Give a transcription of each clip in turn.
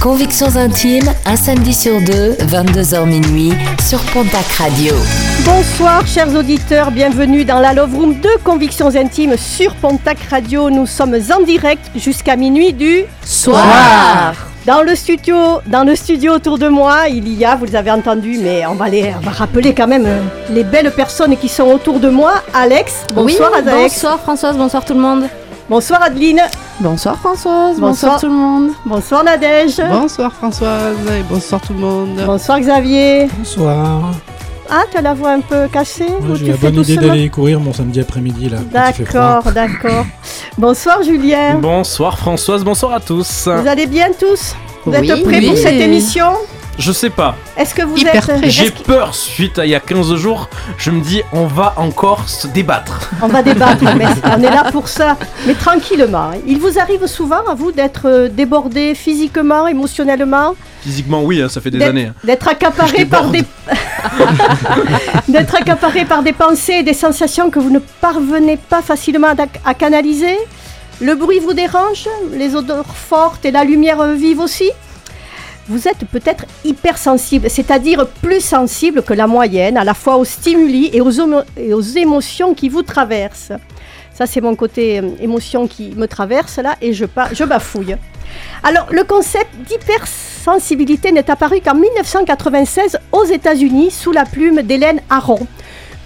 Convictions intimes, un samedi sur deux, 22h minuit, sur Pontac Radio. Bonsoir chers auditeurs, bienvenue dans la Love Room de Convictions Intimes sur Pontac Radio. Nous sommes en direct jusqu'à minuit du Soir. Dans le studio, dans le studio autour de moi, il y a, vous les avez entendu, mais on va les, on va rappeler quand même euh, les belles personnes qui sont autour de moi. Alex, bonsoir oui, Alex. Bonsoir Françoise, bonsoir tout le monde. Bonsoir Adeline. Bonsoir Françoise, Bonsoir. bonsoir, tout le monde. Bonsoir Nadège. Bonsoir Françoise et bonsoir tout le monde. Bonsoir Xavier. Bonsoir. Ah, tu as la voix un peu cassée ou J'ai la fais bonne idée d'aller courir mon samedi après-midi là. D'accord, d'accord. Bonsoir Julien. Bonsoir Françoise, bonsoir à tous. Vous allez bien tous? Vous Oui, êtes prêts pour cette émission? Je sais pas, Est-ce que vous Hyper êtes j'ai que- peur suite à il y a 15 jours, je me dis on va encore se débattre. On va débattre, mais on est là pour ça, mais tranquillement. Il vous arrive souvent à vous d'être euh, débordé physiquement, émotionnellement, Physiquement oui, hein, ça fait des D'être- années. hein. d'être accaparé par des d'être accaparé par des pensées et des sensations que vous ne parvenez pas facilement à, à canaliser. Le bruit vous dérange, les odeurs fortes et la lumière vive aussi. Vous êtes peut-être hypersensible, c'est-à-dire plus sensible que la moyenne, à la fois aux stimuli et aux, émotions qui vous traversent. Ça, c'est mon côté euh, émotion qui me traverse là et je bafouille. Alors, le concept d'hypersensibilité n'est apparu qu'en 1996 aux États-Unis sous la plume d'Hélène Aron,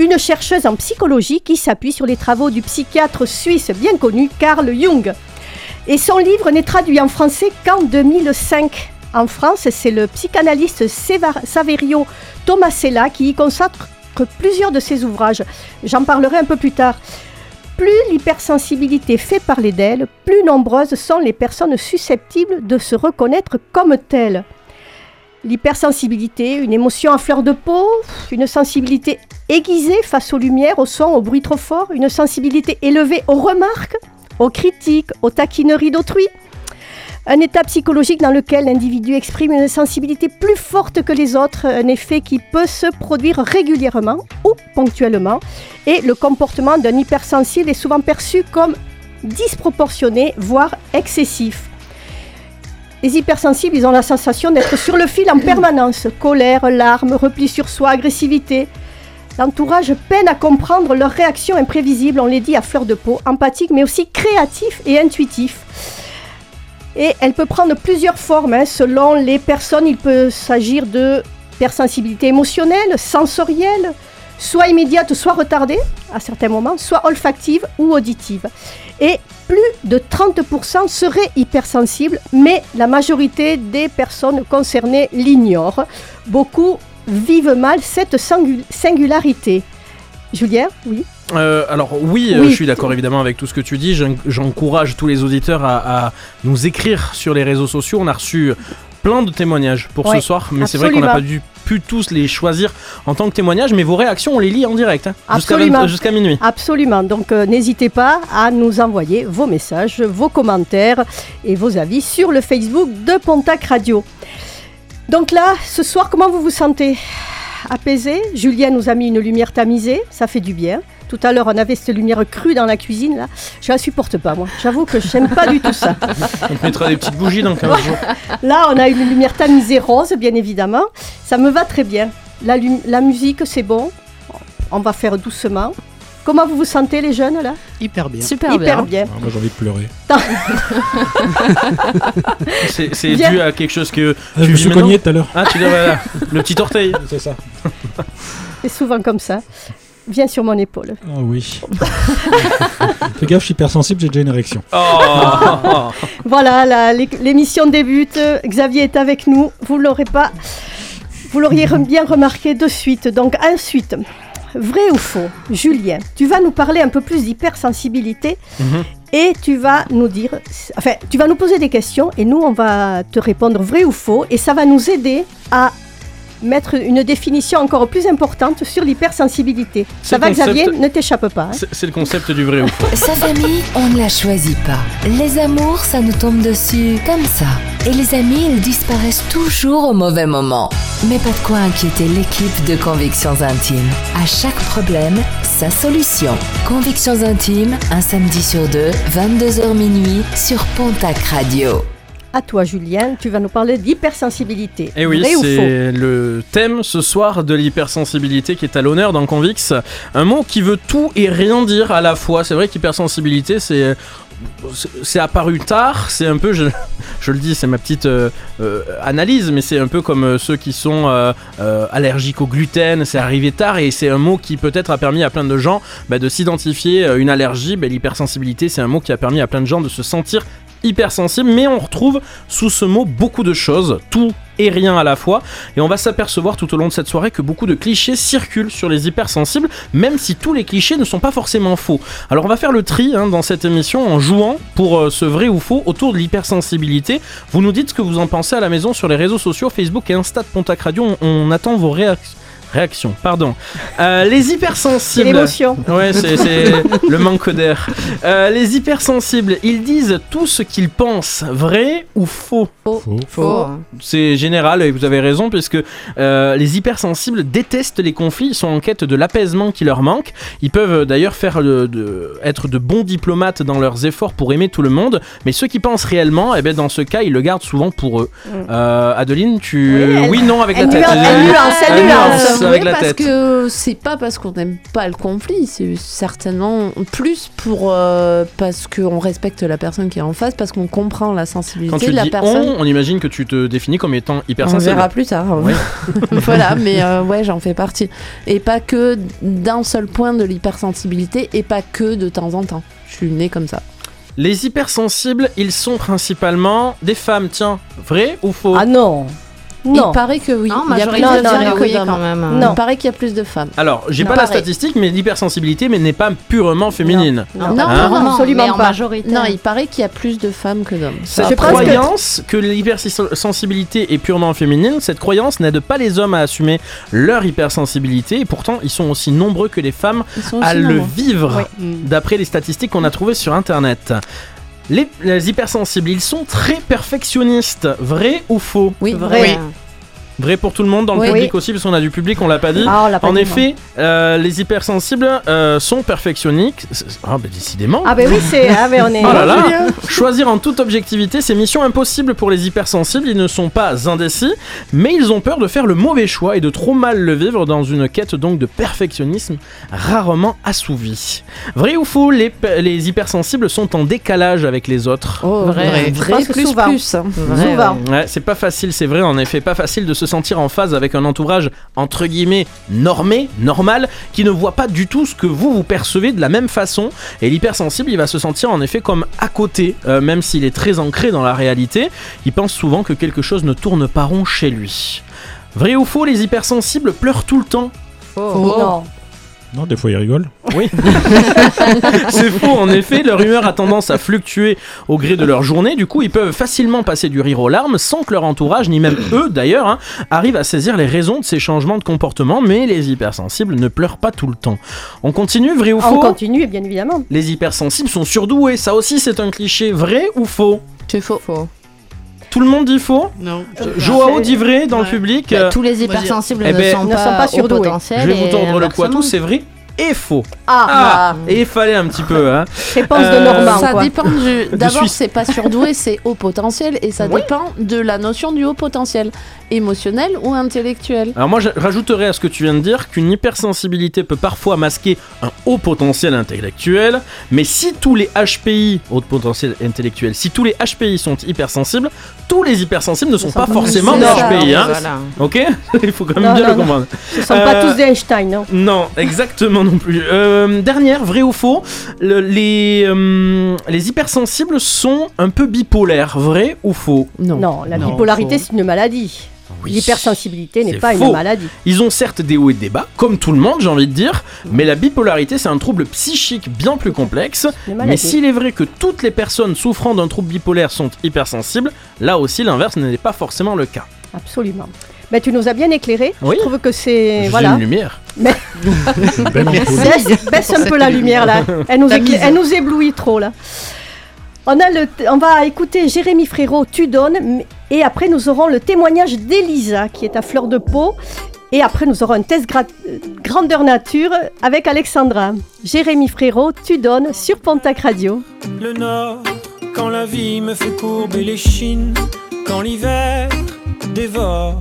une chercheuse en psychologie qui s'appuie sur les travaux du psychiatre suisse bien connu Carl Jung. Et son livre n'est traduit en français qu'en 2005. En France, c'est le psychanalyste Saverio Tomasella qui y consacre plusieurs de ses ouvrages. J'en parlerai un peu plus tard. Plus l'hypersensibilité fait parler d'elle, plus nombreuses sont les personnes susceptibles de se reconnaître comme telles. L'hypersensibilité, une émotion à fleur de peau, une sensibilité aiguisée face aux lumières, aux sons, aux bruits trop forts, une sensibilité élevée aux remarques, aux critiques, aux taquineries d'autrui. Un état psychologique dans lequel l'individu exprime une sensibilité plus forte que les autres, un effet qui peut se produire régulièrement ou ponctuellement, et le comportement d'un hypersensible est souvent perçu comme disproportionné, voire excessif. Les hypersensibles, ils ont la sensation d'être sur le fil en permanence. Colère, larmes, repli sur soi, agressivité. L'entourage peine à comprendre leurs réactions imprévisibles, on les dit à fleur de peau, empathiques mais aussi créatifs et intuitifs. Et elle peut prendre plusieurs formes. hein. Selon les personnes, il peut s'agir de hypersensibilité émotionnelle, sensorielle, soit immédiate, soit retardée à certains moments, soit olfactive ou auditive. Et plus de 30% seraient hypersensibles, mais la majorité des personnes concernées l'ignorent. Beaucoup vivent mal cette singu- singularité. Julien, oui? Euh, alors oui, euh, Oui. je suis d'accord évidemment avec tout ce que tu dis. J'en- J'encourage tous les auditeurs à, à nous écrire sur les réseaux sociaux. On a reçu plein de témoignages pour Ouais, ce soir, mais c'est vrai qu'on n'a pas dû, pu tous les choisir en tant que témoignages, mais vos réactions on les lit en direct hein, jusqu'à Absolument. 20 jusqu'à minuit. Absolument. Donc euh, n'hésitez pas à nous envoyer vos messages, vos commentaires et vos avis sur le Facebook de Pontac Radio. Donc là, ce soir, comment vous vous sentez? Apaisé? Julien nous a mis une lumière tamisée, ça fait du bien. Tout à l'heure, on avait cette lumière crue dans la cuisine, là. Je la supporte pas, moi. J'avoue que je n'aime pas du tout ça. On te mettra des petites bougies dans 15 jours. Là, on a une lumière tamisée rose, bien évidemment. Ça me va très bien. La, musique, c'est bon. On va faire doucement. Comment vous vous sentez, les jeunes, là? Hyper bien. Super Hyper bien. bien. Ah, moi j'ai envie de pleurer. C'est dû à quelque chose que. Ah, je tu me maintenant cogné tout à l'heure. Ah, tu dois, voilà, le petit orteil. C'est ça. C'est souvent comme ça. Viens sur mon épaule. Ah oui. Fais gaffe, je suis hypersensible, j'ai déjà une érection. Oh. Voilà, l'émission débute. Xavier est avec nous. Vous l'aurez pas. Vous l'auriez bien remarqué de suite. Donc ensuite, vrai ou faux, Julien, tu vas nous parler un peu plus d'hypersensibilité Mhm. et tu vas nous dire, enfin, tu vas nous poser des questions et nous on va te répondre vrai ou faux et ça va nous aider à mettre une définition encore plus importante sur l'hypersensibilité. Ça va concept- Xavier, ne t'échappe pas. hein. C'est c'est le concept du vrai ou faux. Sa famille, on ne la choisit pas. Les amours, ça nous tombe dessus comme ça. Et les amis, ils disparaissent toujours au mauvais moment. Mais pas de quoi inquiéter l'équipe de Convictions Intimes. À chaque problème, sa solution. Convictions Intimes, un samedi sur deux, 22h minuit, sur Pontac Radio. À toi Julien, tu vas nous parler d'hypersensibilité. Et Eh oui, Vrai ou faux c'est le thème ce soir de l'hypersensibilité qui est à l'honneur dans Convix. Un mot qui veut tout et rien dire à la fois. C'est vrai qu'hypersensibilité, c'est c'est apparu tard, c'est un peu, je, je le dis, c'est ma petite euh, euh, analyse, mais c'est un peu comme euh, ceux qui sont allergiques au gluten, c'est arrivé tard et c'est un mot qui peut-être a permis à plein de gens bah, de s'identifier une allergie. Bah, L'hypersensibilité, c'est un mot qui a permis à plein de gens de se sentir hypersensible, mais on retrouve sous ce mot beaucoup de choses, tout et rien à la fois, et on va s'apercevoir tout au long de cette soirée que beaucoup de clichés circulent sur les hypersensibles, même si tous les clichés ne sont pas forcément faux. Alors on va faire le tri hein, dans cette émission en jouant pour euh, ce vrai ou faux autour de l'hypersensibilité. Vous nous dites ce que vous en pensez à la maison sur les réseaux sociaux, Facebook et Insta de Pontac Radio, on, on attend vos réactions. Réactions, pardon. Euh, les C'est hypersensibles. l'émotion. Ouais, c'est le manque d'air. Euh, les hypersensibles, ils disent tout ce qu'ils pensent, vrai ou faux? Faux. Faux. C'est général et vous avez raison puisque euh, les hypersensibles détestent les conflits, ils sont en quête de l'apaisement qui leur manque. Ils peuvent d'ailleurs faire le- de- être de bons diplomates dans leurs efforts pour aimer tout le monde, mais ceux qui pensent réellement, eh ben dans ce cas, ils le gardent souvent pour eux. Mm. Euh, Adeline, tu Oui, elle- non avec elle la tête. nuance- elle nuance, avec la parce tête. que c'est pas parce qu'on n'aime pas le conflit, c'est certainement plus pour euh, parce qu'on respecte la personne qui est en face, parce qu'on comprend la Quand sensibilité tu de la dis personne. on, on imagine que tu te définis comme étant On hypersensible. verra plus tard. Oui. voilà, mais euh, ouais, j'en fais partie. Et pas que d'un seul point de l'hypersensibilité, et pas que de temps en temps. Je suis née comme ça. Les hypersensibles, ils sont principalement des femmes, tiens, vrai ou faux? Ah non. Non. Il paraît que oui. Non, il y a plus de non, quand même. Non. Il paraît qu'il y a plus de femmes. Alors, j'ai pas la statistique, mais l'hypersensibilité mais n'est pas purement féminine. Non, Non, non, Hein non, absolument mais en pas. majorité. Non, il paraît qu'il y a plus de femmes que d'hommes. Cette croyance que, l'hypersensibilité est purement féminine, cette croyance n'aide pas les hommes à assumer leur hypersensibilité, et pourtant ils sont aussi nombreux que les femmes à le nombreux. vivre, Oui. D'après les statistiques qu'on a trouvées sur internet. Les, les hypersensibles, ils sont très perfectionnistes, vrai ou faux? Oui, Vrai. vrai. Vrai pour tout le monde, dans le Oui. public aussi, parce qu'on a du public, on l'a pas dit. Ah, on l'a pas En dit, effet, euh, les hypersensibles euh, sont perfectionnistes. Ah, bah décidément. Ah ben oui, c'est. Ah ben on est. Oh là là Choisir en toute objectivité, c'est mission impossible pour les hypersensibles. Ils ne sont pas indécis, mais ils ont peur de faire le mauvais choix et de trop mal le vivre dans une quête donc de perfectionnisme rarement assouvie. Vrai ou faux, les, pe- les hypersensibles sont en décalage avec les autres. Oh, Vrai. vrai, vrai, que plus, souvent. plus. hein. Vrai, Souvent. ouais. Ouais, c'est pas facile, c'est vrai en effet, pas facile de se sentir en phase avec un entourage entre guillemets normé, normal, qui ne voit pas du tout ce que vous vous percevez de la même façon. Et l'hypersensible, il va se sentir en effet comme à côté, euh, même s'il est très ancré dans la réalité. Il pense souvent que quelque chose ne tourne pas rond chez lui. Vrai ou faux, les hypersensibles pleurent tout le temps Non. Non, des fois, ils rigolent. Oui. c'est faux, en effet, leur humeur a tendance à fluctuer au gré de leur journée. Du coup, ils peuvent facilement passer du rire aux larmes sans que leur entourage, ni même eux d'ailleurs, hein, arrivent à saisir les raisons de ces changements de comportement. Mais les hypersensibles ne pleurent pas tout le temps. On continue, vrai ou On faux? continue, bien évidemment. Les hypersensibles sont surdoués. Ça aussi, c'est un cliché. Vrai ou faux? C'est faux. Tout le monde dit faux Non. Joao c'est- dit vrai dans le public. Bah, Euh, tous les hypersensibles Eh ne, ben, sont, ne pas sont pas surdoués. je vais vous tordre le poitou, inversement. c'est vrai et faux. Ah, Ah, et il fallait un petit peu. Hein. réponse Euh, de Normand, Ça quoi. dépend du. D'abord, c'est pas surdoué, c'est haut potentiel, et ça Oui. dépend de la notion du haut potentiel, émotionnel ou intellectuel. Alors moi, je rajouterais à ce que tu viens de dire qu'une hypersensibilité peut parfois masquer un haut potentiel intellectuel, mais si tous les HPI, haut potentiel intellectuel, si tous les HPI sont hypersensibles, tous les hypersensibles ne sont sont pas pas forcément des HPI, hein. Voilà. Ok? Il faut quand même Non, bien non, le non. comprendre. Ce ne sont pas Euh, tous des Einstein, non? Non, exactement non plus. Euh, dernière, vrai ou faux le- les, euh, les hypersensibles sont un peu bipolaires, vrai ou faux? Non. Non, la Non, bipolarité, faux. c'est une maladie. Oui. L'hypersensibilité n'est C'est pas faux. une maladie. Ils ont certes des hauts et des bas, comme tout le monde, j'ai envie de dire, mais la bipolarité, c'est un trouble psychique bien plus complexe. Une Mais maladie. s'il est vrai que toutes les personnes souffrant d'un trouble bipolaire sont hypersensibles, là aussi l'inverse n'est pas forcément le cas. Absolument. Ben, tu nous as bien éclairé. Oui. Je trouve que c'est voilà. une lumière. Baisse, baisse un peu la lumière là. Elle nous, elle nous éblouit trop là. On, a le, on va écouter Jérémy Frérot, Tu donnes, et après nous aurons le témoignage d'Elisa qui est à fleur de peau. Et après nous aurons un test gra- euh, grandeur nature avec Alexandra. Jérémy Frérot, Tu donnes sur Pontac Radio. Le nord, quand la vie me fait courber les chines, quand l'hiver dévore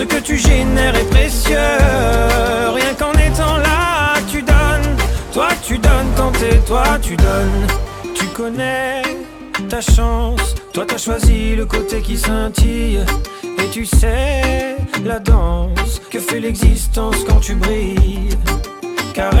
Ce que tu génères est précieux. Rien qu'en étant là, tu donnes. Toi, tu donnes quand t'es toi, tu donnes. Tu connais ta chance. Toi, t'as choisi le côté qui scintille. Et tu sais la danse que fait l'existence quand tu brilles. Caresse,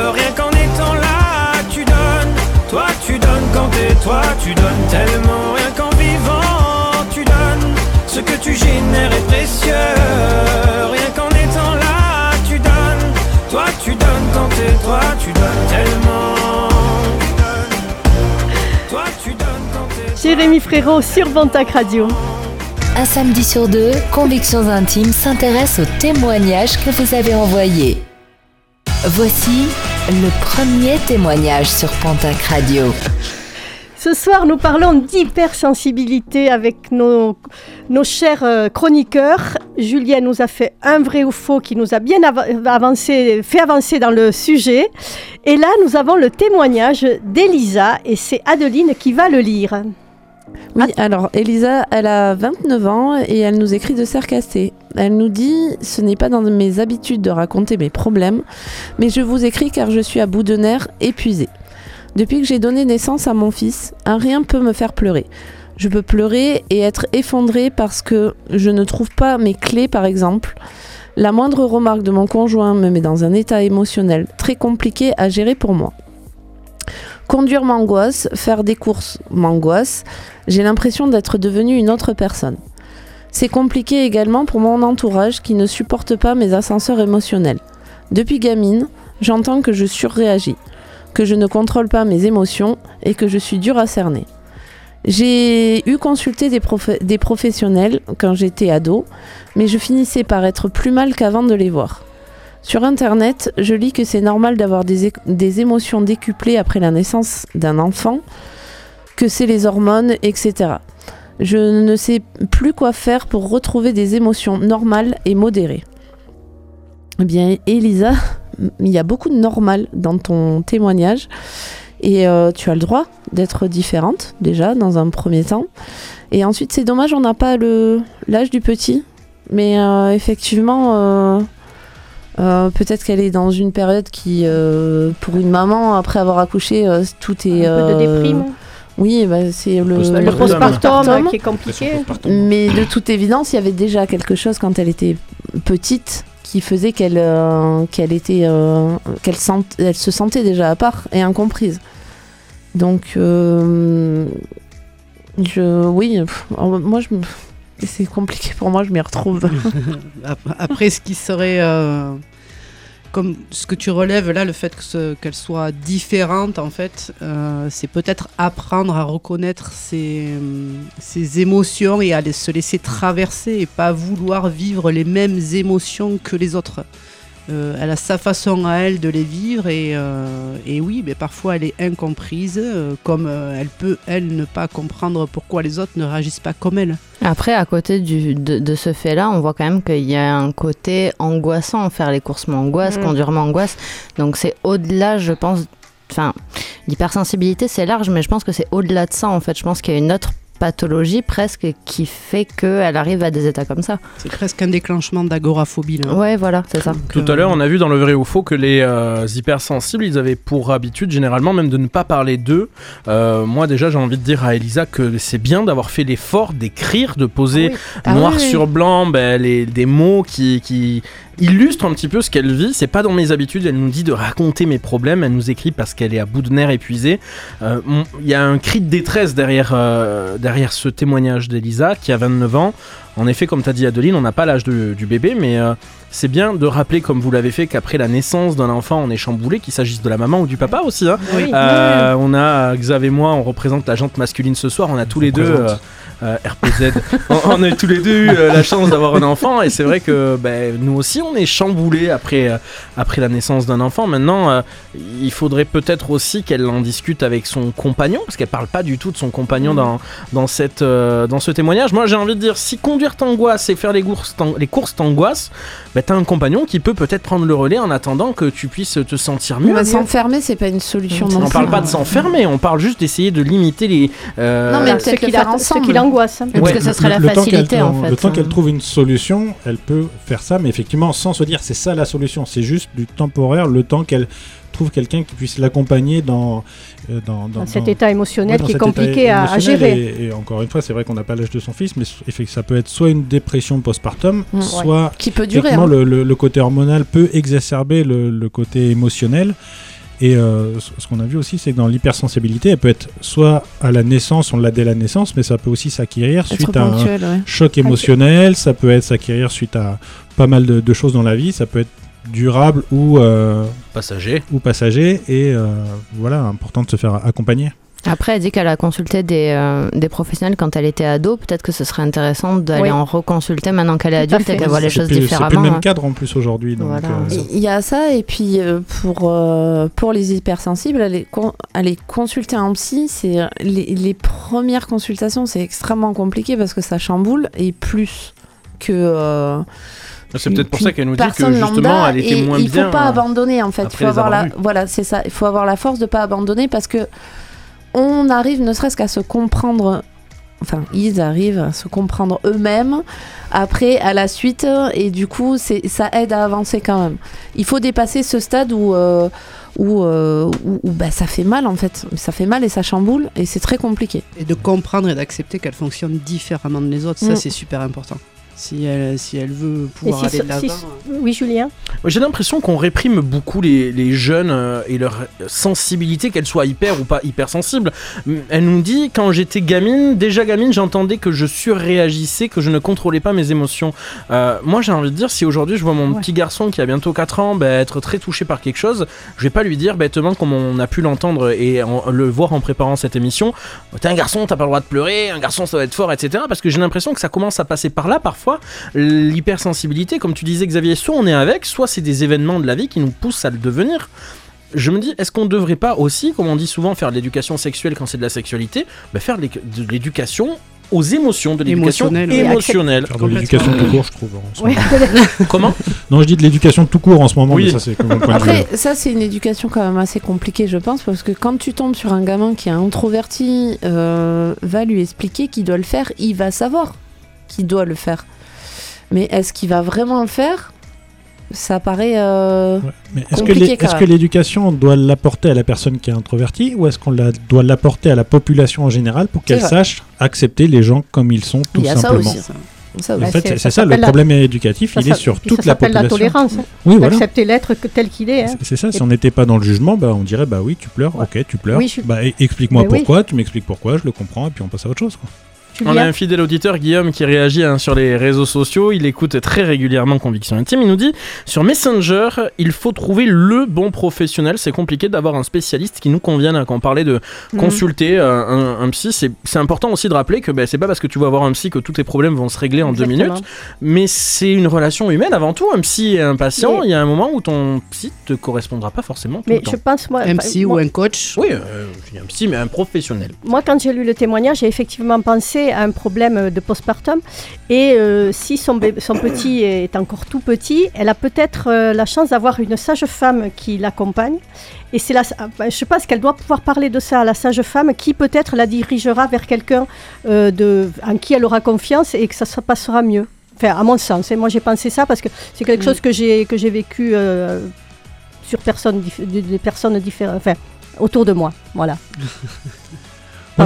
Toi, tu donnes tellement. Rien qu'en vivant, tu donnes. Ce que tu génères est précieux. Rien qu'en étant là, tu donnes. Toi, tu donnes quand t'es toi, tu donnes tellement. Toi, tu donnes t'es toi. Jérémy Frérot sur Pontac Radio. Un samedi sur deux, Convictions Intimes s'intéresse aux témoignages que vous avez envoyés. Voici le premier témoignage sur Pontac Radio. Ce soir, nous parlons d'hypersensibilité avec nos, chers euh, chroniqueurs. Julien nous a fait un vrai ou faux qui nous a bien ava- avancé, fait avancer dans le sujet. Et là, nous avons le témoignage d'Elisa et c'est Adeline qui va le lire. Oui, alors Elisa, elle a 29 ans et elle nous écrit de Sercasté. Elle nous dit Ce n'est pas dans mes habitudes de raconter mes problèmes, mais je vous écris car je suis à bout de nerfs, épuisée. Depuis que j'ai donné naissance à mon fils, un rien peut me faire pleurer. Je peux pleurer et être effondrée parce que je ne trouve pas mes clés, par exemple. La moindre remarque de mon conjoint me met dans un état émotionnel très compliqué à gérer pour moi. Conduire m'angoisse, faire des courses m'angoisse, j'ai l'impression d'être devenue une autre personne. C'est compliqué également pour mon entourage qui ne supporte pas mes ascenseurs émotionnels. Depuis gamine, j'entends que je surréagis, que je ne contrôle pas mes émotions et que je suis dure à cerner. J'ai eu consulté des, profe- des professionnels quand j'étais ado, mais je finissais par être plus mal qu'avant de les voir. Sur Internet, je lis que c'est normal d'avoir des, des émotions décuplées après la naissance d'un enfant, que c'est les hormones, etc. Je ne sais plus quoi faire pour retrouver des émotions normales et modérées. Eh bien, Elisa, il y a beaucoup de normal dans ton témoignage. Et euh, tu as le droit d'être différente, déjà, dans un premier temps. Et ensuite, c'est dommage, on n'a pas le l'âge du petit. Mais euh, effectivement, euh, euh, peut-être qu'elle est dans une période qui, euh, pour une maman, après avoir accouché, euh, tout est... un peu de déprime. Oui, bah, c'est le, Postpartum. Le postpartum qui est compliqué. Mais de toute évidence, il y avait déjà quelque chose quand elle était petite qui faisait qu'elle euh, qu'elle était euh, qu'elle sent- elle se sentait déjà à part et incomprise. Donc euh, je oui, moi je c'est compliqué pour moi, je m'y retrouve. Ap- Après, ce qui serait. Euh, comme ce que tu relèves là, le fait qu'elle soit différente, en fait, euh, c'est peut-être apprendre à reconnaître ses, ses émotions et à se laisser traverser et pas vouloir vivre les mêmes émotions que les autres. Euh, elle a sa façon à elle de les vivre et, euh, et oui, mais parfois elle est incomprise, euh, comme elle peut, elle, ne pas comprendre pourquoi les autres ne réagissent pas comme elle. Après, à côté du, de, de ce fait-là, on voit quand même qu'il y a un côté angoissant. Faire les courses m'angoisse, Mm. conduire m'angoisse. Donc c'est au-delà, je pense. Enfin, l'hypersensibilité, c'est large, mais je pense que c'est au-delà de ça, en fait. Je pense qu'il y a une autre pathologie presque qui fait qu'elle arrive à des états comme ça. C'est presque un déclenchement d'agoraphobie. là. Ouais, voilà, c'est ça. Tout à l'heure, on a vu dans le vrai ou faux que les euh, hypersensibles, ils avaient pour habitude généralement même de ne pas parler d'eux. Euh, moi déjà, j'ai envie de dire à Elisa que c'est bien d'avoir fait l'effort d'écrire, de poser Ah noir oui. sur blanc ben, les, des mots qui, qui illustrent un petit peu ce qu'elle vit. C'est pas dans mes habitudes. Elle nous dit de raconter mes problèmes. Elle nous écrit parce qu'elle est à bout de nerfs épuisée. Euh, Il y a un cri de détresse derrière, euh, derrière ce témoignage d'Elisa qui a 29 ans. En effet, comme tu as dit Adeline, on n'a pas l'âge du bébé, mais euh, c'est bien de rappeler, comme vous l'avez fait, qu'après la naissance d'un enfant, on est chamboulé, qu'il s'agisse de la maman ou du papa aussi. hein. Oui. Euh, on a Xav et moi, on représente la jante masculine ce soir. On a tous les deux euh, RPZ. on, on a tous les deux eu euh, la chance d'avoir un enfant et c'est vrai que ben, nous aussi on est chamboulés après euh, après la naissance d'un enfant. Maintenant, euh, il faudrait peut-être aussi qu'elle en discute avec son compagnon parce qu'elle parle pas du tout de son compagnon dans dans cette euh, dans ce témoignage. Moi, j'ai envie de dire si conduire t'angoisse et faire les courses t'an- les courses t'angoisse, ben, t'as un compagnon qui peut peut-être prendre le relais en attendant que tu puisses te sentir mieux. Mais s'enfermer, c'est pas une solution non on parle pas de s'enfermer, on parle juste d'essayer de limiter les. euh, Non, mais Voilà, peut-être le faire ensemble. L'angoisse. hein. Parce Ouais, que ça serait Le- la facilité, en fait. Le temps qu'elle trouve une solution, elle peut faire ça, mais effectivement, sans se dire c'est ça la solution. C'est juste du temporaire, le temps qu'elle trouve quelqu'un qui puisse l'accompagner dans, euh, dans, Dans cet état émotionnel Ouais, qui est compliqué à, gérer. Et, et encore une fois, c'est vrai qu'on n'a pas l'âge de son fils, mais ça peut être soit une dépression postpartum, Mm. soit Qui peut durer. effectivement hein. le, le- le côté hormonal peut exacerber le, le côté émotionnel. Et euh, ce qu'on a vu aussi, c'est que dans l'hypersensibilité, elle peut être soit à la naissance, on l'a dès la naissance, mais ça peut aussi s'acquérir suite à un ouais. choc émotionnel, ça peut être s'acquérir suite à pas mal de, de choses dans la vie, ça peut être durable ou, euh, passager. ou passager, et euh, voilà, important de se faire accompagner. Après, elle dit qu'elle a consulté des, euh, des professionnels quand elle était ado. Peut-être que ce serait intéressant d'aller Oui. en reconsulter maintenant qu'elle est adulte et qu'elle voit les C'est choses plus- C'est différemment. plus le même hein. cadre en plus aujourd'hui. Voilà. euh, Il y a ça, et puis euh, pour, euh, pour les hypersensibles, aller, con- aller consulter un psy, c'est les, les premières consultations, c'est extrêmement compliqué parce que ça chamboule, et plus que. euh, C'est peut-être pour ça qu'elle nous dit que personne justement lambda, elle était et moins il bien. faut pas euh, abandonner en fait. Il faut avoir la, voilà, c'est ça. Il faut avoir la force de pas abandonner parce que on arrive, ne serait-ce qu'à se comprendre. Enfin, ils arrivent à se comprendre eux-mêmes après à la suite et du coup c'est ça aide à avancer quand même. Il faut dépasser ce stade où euh, où, euh, où- où, bah, ça fait mal en fait, ça fait mal et ça chamboule et c'est très compliqué. Et de comprendre et d'accepter qu'elle fonctionne différemment des autres, ça Mm. c'est super important. Si elle, si elle veut pouvoir aller de l'avant. si- Oui, Julien. J'ai l'impression qu'on réprime beaucoup les, les jeunes euh, et leur sensibilité, qu'elles soient hyper ou pas hypersensibles. Mm, Elle nous dit quand j'étais gamine, déjà gamine, j'entendais que je surréagissais, que je ne contrôlais pas mes émotions. Euh, moi, j'ai envie de dire, si aujourd'hui je vois mon Ouais. petit garçon qui a bientôt 4 ans bah, être très touché par quelque chose, je vais pas lui dire bêtement, comme on a pu l'entendre et en- le voir en préparant cette émission, t'es un garçon, t'as pas le droit de pleurer, un garçon ça doit être fort, etc. Parce que j'ai l'impression que ça commence à passer par là parfois. L'hypersensibilité, comme tu disais Xavier, soit on est avec, soit c'est des événements de la vie qui nous poussent à le devenir. Je me dis, est-ce qu'on ne devrait pas aussi, comme on dit souvent, faire de l'éducation sexuelle quand c'est de la sexualité, bah, faire de l'éducation aux émotions, de l'éducation Émotionnelle, oui. émotionnelle. faire de l'éducation tout court, je trouve. en ce Oui. moment. Comment? Non, je dis de l'éducation tout court en ce moment, Oui. mais ça c'est de. Après, ça, c'est une éducation quand même assez compliquée, je pense, parce que quand tu tombes sur un gamin qui est introverti, euh, va lui expliquer qu'il doit le faire, il va savoir qu'il doit le faire. Mais est-ce qu'il va vraiment le faire? Ça paraît. euh, Ouais. Est-ce que est-ce que l'éducation, on doit l'apporter à la personne qui est introvertie ou est-ce qu'on la- doit l'apporter à la population en général pour qu'elle sache accepter les gens comme ils sont tout Il y a ça simplement? aussi. Ça En fait, c'est- ça le la- problème éducatif, il est sur toute ça la s'appelle la population. tolérance. hein. Oui, voilà. D'accepter l'être que- tel qu'il est. hein. C'est- C'est ça, si on n'était pas dans le jugement, bah, on dirait bah oui, tu pleures, Ouais. ok, tu pleures. Oui, je suis- Bah, e- explique-moi oui. pourquoi, tu m'expliques pourquoi, je le comprends, et puis on passe à autre chose. quoi. On a un fidèle auditeur, Guillaume, qui réagit hein, sur les réseaux sociaux. Il écoute très régulièrement Conviction Intime. Il nous dit Sur Messenger, il faut trouver le bon professionnel. C'est compliqué d'avoir un spécialiste qui nous convienne. Quand on parlait de Mhm. consulter euh, un, un psy, c'est important aussi de rappeler que ben, c'est pas parce que tu vas voir un psy que tous tes problèmes vont se régler en deux minutes. Mais c'est une relation humaine avant tout. Un psy et un patient, Mais- il y a un moment où ton psy te correspondra pas forcément tout Mais le temps. je pense, moi, Un psy ou un coach? Oui, euh, un psy, mais un professionnel. moi, quand j'ai lu le témoignage, j'ai effectivement pensé à un problème de postpartum. Et euh, si son, petit est encore tout petit, elle a peut-être euh, la chance d'avoir une sage-femme qui l'accompagne. Et c'est la, je pense qu'elle doit pouvoir parler de ça à la sage-femme qui peut-être la dirigera vers quelqu'un euh, de, en qui elle aura confiance et que ça se passera mieux. Enfin, à mon sens. Et moi, j'ai pensé ça parce que c'est quelque Mm. chose que j'ai que j'ai vécu euh, sur personnes, des personnes différentes, enfin, autour de moi. Voilà.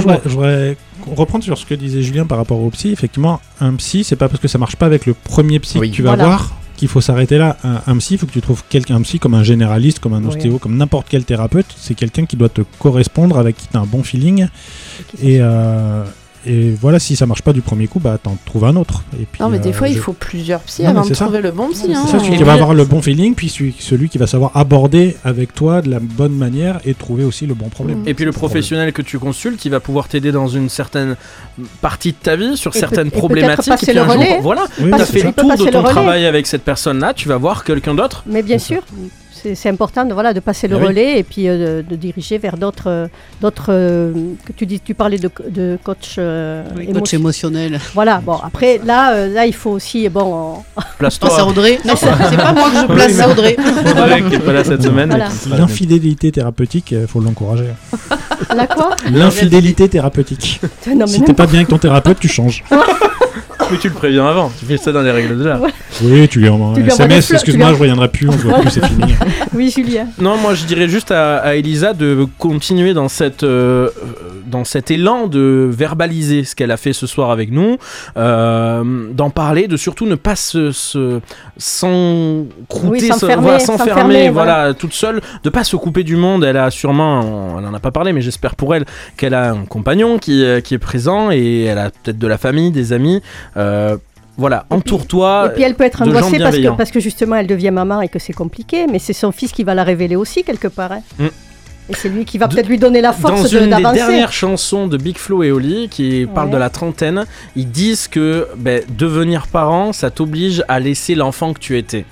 Moi, je Ah voudrais, je voudrais reprendre sur ce que disait Julien par rapport au psy. Effectivement, un psy, c'est pas parce que ça marche pas avec le premier psy Oui. que tu vas Voilà. voir qu'il faut s'arrêter là. Un, un psy, il faut que tu trouves quelqu'un, un psy comme un généraliste, comme un Oui. ostéo, comme n'importe quel thérapeute. C'est quelqu'un qui doit te correspondre, avec qui tu as un bon feeling. Et, euh, et voilà, si ça marche pas du premier coup, bah t'en trouves un autre. Et puis, Non, mais des euh, fois, il faut plusieurs psys Non, avant de ça. trouver le bon psy. C'est hein. C'est ça, celui Et qui va avoir le bon feeling, puis celui, celui qui va savoir aborder avec toi de la bonne manière et trouver aussi le bon problème. Et puis le professionnel que tu consultes, il va pouvoir t'aider dans une certaine partie de ta vie, sur Et certaines peut- et problématiques. passer puis un jour, voilà, Oui, tu oui, as c'est fait le tour de ton travail avec cette personne-là, tu vas voir quelqu'un d'autre. Mais bien sûr, c'est important de, voilà, de passer le oui. relais et puis euh, de, de diriger vers d'autres. euh, d'autres euh, que tu, dis, tu parlais de, de coach, euh, Oui, coach émotionnel. Voilà, bon, après, là, euh, là, il faut aussi. Bon, on- Place-toi. Place à Audrey. Non, c'est pas moi que je place à Audrey. Audrey, qui est pas là cette semaine. Voilà. L'infidélité thérapeutique, il faut l'encourager. la quoi? L'infidélité thérapeutique. Non, si t'es pas bien avec ton thérapeute, tu changes. Mais tu le préviens avant, tu fais ça dans les règles de l'art. Ouais. Oui, tu lui envoies un SMS, excuse-moi, je reviendrai plus, on se voit plus, c'est fini. Oui, Julien. Non, moi je dirais juste à, à Elisa de continuer dans, cette, euh, dans cet élan de verbaliser ce qu'elle a fait ce soir avec nous, euh, d'en parler, de surtout ne pas se, se s'encrouter, Oui, se- s'enfermer, voilà, s'enfermer, s'enfermer, voilà. voilà, toute seule, de pas se couper du monde. Elle a sûrement, elle en a pas parlé, mais j'espère pour elle qu'elle a un compagnon qui, euh, qui est présent et elle a peut-être de la famille, des amis. Euh, voilà, entoure-toi. et puis elle peut être de angoissée parce que, parce que justement elle devient maman et que c'est compliqué, mais c'est son fils qui va la révéler aussi quelque part. hein. Mm. Et c'est lui qui va De- peut-être lui donner la Dans force de- une des d'avancer. dernières chansons de Big Flo et Oli, qui parle de la trentaine, ils disent que ben, devenir parent, ça t'oblige à laisser l'enfant que tu étais.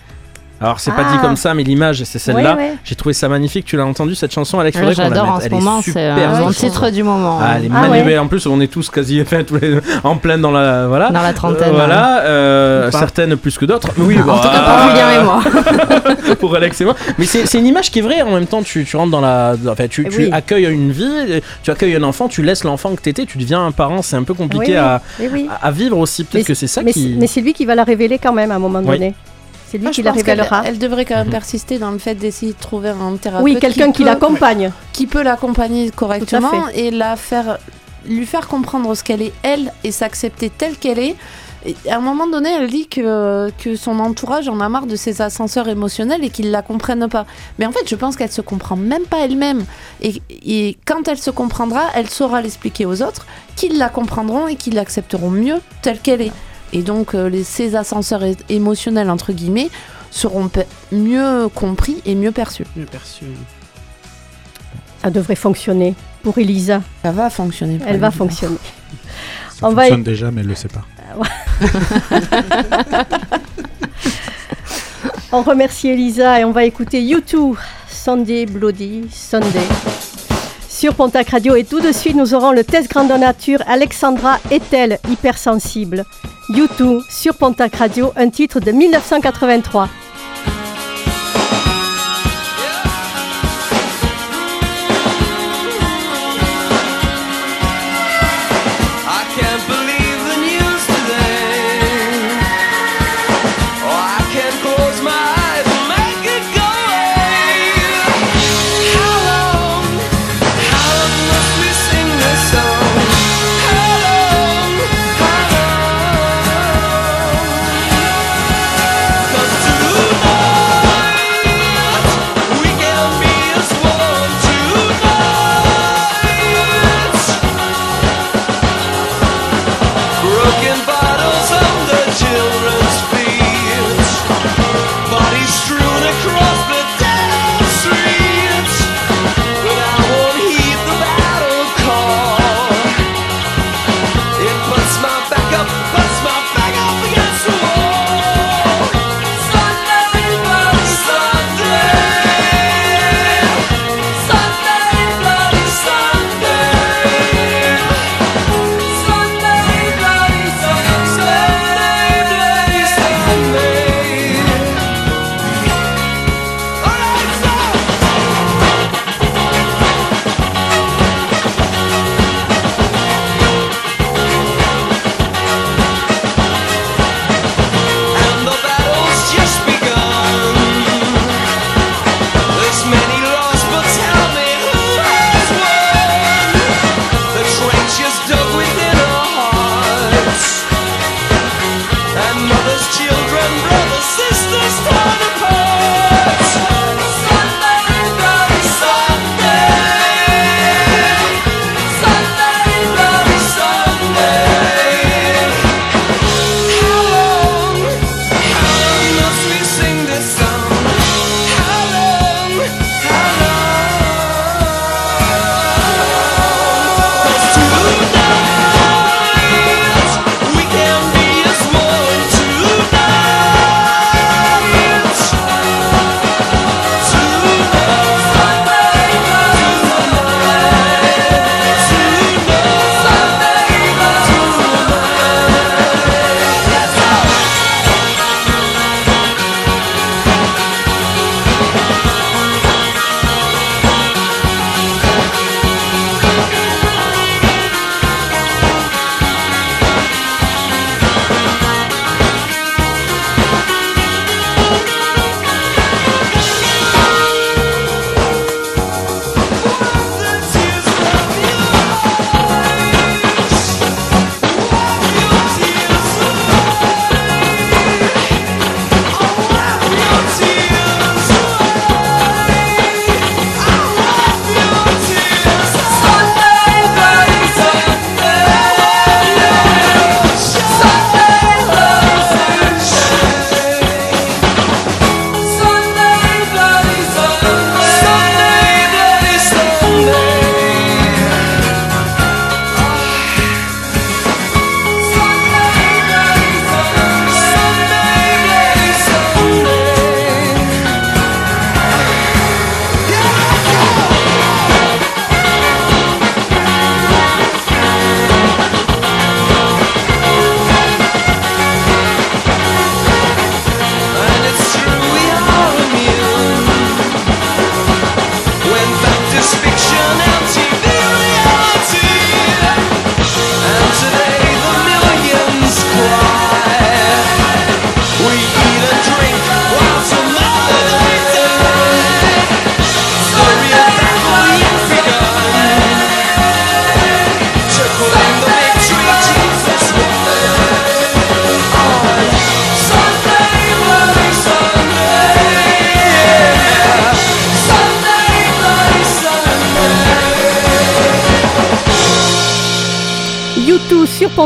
Alors c'est pas Ah. dit comme ça, mais l'image c'est celle-là. Ouais, ouais. J'ai trouvé ça magnifique. Tu l'as entendu cette chanson, Alex Ouais, qu'on la J'adore en ce Elle moment, c'est super, euh, titre du moment. Ah, elle est Ah magnifique. ouais. En plus, on est tous quasi enfin, tous les- en pleine dans la voilà. Dans la trentaine. Euh, voilà, euh, certaines plus que d'autres. Oui, En tout cas bah, pour Julien et moi. pour Alex et moi. Mais c'est une image qui est vraie. En même temps, tu, tu rentres dans la. Enfin, tu, Eh tu oui. accueilles une vie, tu accueilles un enfant, tu laisses l'enfant que t'étais, tu deviens un parent. C'est un peu compliqué Oui, oui. à, Oui, vivre aussi. Peut-être Mais que c'est ça mais, qui. c'est- mais c'est lui qui va la révéler quand même à un moment donné. C'est lui qui la révélera. elle devrait quand même persister dans le fait d'essayer de trouver un thérapeute. Oui, quelqu'un qui l'accompagne. qui peut l'accompagner correctement et la faire lui faire comprendre ce qu'elle est elle et s'accepter telle qu'elle est. Et à un moment donné, elle dit que, que son entourage en a marre de ses ascenseurs émotionnels et qu'ils la comprennent pas. Mais en fait, je pense qu'elle se comprend même pas elle-même. Et, et quand elle se comprendra, elle saura l'expliquer aux autres, qu'ils la comprendront et qu'ils l'accepteront mieux telle qu'elle est. Et donc, euh, les, ces ascenseurs émotionnels, entre guillemets, seront mieux compris et mieux perçus. Bien perçu. Ça devrait fonctionner. Pour Elisa, Ça va fonctionner. pour elle va fonctionner. Ça On va fonctionne déjà, mais elle le sait pas. On remercie Elisa et on va écouter YouTube Sunday Bloody Sunday sur Pontac Radio. Et tout de suite, nous aurons le test grandeur nature. Alexandra est-elle hypersensible? YouTube sur Pontac Radio, un titre de 1983.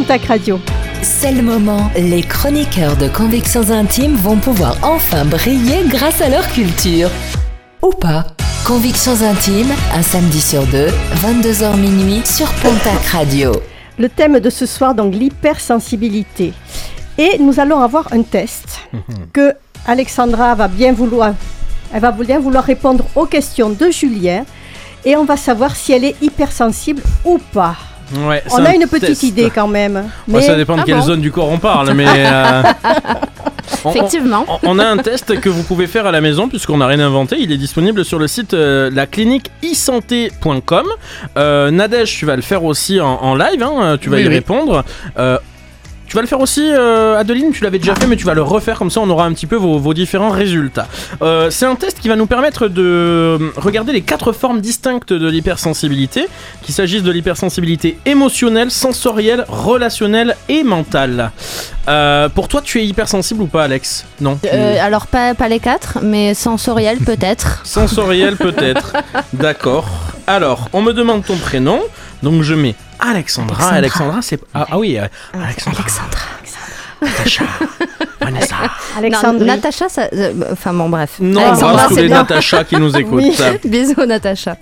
Pontac Radio. C'est le moment. Les chroniqueurs de Convictions Intimes vont pouvoir enfin briller grâce à leur culture. Ou pas. Convictions Intimes, un samedi sur deux, 22h minuit sur Pontac Radio. Le thème de ce soir, donc l'hypersensibilité. Et nous allons avoir un test que Alexandra va bien vouloir, elle va bien vouloir répondre aux questions de Julien. Et on va savoir si elle est hypersensible ou pas. Ouais, On a un une petite test. idée quand même. Ouais, Mais ça dépend de Ah quelle bon zone du corps on parle, mais. euh, on- Effectivement. On, on a un test que vous pouvez faire à la maison puisqu'on n'a rien inventé. Il est disponible sur le site euh, la clinique e-santé.com. Euh, Nadège, tu vas le faire aussi en, en live. hein, tu vas Oui, y oui. répondre. Euh, tu vas le faire aussi, euh, Adeline, tu l'avais déjà fait, mais tu vas le refaire comme ça, on aura un petit peu vos, vos différents résultats. Euh, c'est un test qui va nous permettre de euh, regarder les quatre formes distinctes de l'hypersensibilité, qu'il s'agisse de l'hypersensibilité émotionnelle, sensorielle, relationnelle et mentale. Euh, pour toi, tu es hypersensible ou pas, Alex? Non. tu- alors pas, pas les quatre, mais sensoriel peut-être. Sensoriel peut-être. D'accord. Alors, on me demande ton prénom, donc je mets Alexandra. Alexandra. Alexandra, c'est ah, ah oui, euh, Alexandra. Alexandra. Natacha. Vanessa. Non, Alexandrie. Natacha, ça, euh, enfin bon bref. Non, on Alexandra, tous c'est les bien. Natacha qui nous écoutent. Oui. Bisous Natacha.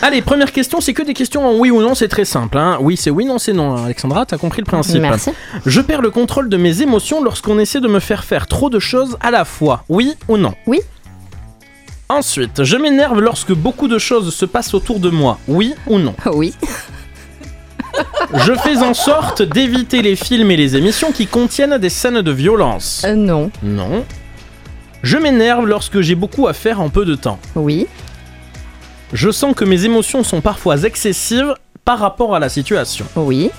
Allez, première question, c'est que des questions en oui ou non, c'est très simple. hein. Oui, c'est oui, non, c'est non. Alexandra, t'as compris le principe. Merci. Je perds le contrôle de mes émotions lorsqu'on essaie de me faire faire trop de choses à la fois. Oui ou non Oui. Ensuite, je m'énerve lorsque beaucoup de choses se passent autour de moi. Oui ou non Oui. Je fais en sorte d'éviter les films et les émissions qui contiennent des scènes de violence. Euh, non. Non. Je m'énerve lorsque j'ai beaucoup à faire en peu de temps. Oui. Je sens que mes émotions sont parfois excessives par rapport à la situation. Oui.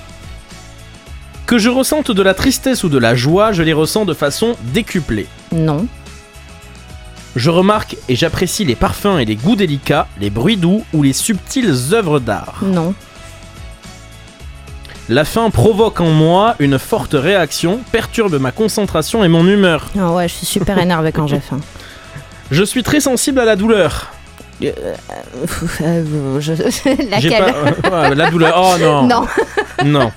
Que je ressente de la tristesse ou de la joie, je les ressens de façon décuplée. Non. Je remarque et j'apprécie les parfums et les goûts délicats, les bruits doux ou les subtiles œuvres d'art. Non. La faim provoque en moi une forte réaction, perturbe ma concentration et mon humeur. Ah ouais, je suis super énervée quand j'ai faim. Je suis très sensible à la douleur. Euh, je- J'ai Laquelle pas- Ouais, La douleur. Oh non. Non. Non.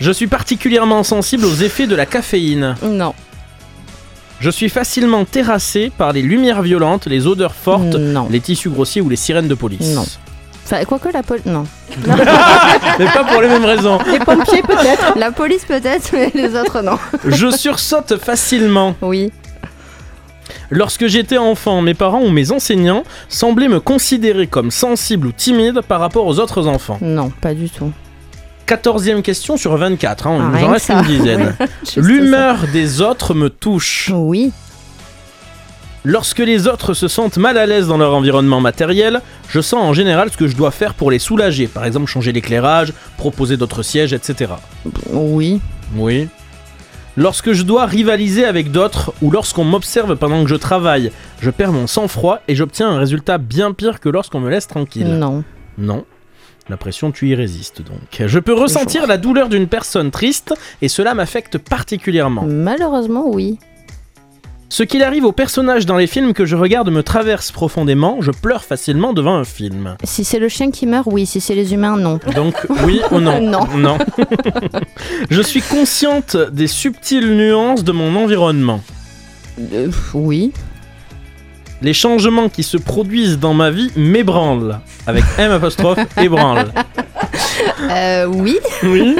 Je suis particulièrement sensible aux effets de la caféine. Non. Je suis facilement terrassé par les lumières violentes, les odeurs fortes, Non. les tissus grossiers ou les sirènes de police. Non. Enfin, quoique la police. Non. Mais pas pour les mêmes raisons. Les pompiers peut-être. La police peut-être, mais les autres non. Je sursaute facilement. Oui. Lorsque j'étais enfant, mes parents ou mes enseignants semblaient me considérer comme sensible ou timide par rapport aux autres enfants. Non, pas du tout. 14e question sur 24, hein, Ah, il nous en reste ça. une dizaine. L'humeur des autres me touche. Oui. Lorsque les autres se sentent mal à l'aise dans leur environnement matériel, je sens en général ce que je dois faire pour les soulager. Par exemple, changer l'éclairage, proposer d'autres sièges, etc. Oui. Oui. Lorsque je dois rivaliser avec d'autres ou lorsqu'on m'observe pendant que je travaille, je perds mon sang-froid et j'obtiens un résultat bien pire que lorsqu'on me laisse tranquille. Non. Non. La pression, tu y résistes donc. Je peux ressentir la douleur d'une personne triste et cela m'affecte particulièrement. Malheureusement, oui. Ce qu'il arrive aux personnages dans les films que je regarde me traverse profondément, je pleure facilement devant un film. Si c'est le chien qui meurt, oui. Si c'est les humains, non. Donc oui ou non Non. Non. je suis consciente des subtiles nuances de mon environnement. Euh, oui. Les changements qui se produisent dans ma vie m'ébranlent. Avec M apostrophe ébranle. Euh, oui. Oui.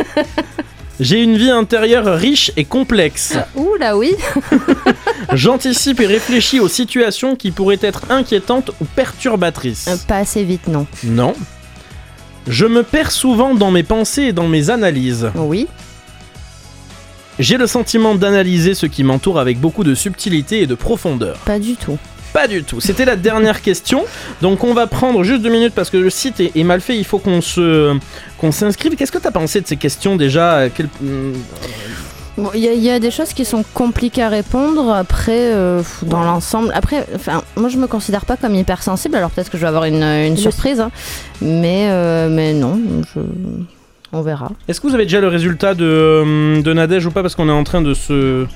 J'ai une vie intérieure riche et complexe. Ouh là, oui. J'anticipe et réfléchis aux situations qui pourraient être inquiétantes ou perturbatrices. Euh, pas assez vite, non. Non. Je me perds souvent dans mes pensées et dans mes analyses. Oui. J'ai le sentiment d'analyser ce qui m'entoure avec beaucoup de subtilité et de profondeur. Pas du tout. Pas du tout. C'était la dernière question. Donc on va prendre juste deux minutes parce que le site est, est mal fait. Il faut qu'on se qu'on s'inscrive. Qu'est-ce que t'as pensé de ces questions déjà? Quel- Bon, Il y, a- il y a des choses qui sont compliquées à répondre. Après, euh, dans l'ensemble, après, enfin, moi je me considère pas comme hypersensible. Alors peut-être que je vais avoir une, une surprise, hein. mais euh, mais non, je... on verra. Est-ce que vous avez déjà le résultat de, de Nadège ou pas? Parce qu'on est en train de se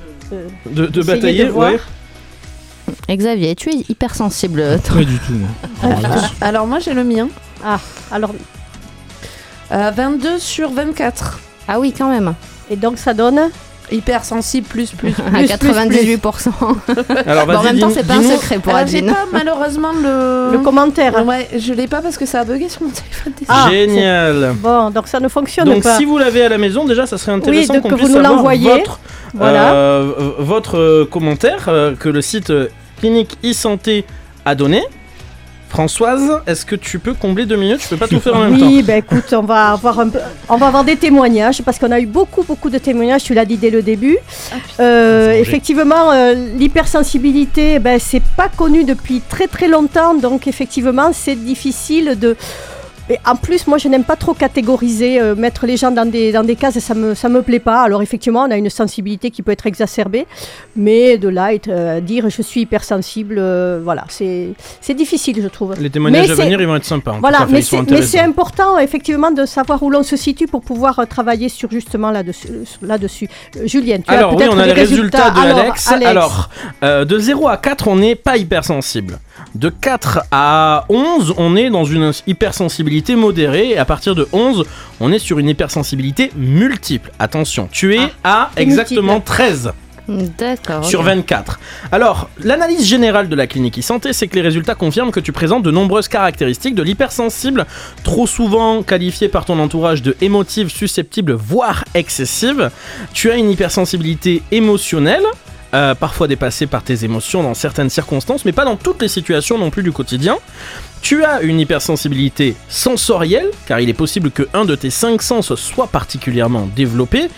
de, batailler. de ouais. Xavier, tu es hypersensible. Pas du tout, moi. Alors moi j'ai le mien. Alors, Euh, 22 sur 24. Ah oui, quand même. Et donc ça donne Hypersensible plus plus. À Plus, 98%. Alors, Bon, en même temps, c'est pas un secret pour Alors, j'ai Adine. pas malheureusement le. le commentaire. Ouais, je l'ai pas parce que ça a bugué sur mon téléphone. désolé. Ah, Génial. Bon, donc ça ne fonctionne Donc pas. si vous l'avez à la maison, déjà, ça serait intéressant donc qu'on que puisse vous nous savoir votre, Voilà. euh, votre euh, commentaire euh, que le site Clinique e-santé a donné. Françoise, est-ce que tu peux combler deux minutes? Je peux pas tout faire en même temps. Oui, ben écoute, on va avoir un peu, on va avoir des témoignages parce qu'on a eu beaucoup beaucoup de témoignages. Tu l'as dit dès le début. Euh, effectivement, euh, l'hypersensibilité, ben c'est pas connu depuis très très longtemps, donc effectivement c'est difficile de. En plus, moi, je n'aime pas trop catégoriser, euh, mettre les gens dans des, dans des cases, ça me, ça me plaît pas. Alors, effectivement, on a une sensibilité qui peut être exacerbée, mais de là, être, euh, dire je suis hypersensible, euh, voilà, c'est difficile, je trouve. Les témoignages Mais à venir, ils vont être sympas. Voilà, mais c'est, important effectivement de savoir où l'on se situe pour pouvoir travailler sur justement là-dessus. là-dessus. Euh, Julienne, tu Alors as oui, on a les résultats, de Alors, Alex. Alors, euh, de 0 à 4, on n'est pas hypersensible. De 4 à 11, on est dans une hypersensibilité modérée. Et à partir de 11, on est sur une hypersensibilité multiple. Attention, tu es à c'est exactement multiple. 13 D'accord. sur ok. 24. Alors, l'analyse générale de la clinique e-santé, c'est que les résultats confirment que tu présentes de nombreuses caractéristiques de l'hypersensible, trop souvent qualifiée par ton entourage de émotive, susceptible, voire excessive. Tu as une hypersensibilité émotionnelle. Euh, parfois dépassée par tes émotions dans certaines circonstances, mais pas dans toutes les situations non plus du quotidien. Tu as une hypersensibilité sensorielle, car il est possible que un de tes cinq sens soit particulièrement développé.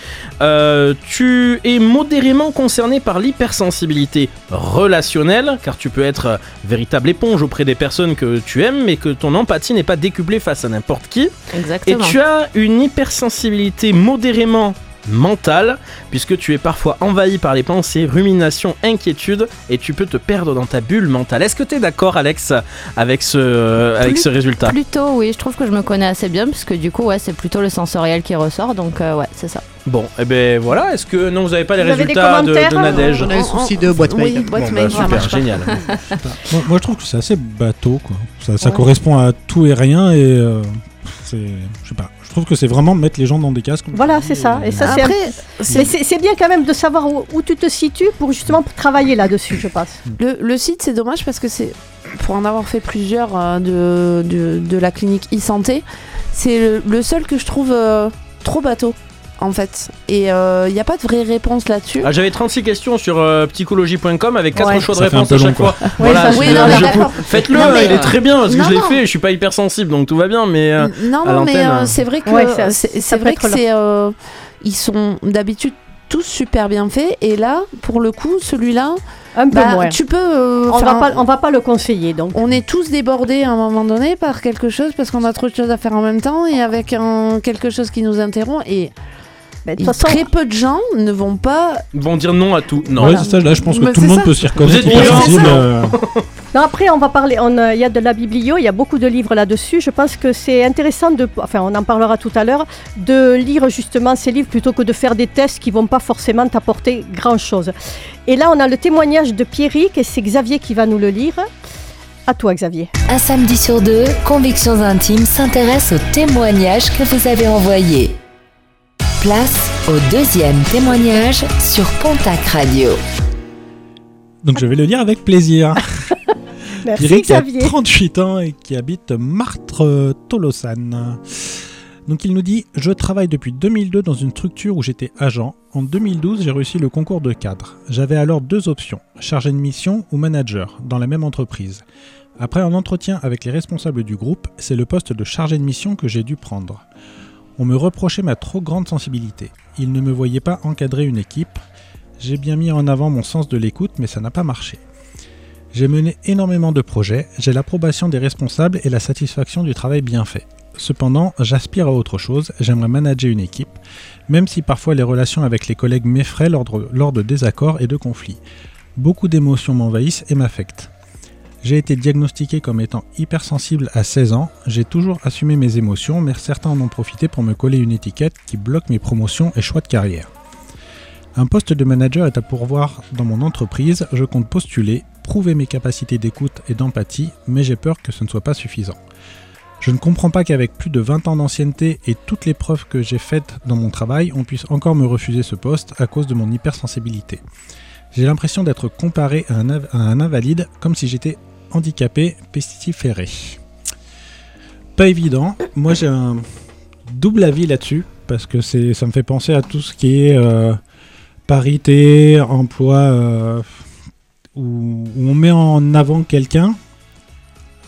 Euh, tu es modérément concerné par l'hypersensibilité relationnelle, car tu peux être véritable éponge auprès des personnes que tu aimes, mais que ton empathie n'est pas décuplée face à n'importe qui. Et Exactement. tu as une hypersensibilité modérément mentale, puisque tu es parfois envahi par les pensées, ruminations, inquiétudes, et tu peux te perdre dans ta bulle mentale. Est-ce que tu es d'accord, Alex, avec ce, euh, avec Plus- ce résultat? Plutôt, oui, je trouve que je me connais assez bien, puisque du coup, ouais, c'est plutôt le sensoriel qui ressort, donc euh, ouais, c'est ça. Bon, et ben voilà, est-ce que non, vous n'avez pas les Vous résultats de, de Nadège? On a un souci de boîte mail. Oui, boîte Bon, mail, bah, super, génial. Moi, moi, je trouve que c'est assez bateau, quoi. Ça, ça Ouais. correspond à tout et rien, et euh, c'est, je sais pas. Je trouve que c'est vraiment mettre les gens dans des cases. comme Voilà, c'est ça. Et ça, c'est Après, Mais c'est- c'est, c'est bien quand même de savoir où, où tu te situes pour justement travailler là-dessus, je pense. le, le site, c'est dommage parce que c'est. Pour en avoir fait plusieurs euh, de, de, de la clinique e-santé, c'est le, le seul que je trouve euh, trop bateau, en fait. Et il n'y a pas de vraie réponse là-dessus. Ah, J'avais 36 questions sur euh, psychologie.com avec 4 Ouais. choix de réponse à chaque fois. Ouais, oui. Faites-le, il est euh, très bien parce que non, je l'ai fait, je suis pas hypersensible donc tout va bien, mais. euh, non, mais euh, euh. c'est vrai que Ouais, c'est vrai que c'est euh, ils sont d'habitude tous super bien faits et là pour le coup celui-là Un peu bah, moins. tu peux euh, On va, pas, on va pas le conseiller, donc. on est tous débordés à un moment donné par quelque chose parce qu'on a trop de choses à faire en même temps et avec un, quelque chose qui nous interrompt et, Mais de toute façon, très peu de gens ne vont pas Ils vont dire non à tout. Non. Ouais, c'est ça. Là, je pense que Mais tout le c'est monde ça. peut s'y reconnaître. Vous êtes hypersensible, bien, euh, Non, après, on va parler. on, euh, Il y a de la biblio, il y a beaucoup de livres là-dessus. Je pense que c'est intéressant de. Enfin, on en parlera tout à l'heure, de lire justement ces livres plutôt que de faire des tests qui vont pas forcément t'apporter grand-chose. Et là, on a le témoignage de Pierrick et c'est Xavier qui va nous le lire. À toi, Xavier. Un samedi sur deux, Convictions Intimes s'intéresse aux témoignages que vous avez envoyés. Place au deuxième témoignage sur Pontac Radio. Donc, je vais le lire avec plaisir. Merci, a Xavier. 38 ans et qui habite Martre-Tolosan. Donc il nous dit Je travaille depuis 2002 dans une structure où j'étais agent. En 2012, j'ai réussi le concours de cadre. J'avais alors deux options chargé de mission ou manager dans la même entreprise. Après un entretien avec les responsables du groupe, c'est le poste de chargé de mission que j'ai dû prendre. On me reprochait ma trop grande sensibilité. Ils ne me voyaient pas encadrer une équipe. J'ai bien mis en avant mon sens de l'écoute, mais ça n'a pas marché. J'ai mené énormément de projets, j'ai l'approbation des responsables et la satisfaction du travail bien fait. Cependant, j'aspire à autre chose, j'aimerais manager une équipe, même si parfois les relations avec les collègues m'effraient lors de, désaccords et de conflits. Beaucoup d'émotions m'envahissent et m'affectent. J'ai été diagnostiqué comme étant hypersensible à 16 ans, j'ai toujours assumé mes émotions, mais certains en ont profité pour me coller une étiquette qui bloque mes promotions et choix de carrière. Un poste de manager est à pourvoir dans mon entreprise, je compte postuler, prouver mes capacités d'écoute et d'empathie, mais j'ai peur que ce ne soit pas suffisant. Je ne comprends pas qu'avec plus de 20 ans d'ancienneté et toutes les preuves que j'ai faites dans mon travail, on puisse encore me refuser ce poste à cause de mon hypersensibilité. J'ai l'impression d'être comparé à un, invalide comme si j'étais handicapé pestiféré. Pas évident. Moi j'ai un double avis là-dessus parce que c'est, ça me fait penser à tout ce qui est euh, parité, emploi, euh, où, on met en avant quelqu'un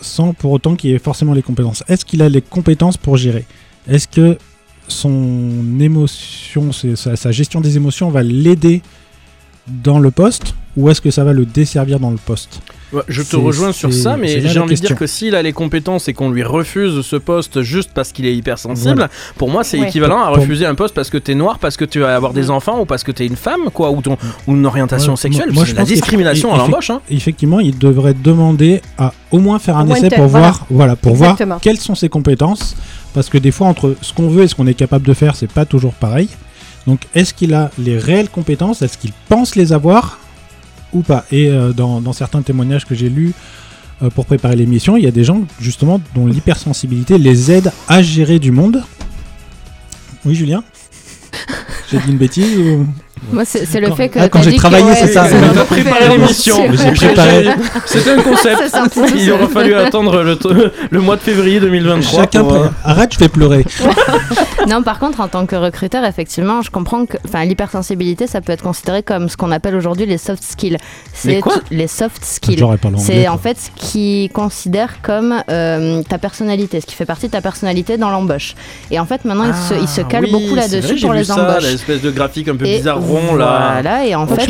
sans pour autant qu'il ait forcément les compétences. Est-ce qu'il a les compétences pour gérer? Est-ce que son émotion, sa gestion des émotions va l'aider dans le poste ou est-ce que ça va le desservir dans le poste? Ouais, je te rejoins sur ça, mais j'ai envie de dire que s'il a les compétences et qu'on lui refuse ce poste juste parce qu'il est hypersensible, Voilà. pour moi c'est Ouais. équivalent à refuser un poste parce que t'es noir, parce que tu vas avoir des enfants ou parce que t'es une femme, quoi, ou, ton, ou une orientation Ouais, sexuelle. moi- je la discrimination à l'embauche. Hein. Effectivement, il devrait demander à au moins faire un essai pour voilà. voir, voilà, pour Exactement. voir quelles sont ses compétences, parce que des fois entre ce qu'on veut et ce qu'on est capable de faire, c'est pas toujours pareil. Donc, est-ce qu'il a les réelles compétences? Est-ce qu'il pense les avoir? Ou pas Et euh, dans, certains témoignages que j'ai lus euh, pour préparer l'émission, il y a des gens justement dont l'hypersensibilité les aide à gérer du monde. Oui, Julien? J'ai dit une bêtise ou... Moi, c'est le fait que. ah, quand t'as j'ai travaillé, ouais, c'est ça. peu préparé l'émission. J'ai préparé. C'était un concept. Il aurait fallu attendre le, mois de février 2023. Chacun pour, euh, Arrête, je fais pleurer. Non, par contre, en tant que recruteur, effectivement, je comprends que enfin, l'hypersensibilité, ça peut être considéré comme ce qu'on appelle aujourd'hui les soft skills. C'est les soft skills. C'est en fait ce qui considère comme euh, ta personnalité, ce qui fait partie de ta personnalité dans l'embauche. Et en fait, maintenant, il, se, il se Ah, cale oui, beaucoup là-dessus pour vu les ça, embauches. l'espèce de graphique un peu bizarre là. Voilà, et en fait,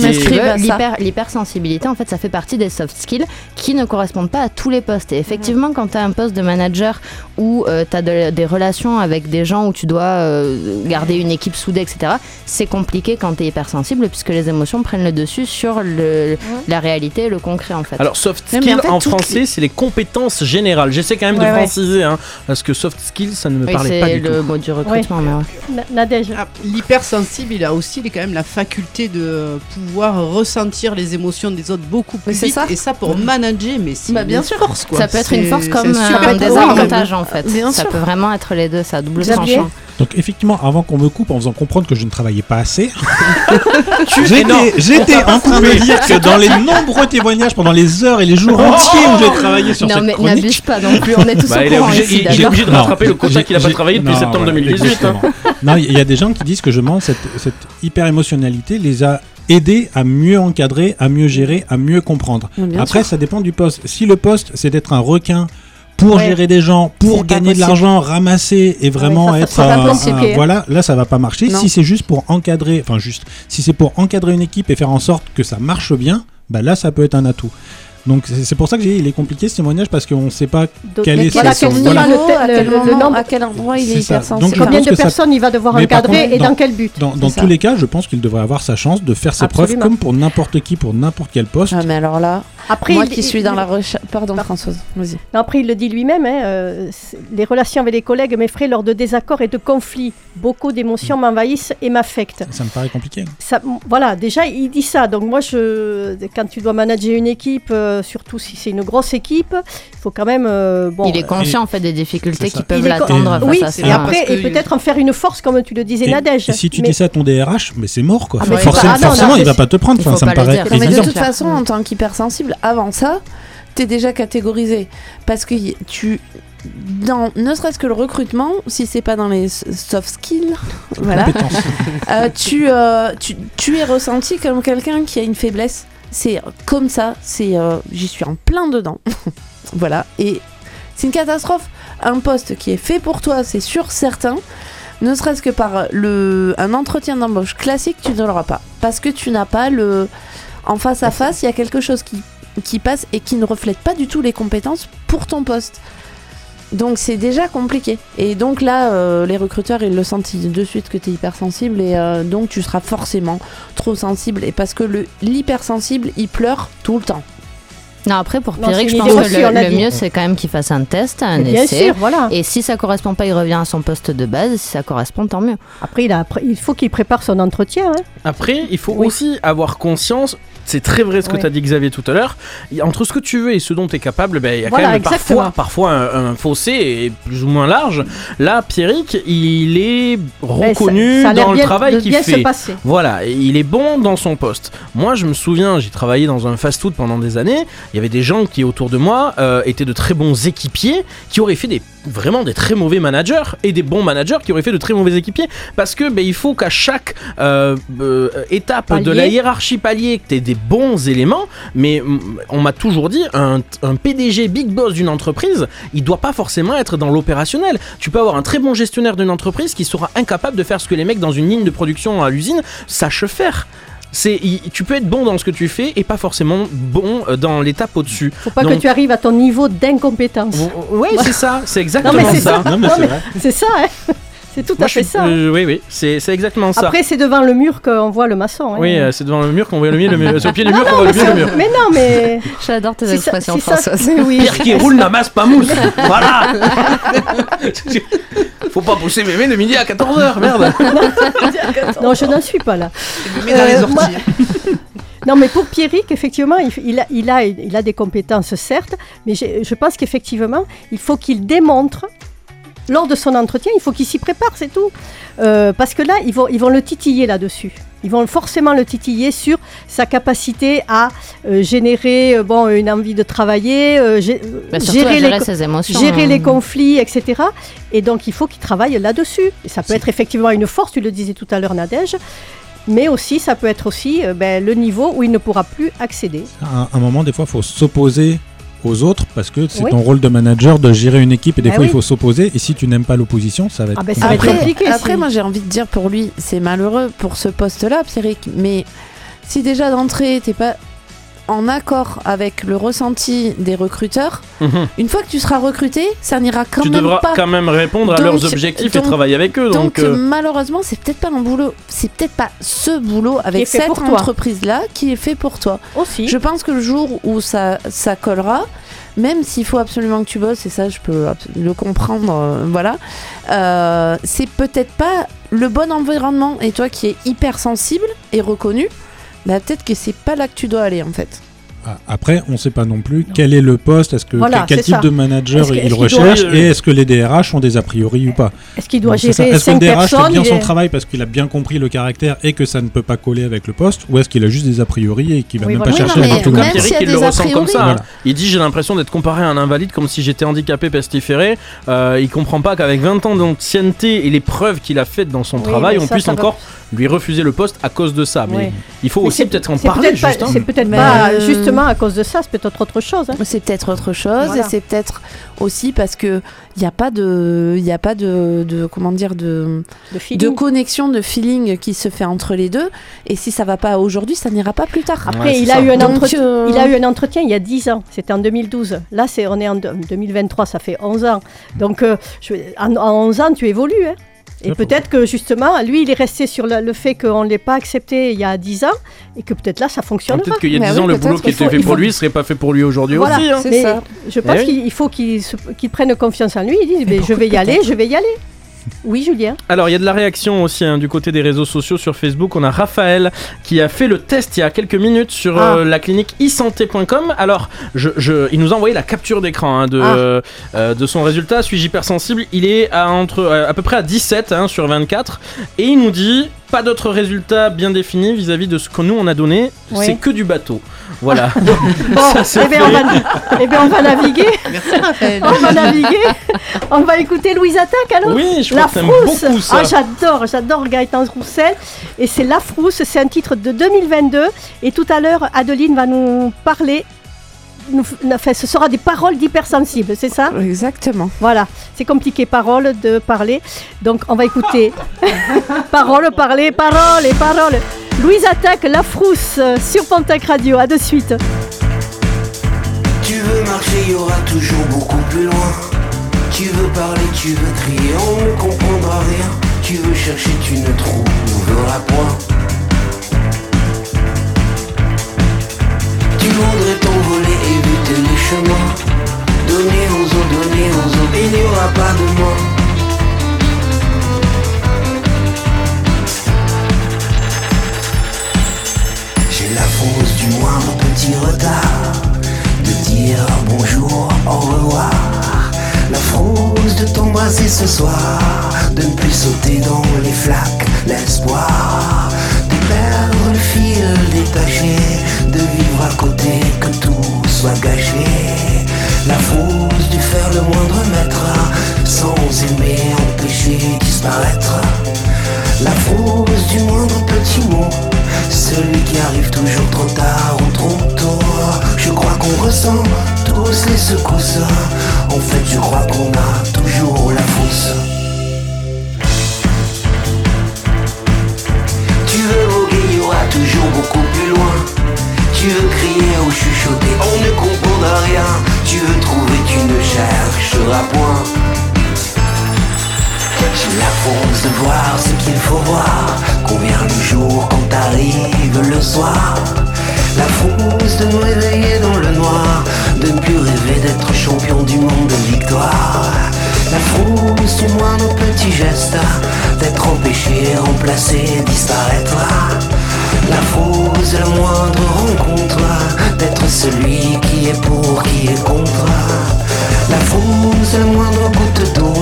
l'hypersensibilité, en fait, ça fait partie des soft skills qui ne correspondent pas à tous les postes. Et effectivement, quand tu as un poste de manager où tu as des relations avec des gens où tu dois euh, garder une équipe soudée, etc., c'est compliqué quand tu es hypersensible puisque les émotions prennent le dessus sur le, la réalité et le concret, en fait. Alors soft skills en fait, en toutes français c'est les compétences générales. J'essaie quand même Ouais, de ouais. préciser hein, parce que soft skills ça ne me Oui, parlait pas c'est du le tout. mot du recrutement, mais ouais. Nadège. Ah, L'hypersensible, il a aussi quand même la faculté de pouvoir ressentir les émotions des autres beaucoup plus vite. ça. Et ça, pour manager, mais c'est Bah, bien une sûr. force. Quoi. Ça peut être une force comme super un désavantage, en fait. Bien ça sûr. peut vraiment être les deux, ça a double tranchant. Donc effectivement, avant qu'on me coupe en faisant comprendre que je ne travaillais pas assez, Tu j'étais, en train de dire que dans les nombreux témoignages pendant les heures et les jours entiers où j'ai travaillé sur Non, cette mais chronique, n'abuse pas non plus, on est tous Bah, au courant ici, d'accord obligé de Non, rattraper le j'ai- qu'il a pas j'ai- travaillé depuis non, septembre voilà, 2018. hein. exactement. non, il y a des gens qui disent que je mens cette, cette hyper émotionnalité les a aidés à mieux encadrer, à mieux gérer, à mieux comprendre. Mais bien Après, sûr. ça dépend du poste. Si le poste c'est d'être un requin pour Ouais. gérer des gens, pour gagner de l'argent, ramasser et vraiment ça, ça, être voilà, là ça va pas marcher. Non. Si c'est juste pour encadrer, enfin juste, si c'est pour encadrer une équipe et faire en sorte que ça marche bien, bah là ça peut être un atout. Donc c'est pour ça que j'ai dit, il est compliqué ce témoignage parce qu'on ne sait pas D'autres- quel est voilà, son- quel voilà. niveau, à le- quel le- le moment, nombre- à quel endroit il est C'est ça. hypersensible. Donc, Combien de ça- personnes il va devoir Mais encadrer contre, et dans- dans quel but Dans, tous les cas, je pense qu'il devrait avoir sa chance de faire ses Absolument. preuves comme pour n'importe qui, pour n'importe quel poste. Ah, mais alors là, Après, moi il- qui il- suis dans il- la recherche. Pardon, Françoise, vas-y. Après, il le dit lui-même, hein, euh, les relations avec les collègues m'effraient lors de désaccords et de conflits. Beaucoup d'émotions Mm. m'envahissent et m'affectent. Ça me paraît compliqué. Ça, voilà, déjà, il dit ça. Donc moi, je, quand tu dois manager une équipe, euh, surtout si c'est une grosse équipe, il faut quand même... euh, bon, il est conscient en fait des difficultés ça. qui peuvent Il est con- l'attendre oui, à et ça. après, Parce et que- peut-être en faire une force, comme tu le disais, Et- Nadège. Et si tu Mais- dis ça à ton DRH, mais c'est mort quoi. Ah, mais forcément, c'est pas- ah non, forcément, non, il va c'est- pas te prendre. il Enfin, faut ça me pas le paraît dire. Non, mais de évident. toute façon, en tant qu'hypersensible, avant ça, t'es déjà catégorisé. Parce que y- tu. Dans, ne serait-ce que le recrutement, si c'est pas dans les s- soft skills, voilà, Compétence. euh, tu, euh, tu, tu es ressenti comme quelqu'un qui a une faiblesse. C'est comme ça, c'est euh, j'y suis en plein dedans. voilà, et c'est une catastrophe. Un poste qui est fait pour toi, c'est sûr, certain. Ne serait-ce que par le, un entretien d'embauche classique, tu ne l'auras pas. Parce que tu n'as pas le. En face à face, il y a quelque chose qui, qui passe et qui ne reflète pas du tout les compétences pour ton poste. Donc c'est déjà compliqué. Et donc là, euh, les recruteurs, ils le sentent de suite que tu es hypersensible et euh, donc tu seras forcément trop sensible. Et parce que le l'hypersensible, il pleure tout le temps. Non, après, pour Pierrick, je pense que le, mieux, c'est quand même qu'il fasse un test, un Bien essai. sûr, voilà. Et si ça correspond pas, il revient à son poste de base. Si ça correspond, tant mieux. Après, il, a, il faut qu'il prépare son entretien. hein. Après, il faut Oui. aussi avoir conscience c'est très vrai ce que tu as dit Xavier tout à l'heure. Entre ce que tu veux et ce dont tu es capable, ben, il y a Voilà, quand même parfois, parfois un, un fossé et plus ou moins large. Là, Pierrick, il est ça- reconnu ça dans le travail qu'il fait. passer. Voilà, il est bon dans son poste. Moi, je me souviens, j'ai travaillé dans un fast-food pendant des années. Il y avait des gens qui, autour de moi, euh, étaient de très bons équipiers, qui auraient fait des vraiment des très mauvais managers et des bons managers qui auraient fait de très mauvais équipiers parce que ben, il faut qu'à chaque euh, euh, étape de la hiérarchie palier que tu aies des bons éléments. Mais mm, on m'a toujours dit un, un PDG big boss d'une entreprise il doit pas forcément être dans l'opérationnel. Tu peux avoir un très bon gestionnaire d'une entreprise qui sera incapable de faire ce que les mecs dans une ligne de production à l'usine sachent faire c'est, tu peux être bon dans ce que tu fais et pas forcément bon euh, dans l'étape au-dessus. Faut pas Donc- que tu arrives à ton niveau d'incompétence. Ouais, c'est ça, c'est Non exactement mais c'est ça. ça. Non, mais Non, c'est mais vrai. c'est ça. hein. C'est tout Moi, à fait suis- ça. hein. euh, oui, oui, c'est c'est exactement ça. Après, c'est devant le mur qu'on voit le maçon. hein. oui, euh, c'est devant le mur qu'on voit le mieux. Sur le pied du mur qu'on voit le mur. mais non, mais J'adore tes c'est ça- expressions c'est mais oui. Pierre qui roule n'amasse pas mousse. voilà. Faut pas pousser mémé de midi à 14h, merde. Non, je n'en suis pas là. Mais dans les Euh, moi- orties. Non, mais pour Pierrick, effectivement, il, il a, il, a, il a des compétences, certes, mais je pense qu'effectivement, il faut qu'il démontre, lors de son entretien, il faut qu'il s'y prépare, c'est tout. Euh, parce que là, ils vont, ils vont le titiller là-dessus. Ils vont forcément le titiller sur sa capacité à euh, générer euh, bon, une envie de travailler, euh, gé- Bah, gérer, gérer les, co- ses émotions. gérer hein. les conflits, etc. Et donc, il faut qu'il travaille là-dessus. Et ça peut être effectivement une force, tu le disais tout à l'heure, Nadège. Mais aussi, ça peut être aussi euh, ben, le niveau où il ne pourra plus accéder. À un moment, des fois, il faut s'opposer aux autres parce que c'est Oui. ton rôle de manager de gérer une équipe et des Ah fois oui. il faut s'opposer et si tu n'aimes pas l'opposition ça va être Ah ça va être compliqué. Après, si- moi j'ai envie de dire pour lui, c'est malheureux pour ce poste-là, Pierrick, mais si déjà d'entrée t'es pas en accord avec le ressenti des recruteurs, une fois que tu seras recruté, ça n'ira quand tu même devras pas. quand même répondre à leurs objectifs et donc- travailler avec eux. Donc, Donc, euh, malheureusement, c'est peut-être pas un boulot, c'est peut-être pas ce boulot avec cette entreprise-là qui est fait pour toi. aussi. Je pense que le jour où ça, ça collera, même s'il faut absolument que tu bosses, et ça je peux le comprendre, euh, voilà, euh, c'est peut-être pas le bon environnement. Et toi qui es hyper sensible et reconnu, bah, peut-être que c'est pas là que tu dois aller en fait. Ah, Après, on ne sait pas non plus quel est le poste, est-ce que Voilà, quel type ça. de manager Est-ce que- est-ce il recherche doit- et est-ce que les DRH ont des a priori ou pas. Est-ce qu'il doit Donc, gérer Est-ce que le DRH fait bien son travail parce qu'il a bien compris le caractère et que ça ne peut pas coller avec le poste ou est-ce qu'il a juste des a priori et qu'il va Oui, même voilà. pas Oui, chercher non, mais tout même a il le ressent comme ça. hein. Voilà. Il dit J'ai l'impression d'être comparé à un invalide comme si j'étais handicapé pestiféré. Euh, il comprend pas qu'avec 20 ans d'ancienneté et les preuves qu'il a faites dans son Oui, travail, on puisse encore lui refuser le poste à cause de ça. Mais il faut aussi peut-être en c'est parler, peut-être pas- juste. C'est peut-être Mais, à cause de ça, c'est peut-être autre chose. hein. C'est peut-être autre chose Voilà. et c'est peut-être aussi parce que il n'y a pas de, il y a pas de, de comment dire de, De connexion, de feeling qui se fait entre les deux. Et si ça va pas aujourd'hui, ça n'ira pas plus tard. Après, Ouais, il, a eu un Donc, entretien, euh, il a eu un entretien il y a 10 ans, c'était en 2012. Là, c'est, on est en deux- 2023, ça fait 11 ans. Donc, euh, je- en, en 11 ans, tu évolues. hein. Et peut-être que justement, lui, il est resté sur le, le fait qu'on ne l'ait pas accepté il y a 10 ans et que peut-être là, ça Ah, fonctionnera. Peut-être qu'il y a Bah 10 oui, ans, le boulot qui était faut- fait pour faut- lui serait pas fait pour lui aujourd'hui Voilà, aussi. hein. C'est Mais ça. Je pense Eh oui. qu'il il faut qu'il, prenne confiance en lui. Il dit, mais je vais y aller, je vais y aller. Oui, Julien. Alors, il y a de la réaction aussi hein, du côté des réseaux sociaux sur Facebook. On a Raphaël qui a fait le test il y a quelques minutes sur Ah. euh, la clinique e-santé.com. Alors, je, je- il nous a envoyé la capture d'écran hein, de, Ah. euh, de son résultat. Suis-je hypersensible? Il est à, entre, euh, à peu près à 17 hein, sur 24. Et il nous dit pas d'autres résultats bien définis vis-à-vis de ce que nous on a donné. Oui. C'est que du bateau. Voilà. Bon, Ça, eh bien, on, va- eh bien, on va naviguer. Merci. On va naviguer. On va écouter Louise Attaque alors. oui, je crois La Frousse. beaucoup ça. Ah, j'adore, j'adore Gaëtan Roussel. Et c'est La Frousse, c'est un titre de 2022. Et tout à l'heure, Adeline va nous parler. Nous, enfin, ce sera des paroles d'hypersensibles, c'est ça? Exactement. Voilà, c'est compliqué, paroles de parler. Donc, on va écouter. paroles, parler, paroles et paroles. Louise Attaque, La Frousse sur Pontac Radio. À de suite. Tu veux marcher, il y aura toujours beaucoup plus loin. Tu veux parler, tu veux crier, on ne comprendra rien. Tu veux chercher, tu ne trouveras point. voudrais t'envoler, éviter les chemins. Donner aux autres, donner aux autres, il n'y aura pas de moi. J'ai la fausse du moindre petit retard. De dire bonjour, au revoir. La fausse de t'embrasser ce soir. De ne plus sauter dans les flaques, l'espoir. Qu'on ressent tous les secousses. En fait, je crois qu'on a toujours la frousse. Tu veux voguer, il y aura toujours beaucoup plus loin. Tu veux crier ou chuchoter, on ne comprendra rien. Tu veux trouver, tu ne chercheras point. J'ai la force de voir ce qu'il faut voir. Vient le jour quand arrive le soir? La frousse de me réveiller dans le noir. De ne plus rêver d'être champion du monde de victoire. La frousse du moindre petit geste. D'être empêché, remplacé, disparaître. La frousse de la moindre rencontre. D'être celui qui est pour, qui est contre. La frousse de la moindre goutte d'eau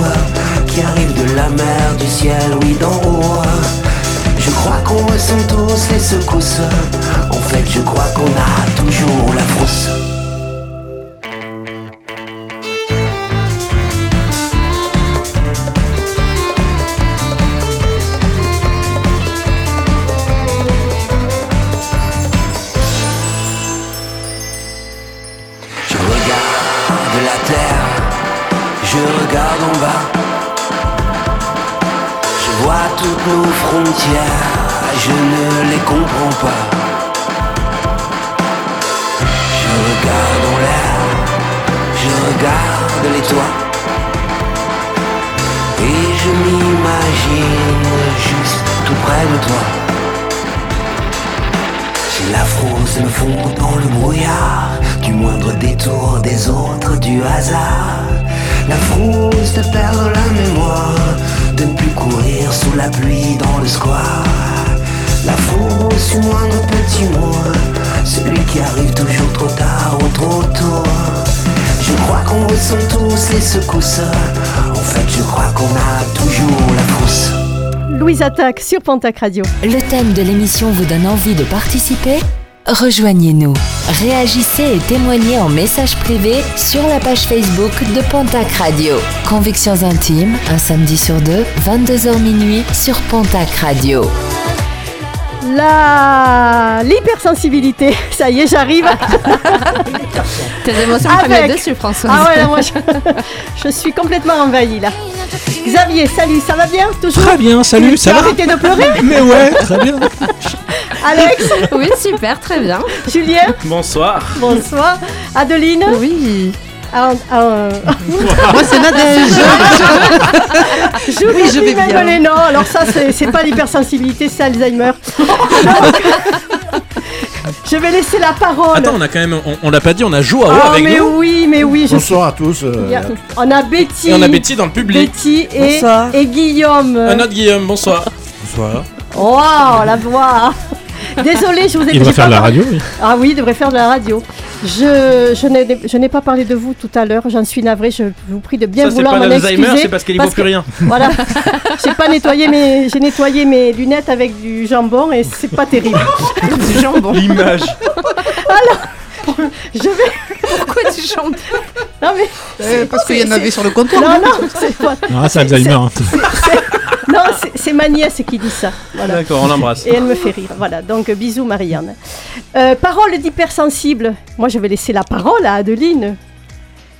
qui arrive de la mer, du ciel, oui d'en haut. Je crois qu'on ressent tous les secousses. En fait, je crois qu'on a toujours la frousse. Nos frontières, je ne les comprends pas. Je regarde en l'air, je regarde les toits. Et je m'imagine juste tout près de toi. J'ai la frousse me fond dans le brouillard Du moindre détour des autres, du hasard La frousse de perdre la mémoire De ne plus courir sous la pluie dans le square. La frousse du moindre petit mot Celui qui arrive toujours trop tard ou trop tôt. Je crois qu'on ressent tous les secousses. En fait je crois qu'on a toujours la frousse. Louise Attaque sur Pontac Radio. Le thème de l'émission vous donne envie de participer? Rejoignez-nous. Réagissez et témoignez en message privé sur la page Facebook de Pontac Radio. Convictions intimes, un samedi sur deux, 22h minuit sur Pontac Radio. La l'hypersensibilité, ça y est, j'arrive. Tes émotions Avec. prennent le dessus, François. Ah ouais, là, moi je, je suis complètement envahie là. Xavier, salut, ça va bien Toujours Très bien, salut, Tu ça va arrêté de pleurer? Mais ouais, très bien. Alex, Oui, super, très bien. Julien, Bonsoir. bonsoir. Adeline Oui. Ah, ah, Moi, c'est Nadège. Oui, je vais bien. Mingolé, non, alors ça c'est pas l'hypersensibilité, c'est Alzheimer. Donc, je vais laisser la parole. Attends, on a quand même, on, on l'a pas dit, on a Joao Ah, avec mais nous. oui, mais oui, je Bonsoir à tous. euh, a- On a Betty. Et on a Betty dans le public. Betty et, Bonsoir. et Guillaume. Un autre Guillaume, bonsoir. Bonsoir. Wow, la voix. Désolée, je vous ai Il j'ai va faire pas de la radio, oui. Ah oui, il devrait faire de la radio. Je, je n'ai je n'ai pas parlé de vous tout à l'heure, j'en suis navrée, je vous prie de bien Ça, vouloir m'en excuser. c'est parce qu'elle y parce voit plus que- rien. Voilà, j'ai pas nettoyé mes, j'ai nettoyé mes lunettes avec du jambon et c'est pas terrible. Du jambon. L'image. Je vais, Pourquoi du jambon? Non mais, Euh, parce qu'il y en avait sur le comptoir. non non, c'est pas, Non, c'est Alzheimer. Non c'est- ma nièce qui dit ça. Voilà. D'accord, on l'embrasse. Et elle me fait rire. Voilà, donc bisous Marianne. Euh, parole d'hypersensible. Moi, je vais laisser la parole à Adeline.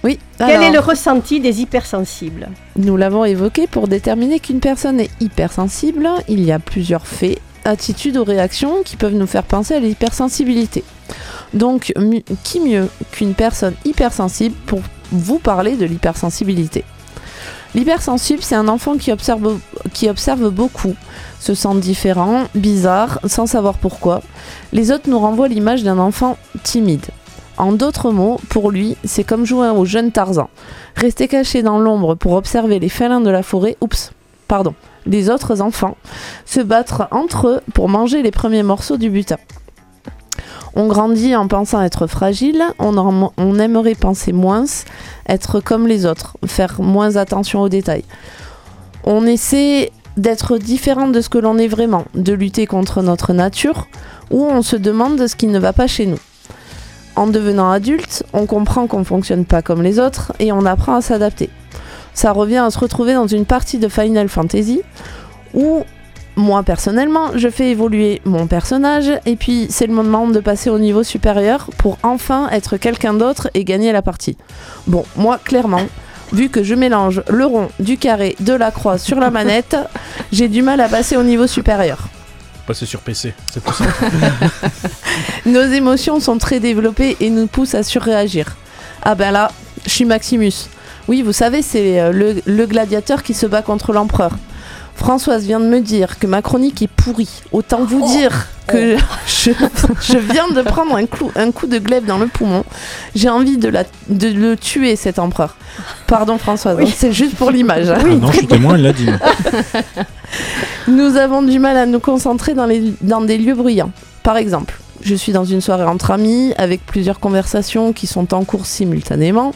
Oui. Quel alors, est le ressenti des hypersensibles? Nous l'avons évoqué pour déterminer qu'une personne est hypersensible. Il y a plusieurs faits, attitudes ou réactions qui peuvent nous faire penser à l'hypersensibilité. Donc, qui mieux qu'une personne hypersensible pour vous parler de l'hypersensibilité? L'hypersensible, c'est un enfant qui observe, qui observe beaucoup, se sent différent, bizarre, sans savoir pourquoi. Les autres nous renvoient l'image d'un enfant timide. En d'autres mots, pour lui, c'est comme jouer au jeune Tarzan. Rester caché dans l'ombre pour observer les félins de la forêt, oups, pardon, les autres enfants, se battre entre eux pour manger les premiers morceaux du butin. On grandit en pensant être fragile, on, aimerait penser moins, être comme les autres, faire moins attention aux détails. On essaie d'être différent de ce que l'on est vraiment, de lutter contre notre nature, ou on se demande ce qui ne va pas chez nous. En devenant adulte, on comprend qu'on ne fonctionne pas comme les autres et on apprend à s'adapter. Ça revient à se retrouver dans une partie de Final Fantasy où moi personnellement, je fais évoluer mon personnage et puis c'est le moment de passer au niveau supérieur pour enfin être quelqu'un d'autre et gagner la partie. Bon, moi clairement, vu que je mélange le rond, du carré, de la croix sur la manette, j'ai du mal à passer au niveau supérieur. Passer sur PC, c'est possible. Nos émotions sont très développées et nous poussent à surréagir. Ah ben là, je suis Maximus. Oui, vous savez, c'est euh, le, le gladiateur qui se bat contre l'empereur. Françoise vient de me dire que ma chronique est pourrie. Autant vous dire que je, je viens de prendre un, clou- un coup de glaive dans le poumon. J'ai envie de, la, de le tuer, cet empereur. Pardon Françoise, c'est juste pour l'image. hein. Ah non, je suis témoin, elle l'a dit. Nous avons du mal à nous concentrer dans, les, dans des lieux bruyants. Par exemple, je suis dans une soirée entre amis, avec plusieurs conversations qui sont en cours simultanément,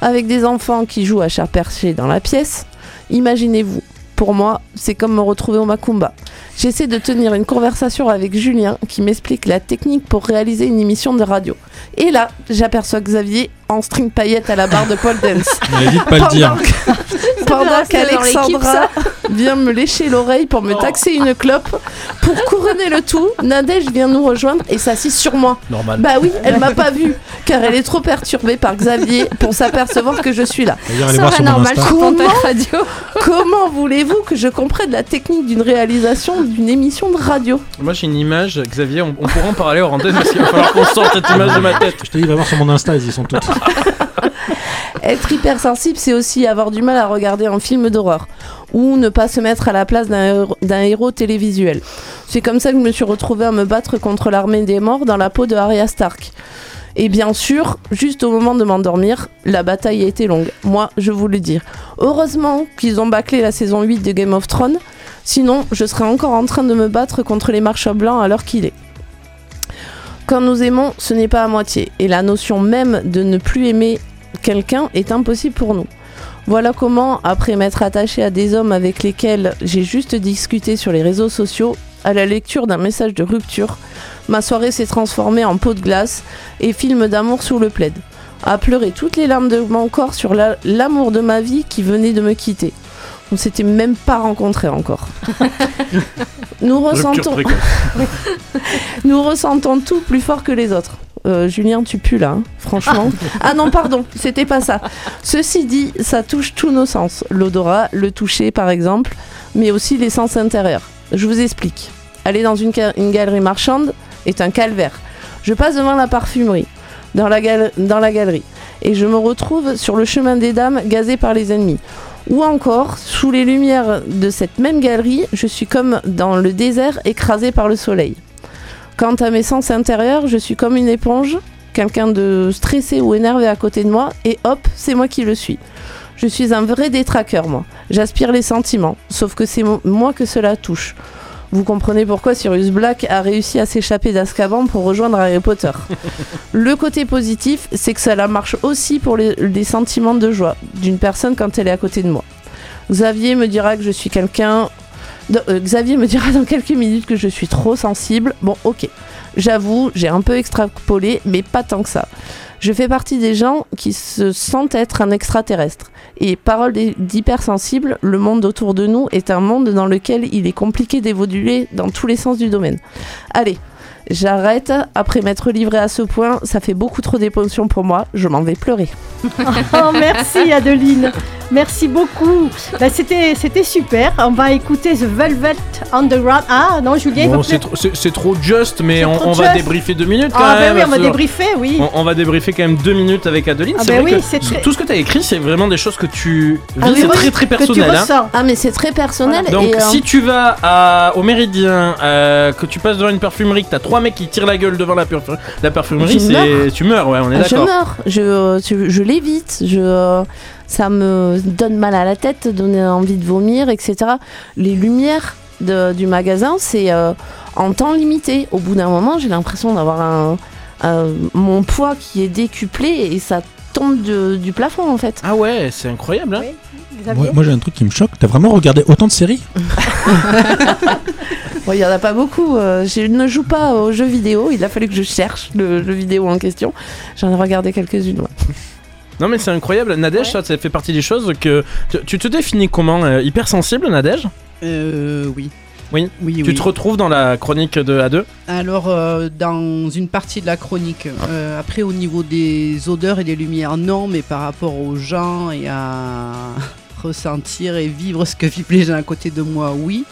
avec des enfants qui jouent à chair perchée dans la pièce. Imaginez-vous, pour moi, c'est comme me retrouver au Macumba. J'essaie de tenir une conversation avec Julien qui m'explique la technique pour réaliser une émission de radio. Et là, j'aperçois Xavier en string paillette à la barre de Paul Dance. Elle a dit de pas le dire. Pendant C'est qu'Alexandra vient me lécher l'oreille pour me taxer une clope, pour couronner le tout, Nadège vient nous rejoindre et s'assit sur moi. Normal. Bah oui, elle m'a pas vue, car elle est trop perturbée par Xavier pour s'apercevoir que je suis là. Mon normal Radio. Comment voulez-vous que je comprenne la technique d'une réalisation d'une émission de radio? Moi j'ai une image, Xavier, on, on pourra en parler hors antenne parce qu'il va falloir qu'on sorte cette image de ma tête. Je te dis, va voir sur mon Insta, elles y sont toutes. Être hypersensible, c'est aussi avoir du mal à regarder un film d'horreur ou ne pas se mettre à la place d'un héros- télévisuel. C'est comme ça que je me suis retrouvée à me battre contre l'armée des morts dans la peau de Arya Stark. Et bien sûr, juste au moment de m'endormir, la bataille a été longue. Moi, je vous le dire. Heureusement qu'ils ont bâclé la saison 8 de Game of Thrones, sinon je serais encore en train de me battre contre les marchands blancs à l'heure qu'il est. Quand nous aimons, ce n'est pas à moitié, et la notion même de ne plus aimer quelqu'un est impossible pour nous. Voilà comment, après m'être attaché à des hommes avec lesquels j'ai juste discuté sur les réseaux sociaux, à la lecture d'un message de rupture, ma soirée s'est transformée en pot de glace et film d'amour sous le plaid. À pleurer toutes les larmes de mon corps sur la- l'amour de ma vie qui venait de me quitter. On s'était même pas rencontrés encore. Nous ressentons, précoce. nous ressentons tout plus fort que les autres. Euh, Julien, tu pues là, hein, franchement. ah non, pardon, c'était pas ça. Ceci dit, ça touche tous nos sens. L'odorat, le toucher par exemple, mais aussi les sens intérieurs. Je vous explique. Aller dans une, galerie marchande est un calvaire. Je passe devant la parfumerie, dans la, gal- dans la galerie, et je me retrouve sur le chemin des dames gazé par les ennemis. Ou encore, sous les lumières de cette même galerie, je suis comme dans le désert écrasé par le soleil. Quant à mes sens intérieurs, je suis comme une éponge, quelqu'un de stressé ou énervé à côté de moi, et hop, c'est moi qui le suis. Je suis un vrai détraqueur, moi. J'aspire les sentiments, sauf que c'est mo- moi que cela touche. Vous comprenez pourquoi Sirius Black a réussi à s'échapper d'Azkaban pour rejoindre Harry Potter. Le côté positif, c'est que cela marche aussi pour les, les sentiments de joie d'une personne quand elle est à côté de moi. Xavier me dira que je suis quelqu'un. euh, Xavier me dira dans quelques minutes que je suis trop sensible. Bon, ok. J'avoue, j'ai un peu extrapolé, mais pas tant que ça. Je fais partie des gens qui se sentent être un extraterrestre. Et parole d'hy- d'hypersensible, le monde autour de nous est un monde dans lequel il est compliqué d'évoluer dans tous les sens du domaine. Allez, j'arrête. Après m'être livré à ce point, ça fait beaucoup trop d'émotions pour moi. Je m'en vais pleurer. Oh, merci Adeline, merci beaucoup. Ben, c'était, c'était super. On va écouter The Velvet Underground. Ah non, Julien, Bon, c'est trop- c'est c'est trop juste, mais on, trop on va just. débriefer deux minutes quand Ah ben même. oui, on va débriefer, oui. On, on va débriefer quand même deux minutes avec Adeline. Ah c'est ben vrai oui, que c'est très- tout ce que tu as écrit, c'est vraiment des choses que tu Ah oui, c'est oui, très très personnel. hein. Ah, mais c'est très personnel. Donc et, euh, si tu vas à- au Méridien, euh, que tu passes devant une parfumerie, que t'as trois mecs qui tirent la gueule devant la, perfu- la parfumerie, Je c'est tu meurs, ouais, on est Ah, je d'accord. meurs, je, je, je l'évite, je, ça me donne mal à la tête, donne envie de vomir, etc. Les lumières de- du magasin, c'est euh, en temps limité. Au bout d'un moment, j'ai l'impression d'avoir un, mon poids qui est décuplé et ça tombe de- du plafond en fait. Ah ouais, c'est incroyable. Hein Oui, Moi, j'ai un truc qui me choque. T'as vraiment regardé autant de séries? Il y en a pas beaucoup. euh, je ne joue pas aux jeux vidéo. Il a fallu que je cherche le jeu vidéo en question. J'en ai regardé quelques-unes. ouais. Non mais c'est incroyable. Nadège, ça, ça fait partie des choses que... Tu, tu te définis comment euh, Hypersensible, Nadège? Euh, oui. Oui. Oui, Tu oui. te retrouves dans la chronique de A2 Alors, euh, dans une partie de la chronique, euh, après au niveau des odeurs et des lumières, non, mais par rapport aux gens et à ressentir et vivre ce que vivent les gens à côté de moi, oui.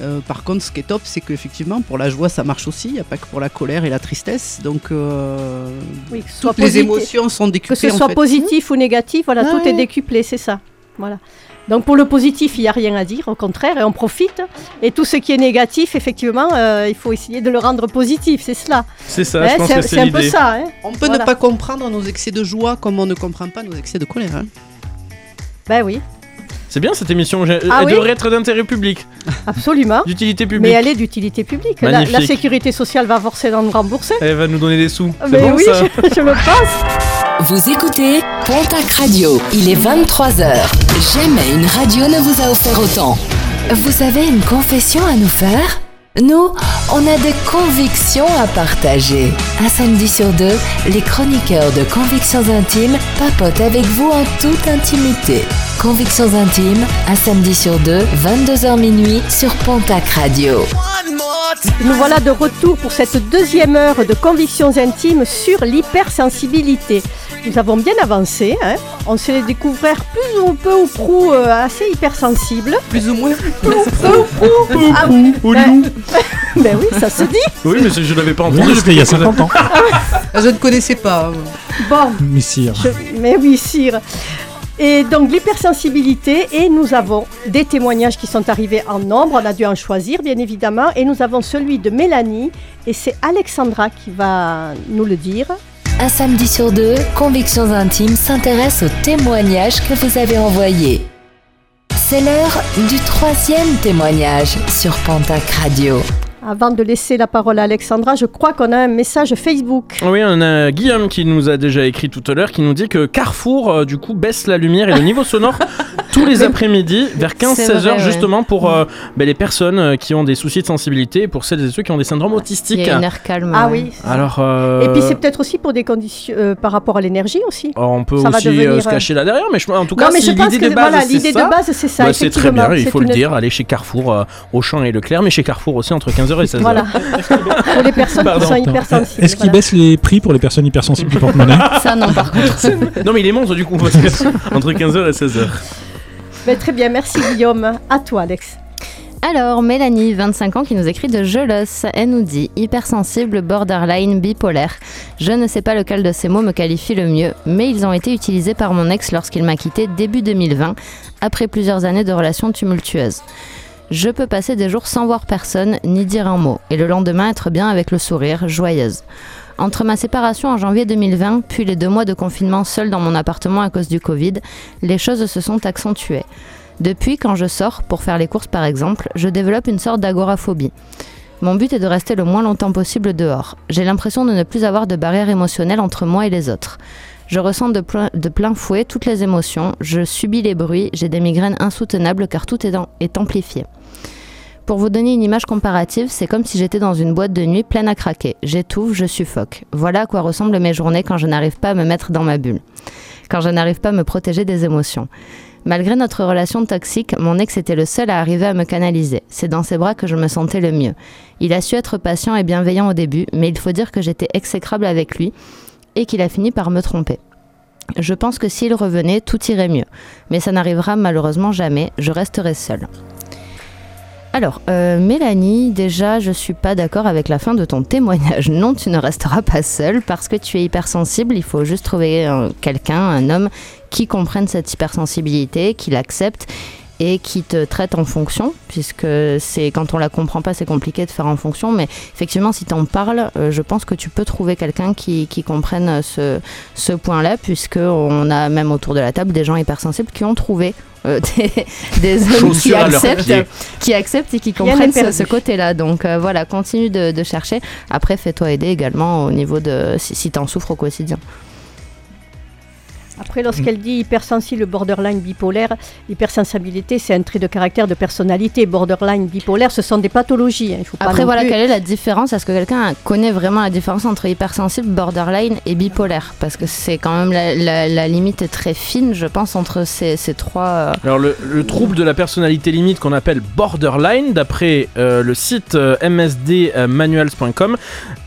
Euh, par contre, ce qui est top, c'est qu'effectivement, pour la joie, ça marche aussi. Il n'y a pas que pour la colère et la tristesse. Donc, euh, Oui, que ce toutes les positif- émotions sont Que décuplées. ce en soit fait. positif ou négatif, voilà, Ah tout ouais. est décuplé, c'est ça. Voilà. Donc pour le positif, il n'y a rien à dire, au contraire, et on profite. Et tout ce qui est négatif, effectivement, euh, il faut essayer de le rendre positif, c'est cela. C'est ça, Hein, c'est que un peu ça. hein. On peut Voilà. ne pas comprendre nos excès de joie comme on ne comprend pas nos excès de colère. hein. Ben oui, C'est bien cette émission, Ah elle oui devrait être d'intérêt public, absolument. d'utilité Mais publique. elle est d'utilité publique. La, sécurité sociale va forcément nous rembourser. Elle va nous donner des sous. Mais bon oui, ça je, je le pense. Vous écoutez Pontac Radio. Il est 23h. Jamais une radio ne vous a offert autant. Vous avez une confession à nous faire? Nous, on a des convictions à partager. Un samedi sur deux, les chroniqueurs de Convictions Intimes papotent avec vous en toute intimité. Convictions Intimes, un samedi sur deux, 22h minuit sur Pontac Radio. Nous voilà de retour pour cette deuxième heure de convictions intimes sur l'hypersensibilité. Nous avons bien avancé, hein. on s'est découvert plus ou peu ou prou euh, assez hypersensible. Plus ou moins. Ah oui, ben, ben oui, ça se dit. Oui, mais je l'avais pas entendu. C'était il y a 50 ans. Ah, Je ne connaissais pas. Bon, Messire. je- mais oui, sire. Et donc l'hypersensibilité, et nous avons des témoignages qui sont arrivés en nombre, on a dû en choisir bien évidemment, et nous avons celui de Mélanie, et c'est Alexandra qui va nous le dire. Un samedi sur deux, Convictions Intimes s'intéresse aux témoignages que vous avez envoyés. C'est l'heure du troisième témoignage sur Pontac Radio. Avant de laisser la parole à Alexandra, je crois qu'on a un message Facebook. Oui, on a Guillaume qui nous a déjà écrit tout à l'heure, qui nous dit que Carrefour, euh, du coup, baisse la lumière et le niveau sonore tous les après-midi vers 15-16 C'est heures, ouais. justement pour euh, ben, les personnes euh, qui ont des soucis de sensibilité et pour celles et ceux qui ont des syndromes Il autistiques. y a une heure calme. Ah ouais. oui. Alors, euh, Et puis c'est peut-être aussi pour des conditions euh, par rapport à l'énergie aussi. alors, on peut ça aussi euh, devenir, se cacher là derrière, mais je- en tout cas, mais si je pense l'idée que de base, voilà, c'est l'idée ça, de base c'est ça. bah, c'est très bien, il faut le dire, allez chez Carrefour, euh, Auchan et Leclerc, mais chez Carrefour aussi entre 15h et 16h. Voilà. pour les personnes Pardon. qui sont hypersensibles. Est-ce qu'ils voilà. baissent les prix pour les personnes hypersensibles du porte-monnaie Ça, non, par contre. non, mais il est monstre du coup, parce que entre 15h et 16h. Ben, très bien, merci Guillaume. À toi Alex. Alors, Mélanie, 25 ans, qui nous écrit de Gelos. Elle nous dit hypersensible, borderline, bipolaire. Je ne sais pas lequel de ces mots me qualifie le mieux, mais ils ont été utilisés par mon ex lorsqu'il m'a quitté début 2020, après plusieurs années de relations tumultueuses. Je peux passer des jours sans voir personne, ni dire un mot, et le lendemain être bien avec le sourire, joyeuse. Entre ma séparation en janvier 2020, puis les deux mois de confinement seul dans mon appartement à cause du Covid, les choses se sont accentuées. Depuis, quand je sors, pour faire les courses par exemple, je développe une sorte d'agoraphobie. Mon but est de rester le moins longtemps possible dehors. J'ai l'impression de ne plus avoir de barrière émotionnelle entre moi et les autres. Je ressens de plein, fouet toutes les émotions, je subis les bruits, j'ai des migraines insoutenables car tout est, est amplifié. Pour vous donner une image comparative, c'est comme si j'étais dans une boîte de nuit pleine à craquer. J'étouffe, je suffoque. Voilà à quoi ressemblent mes journées quand je n'arrive pas à me mettre dans ma bulle. Quand je n'arrive pas à me protéger des émotions. Malgré notre relation toxique, mon ex était le seul à arriver à me canaliser. C'est dans ses bras que je me sentais le mieux. Il a su être patient et bienveillant au début, mais il faut dire que j'étais exécrable avec lui et qu'il a fini par me tromper. Je pense que s'il revenait, tout irait mieux. Mais ça n'arrivera malheureusement jamais, je resterai seule. Alors, euh, Mélanie, déjà, je suis pas d'accord avec la fin de ton témoignage. Non, tu ne resteras pas seule parce que tu es hypersensible. Il faut juste trouver euh, quelqu'un, un homme, qui comprenne cette hypersensibilité, qui l'accepte et qui te traite en fonction, puisque c'est quand on la comprend pas, c'est compliqué de faire en fonction. Mais effectivement, si tu en parles, euh, je pense que tu peux trouver quelqu'un qui, qui comprenne ce, ce point-là, puisque on a même autour de la table des gens hypersensibles qui ont trouvé euh, des, des hommes qui acceptent, pieds. qui acceptent et qui comprennent ce, côté-là. Donc euh, voilà, continue de, de chercher. Après, fais-toi aider également au niveau de si, si t'en souffres au quotidien. Après, lorsqu'elle dit hypersensible, borderline, bipolaire, hypersensibilité, c'est un trait de caractère de personnalité. Borderline, bipolaire, ce sont des pathologies. hein. Il faut pas Après, voilà, plus- quelle est la différence? Est-ce que quelqu'un connaît vraiment la différence entre hypersensible, borderline et bipolaire? Parce que c'est quand même la, la- la limite est très fine, je pense, entre ces, ces trois. euh, Alors le, le trouble de la personnalité limite qu'on appelle borderline, d'après euh, le site euh, msdmanuals.com,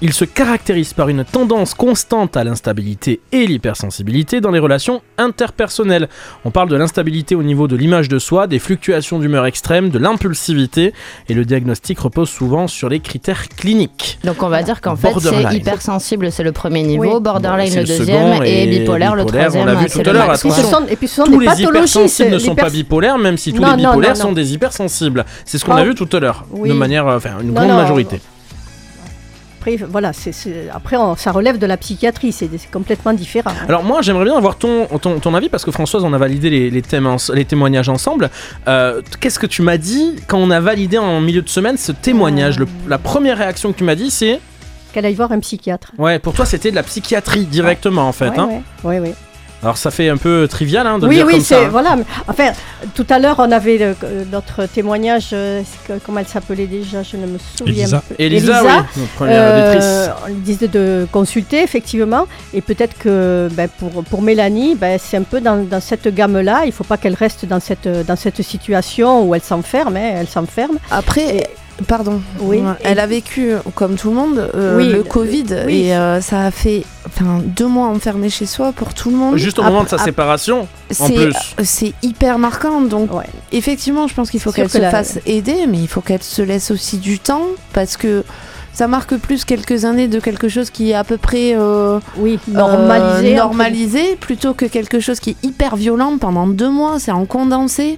il se caractérise par une tendance constante à l'instabilité et l'hypersensibilité dans les relations interpersonnelles. On parle de l'instabilité au niveau de l'image de soi, des fluctuations d'humeur extrêmes, de l'impulsivité, et le diagnostic repose souvent sur les critères cliniques. Donc on va dire qu'en fait, c'est hypersensible, c'est le premier niveau, Oui. borderline Bon, le deuxième et, et bipolaire le bipolaire, on troisième. l'a vu c'est tout à le l'heure, et puis ce sont Tous des les hypersensibles ne sont pas bipolaires, même si tous Non, les non, bipolaires non, sont des hypersensibles. C'est ce qu'on Oh. a vu tout à l'heure, Oui. de manière, euh, enfin, une Non, grande non, majorité. Après, voilà, c'est- c'est- après on- ça relève de la psychiatrie, c'est c'est complètement différent. hein. Alors moi j'aimerais bien avoir ton, ton, ton avis parce que Françoise on a validé les, les, thèmes les témoignages ensemble. Euh, Qu'est-ce que tu m'as dit quand on a validé en milieu de semaine ce témoignage? Le- La première réaction que tu m'as dit c'est? Qu'elle aille voir un psychiatre. ouais pour toi c'était de la psychiatrie directement en fait. Ouais, hein. ouais, ouais, ouais. Alors ça fait un peu trivial hein, de le Oui, dire oui, comme ça. c'est hein. voilà. Enfin, tout à l'heure, on avait le- euh, notre témoignage. euh, comment elle s'appelait déjà Je ne me souviens Elisa. plus. Elisa, oui, notre première Euh, auditrice. on lui disait de consulter effectivement et peut-être que ben, pour, pour Mélanie ben, c'est un peu dans, dans cette gamme là il ne faut pas qu'elle reste dans cette, dans cette situation où elle s'enferme hein, elle s'enferme Après, pardon, Oui, Ouais, et- elle a vécu, comme tout le monde, euh, Oui, le le- Covid oui. et euh, ça a fait enfin, deux mois enfermé chez soi pour tout le monde. Juste au moment de sa séparation en c'est- plus. C'est hyper marquant, donc Ouais. effectivement, je pense qu'il faut qu'elle que se la- fasse aider, mais il faut qu'elle se laisse aussi du temps parce que ça marque plus quelques années de quelque chose qui est à peu près euh, oui euh, normalisé normalisé plutôt que quelque chose qui est hyper violent pendant deux mois, c'est en condensé.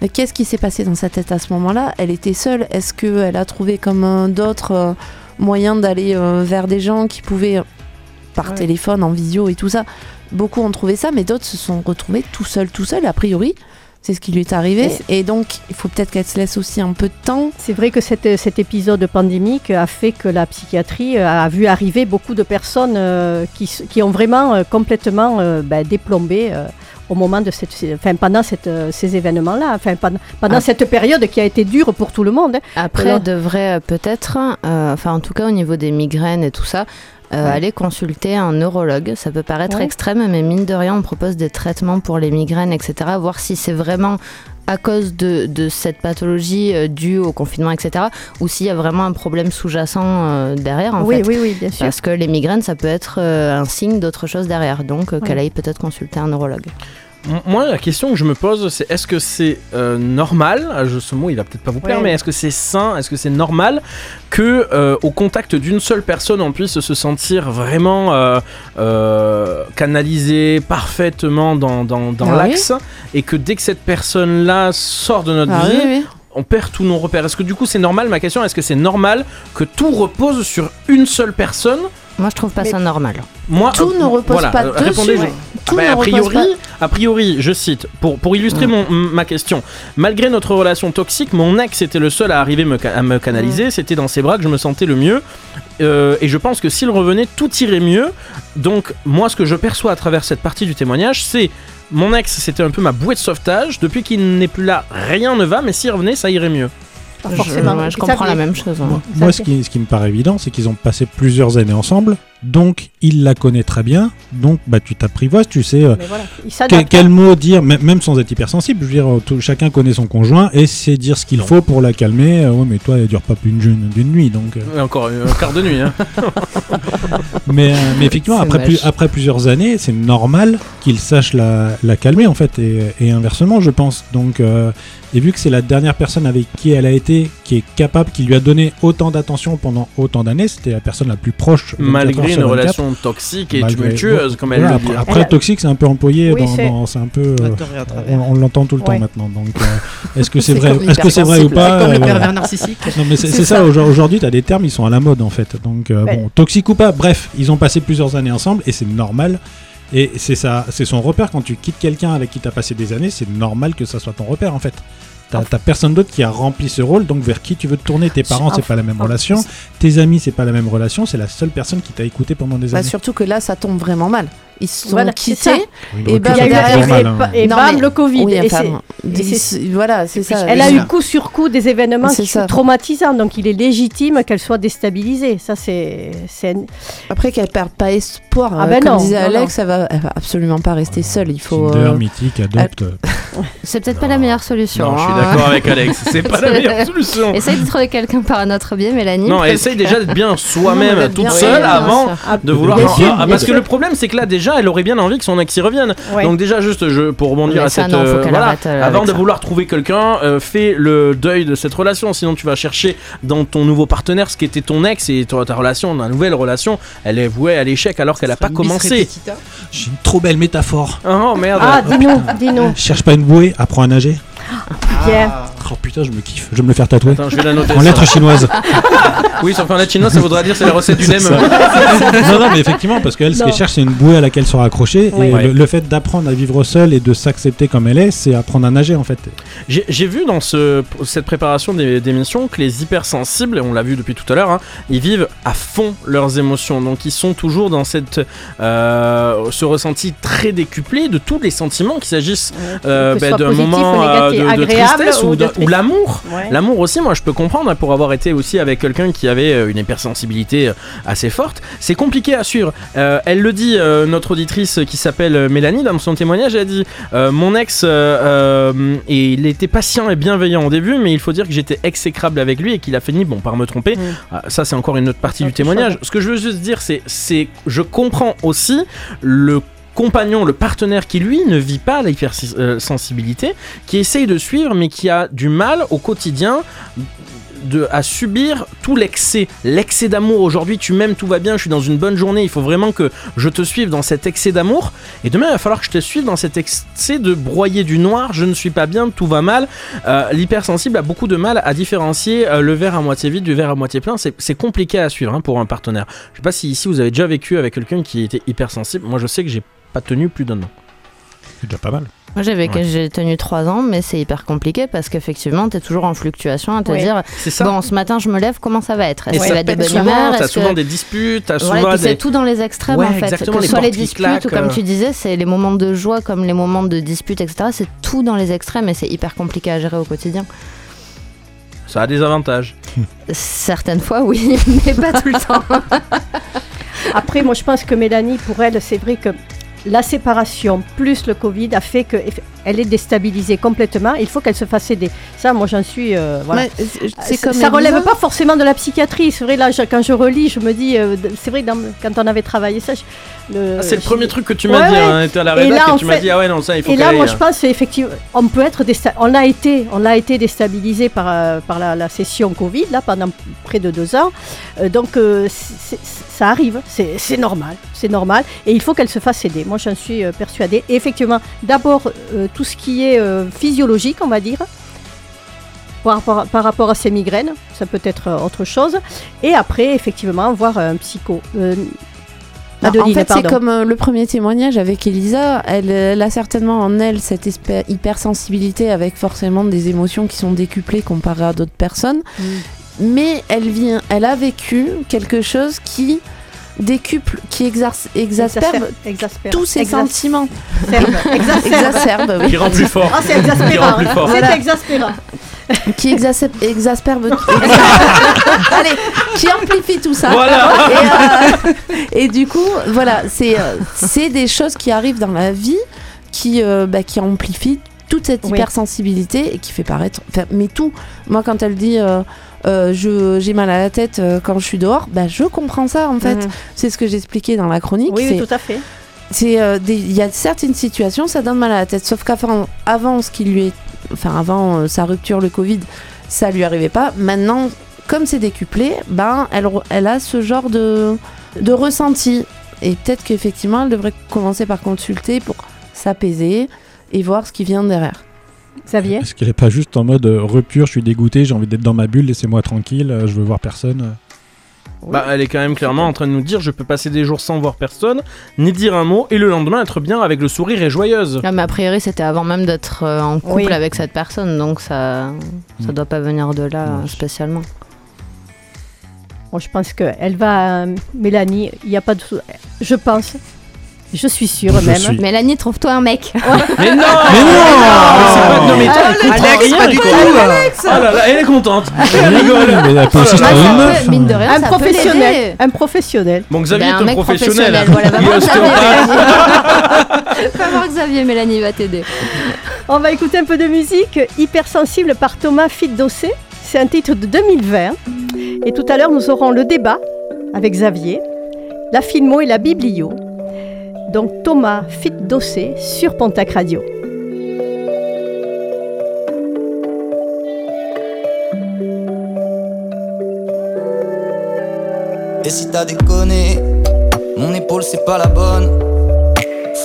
Mais qu'est-ce qui s'est passé dans sa tête à ce moment-là Elle était seule. Est-ce qu'elle a trouvé comme d'autres euh, moyens d'aller euh, vers des gens qui pouvaient, euh, par Ouais. téléphone, en visio et tout ça? Beaucoup ont trouvé ça, mais d'autres se sont retrouvés tout seuls, tout seuls, a priori. C'est ce qui lui est arrivé. Et donc, il faut peut-être qu'elle se laisse aussi un peu de temps. c'est vrai que cette- cet épisode pandémique a fait que la psychiatrie a vu arriver beaucoup de personnes euh, qui, ont vraiment euh, complètement euh, ben, déplombé au moment de cette, enfin, pendant cette, euh, ces événements-là, enfin, pendant, pendant Ah. cette période qui a été dure pour tout le monde. hein. Après, Alors- devrait euh, peut-être, euh, enfin en tout cas au niveau des migraines et tout ça, euh, Ouais. aller consulter un neurologue. Ça peut paraître Ouais. extrême, mais mine de rien, on propose des traitements pour les migraines, etc. Voir si c'est vraiment à cause de, de cette pathologie euh, due au confinement, etc. Ou s'il y a vraiment un problème sous-jacent euh, derrière, en oui, fait. oui, oui, bien sûr. Parce que les migraines, ça peut être euh, un signe d'autre chose derrière. Donc, Ouais. qu'elle aille peut-être consulter un neurologue. Moi, la question que je me pose, c'est est-ce que c'est euh, normal ah, je- Ce mot, il va peut-être pas vous plaire, Ouais. mais est-ce que c'est sain Est-ce que c'est normal que, euh, au contact d'une seule personne, on puisse se sentir vraiment euh, canalisé parfaitement dans, dans, dans Ah oui. l'axe, et que dès que cette personne-là sort de notre Ah vie, oui, oui. on perd tous nos repères Est-ce que du coup, c'est normal? Ma question, est-ce que c'est normal que tout repose sur une seule personne Moi, je trouve pas Mais- ça normal. moi, Tout euh, ne repose voilà, pas euh, dessus. Tout bah, ne a repose priori, pas- a priori, je cite, pour, pour illustrer mon, m- ma question, malgré notre relation toxique, mon ex était le seul à arriver me à me canaliser, c'était dans ses bras que je me sentais le mieux, Euh, et je pense que s'il revenait, tout irait mieux. Donc, moi, ce que je perçois à travers cette partie du témoignage, c'est mon ex, c'était un peu ma bouée de sauvetage. Depuis qu'il n'est plus là, rien ne va, mais s'il revenait, ça irait mieux. Pas Je- ouais, comprends la même chose. ouais. Moi, ce qui, ce qui me paraît évident, c'est qu'ils ont passé plusieurs années ensemble, donc il la connaît très bien, donc bah, tu t'apprivoises, tu sais euh, voilà, quel mot dire, même, sans être hypersensible, je veux dire, euh, tout- chacun connaît son conjoint et sait dire ce qu'il faut pour la calmer. Euh, ouais, mais toi, elle dure pas plus d'une d'une nuit, donc. euh, encore un quart de nuit. Hein. mais, euh, mais effectivement, après, plus, moche. après plusieurs années, c'est normal qu'il sache la, la calmer, en fait, et, et inversement, je pense. Donc, euh, et vu que c'est la dernière personne avec qui elle a été, qui est capable, qui lui a donné autant d'attention pendant autant d'années, c'était la personne la plus proche. 24 heures Malgré une sur 24. relation toxique et Malgré- tumultueuse, comme elle Voilà, le dit. après, toxique, c'est un peu employé, Oui, dans, c'est- dans- c'est un peu. euh, on on l'entend tout le temps Ouais. maintenant. Donc, euh, est-ce que c'est C'est vrai, est-ce que c'est vrai ou pas Comme le euh, pervers narcissique. Non mais c'est C'est c'est ça, ça. aujourd- aujourd'hui tu as des termes, ils sont à la mode en fait. Donc euh, Ouais. bon, toxique ou pas, bref, ils ont passé plusieurs années ensemble et c'est normal Et c'est ça, c'est son repère quand tu quittes quelqu'un avec qui tu as passé des années, c'est normal que ça soit ton repère en fait. T'as personne d'autre qui a rempli ce rôle, donc vers qui tu veux te tourner Tes parents, c'est pas la même relation. Tes amis, c'est pas la même relation. C'est la seule personne qui t'a écouté pendant des Bah, années. surtout que là, ça tombe vraiment mal. Ils se sont Voilà, c'est quittés. Et mais que Il y a eu- c'est derrière, normal, et, hein. et Non, bam, mais- le Covid. Oui, Et enfin, c'est- dis- et c'est- voilà, c'est ça. Elle a C'est eu coup sur coup des événements C'est qui ça. sont traumatisants, donc il est légitime qu'elle soit déstabilisée. Ça, c'est. c'est un- Après qu'elle perd pas espoir, Ah euh, ben comme non, disait non, Alex, Elle, va, elle va absolument pas rester seule. Il faut. Tinder, euh, mythique, adopte. C'est peut-être pas la meilleure solution. Non, je suis hein. d'accord avec Alex. C'est pas la meilleure solution. Essaye de trouver quelqu'un par un autre biais, Mélanie. Non, essaye déjà d'être bien Non, soi-même, toute seule, avant de vouloir. Ah, parce que le problème, c'est que là, déjà, elle aurait bien envie que son ex y revienne. ouais. Donc déjà, juste je, pour rebondir Mais à ça, cette... non, euh, qu'elle voilà, arrête, euh, avant de ça. vouloir trouver quelqu'un, euh, fais le deuil de cette relation. Sinon, tu vas chercher dans ton nouveau partenaire ce qui était ton ex et ta, ta relation, ta nouvelle relation, elle est vouée à l'échec alors qu'elle a pas commencé. repetita. J'ai une trop belle métaphore. Oh merde. Ah, dis-nous, dis-nous. Cherche pas une bouée, apprends à nager. Pierre. Oh putain, je me kiffe. Je vais me le faire tatouer. Attends, je vais la noter. En ça. lettres chinoises. Oui, sauf qu'en lettres chinoises, ça voudra dire c'est la recette du nem. non, non, mais effectivement, parce qu'elle, ce qu'elle cherche, c'est une bouée à laquelle se raccrocher. Oui. Et Ouais. le, le fait d'apprendre à vivre seule et de s'accepter comme elle est, c'est apprendre à nager en fait. J'ai vu dans ce, cette préparation des- d'émissions que les hypersensibles, et on l'a vu depuis tout à l'heure, hein, ils vivent à fond leurs émotions. Donc ils sont toujours dans cette, euh, ce ressenti très décuplé de tous les sentiments, qu'il s'agisse euh, ben, d'un moment ou euh, négatif, de, tristesse ou de l'amour. Ouais. L'amour aussi, moi je peux comprendre, hein, pour avoir été aussi avec quelqu'un qui avait euh, une hypersensibilité euh, assez forte, c'est compliqué à suivre. Euh, elle le dit, euh, notre auditrice qui s'appelle Mélanie, dans son témoignage, elle a dit euh, Mon ex, et il était patient et bienveillant au début, mais il faut dire que j'étais exécrable avec lui et qu'il a fini bon, par me tromper. Mm. Ah, ça, c'est encore une autre partie du témoignage. Ce que je veux juste dire, c'est, c'est je comprends aussi le compagnon, le partenaire qui lui ne vit pas l'hypersensibilité, qui essaye de suivre mais qui a du mal au quotidien à subir tout l'excès. L'excès d'amour. Aujourd'hui, tu m'aimes, tout va bien, je suis dans une bonne journée. Il faut vraiment que je te suive dans cet excès d'amour. Et demain, il va falloir que je te suive dans cet excès de broyer du noir. Je ne suis pas bien, tout va mal. Euh, L'hypersensible a beaucoup de mal à différencier euh, le verre à moitié vide du verre à moitié plein. C'est compliqué à suivre hein, pour un partenaire. Je sais pas si ici vous avez déjà vécu avec quelqu'un qui était hypersensible. Moi, je sais que j'ai pas tenu plus d'un an. C'est déjà pas mal. Moi, j'ai vécu- Ouais. j'ai tenu trois ans, mais c'est hyper compliqué parce qu'effectivement, tu es toujours en fluctuation à te dire bon, ce matin, je me lève, comment ça va être? Est-ce qu'il va être de bonne souvent. humeur? T'as Est-ce souvent que- des disputes, et souvent puis c'est des. tout dans les extrêmes Ouais, en fait. que les ce soit les disputes claquent, ou comme euh. tu disais, c'est les moments de joie comme les moments de dispute, etc. C'est tout dans les extrêmes et c'est hyper compliqué à gérer au quotidien. Ça a des avantages. Certaines fois, oui, mais pas tout le temps. Après, moi, je pense que Mélanie, pour elle, c'est vrai que la séparation plus le Covid a fait qu'elle est déstabilisée complètement. Il faut qu'elle se fasse aider. Ça, moi, j'en suis. euh, voilà. C'est Ça- ça relève pas forcément de la psychiatrie. C'est vrai, là, je- quand je relis, je me dis, euh, c'est vrai, dans- quand on avait travaillé ça, je- le- Ah, c'est le premier truc que tu m'as Ouais, dit. ouais. hein, était à la Et rédac là, et en tu m'as dit ah ouais non ça il faut Et là, moi, aille, je pense effectivement, on peut être, désta- on l'a été, on l'a été déstabilisé par euh, par la, la session Covid là pendant près de deux ans. Euh, donc euh, ça arrive, c'est normal, c'est normal, et il faut qu'elle se fasse aider. Moi, j'en suis persuadée. Et effectivement, d'abord tout ce qui est physiologique, on va dire. Par rapport, à, par rapport à ses migraines, ça peut être autre chose. Et après, effectivement, voir un psycho. Euh, Non, en fait, c'est comme euh, le premier témoignage avec Elisa. Elle, elle a certainement en elle cette hypersensibilité avec forcément des émotions qui sont décuplées comparées à d'autres personnes. Mm. Mais elle, vient, elle a vécu quelque chose qui décuple, qui exerce, exasperbe tous ses sentiments. Exacerbe. Exacerbe, oui. qui rend plus fort. Ah, c'est exaspérant. C'est Voilà. exaspérant. Qui exasperbe, exasperbe allez, qui amplifie tout ça. Voilà. Et, euh, et du coup, voilà, c'est euh, c'est des choses qui arrivent dans la vie qui, euh, bah, qui amplifient toute cette Oui. hypersensibilité et qui fait paraître. enfin, mais tout. Moi, quand elle dit. euh, euh, je j'ai mal à la tête euh, quand je suis dehors, bah, je comprends ça en fait. Mhm. C'est ce que j'expliquais dans la chronique. Oui, tout à fait. c'est euh, il y a certaines situations ça donne mal à la tête sauf qu'avant avant ce qui lui est enfin avant euh, sa rupture le covid ça lui arrivait pas. Maintenant comme c'est décuplé ben elle, elle a ce genre de de ressenti. Et peut-être qu'effectivement elle devrait commencer par consulter pour s'apaiser et voir ce qui vient derrière. Xavier Est-ce qu'elle est pas juste en mode euh, rupture, je suis dégoûté, j'ai envie d'être dans ma bulle, laissez-moi tranquille, euh, je veux voir personne. Bah, elle est quand même clairement en train de nous dire je peux passer des jours sans voir personne, ni dire un mot, et le lendemain être bien avec le sourire et joyeuse. Ah, mais a priori, c'était avant même d'être euh, en couple Oui. avec cette personne, donc ça, ça Mm. doit pas venir de là spécialement. Bon, je pense qu'elle va. euh, Mélanie, il n'y a pas de. sou- Je pense. Je suis sûre Je même. suis- Mélanie, trouve-toi un mec. Mais non Mais non Mais c'est pas- non, mais toi, Alex, elle comprend Alex, rien, pas du quoi. tout. Oh là là, elle est contente. Elle rigole. mais elle peut aussi là se trouver là. une Ah, meuf. mine de rien, Un ça peut professionnel. l'aider. Un professionnel. Bon, Xavier Ben, est un mec professionnel. professionnel, voilà, Il est va ostéopathe. Xavier. Va voir Xavier, Mélanie va t'aider. On va écouter un peu de musique. Hypersensible par Thomas Fitdossé. C'est un titre de 2020. Et tout à l'heure, nous aurons le débat avec Xavier, la filmo et la biblio. Donc Thomas Fitdossé sur Pontac Radio. Et si t'as déconné, mon épaule c'est pas la bonne.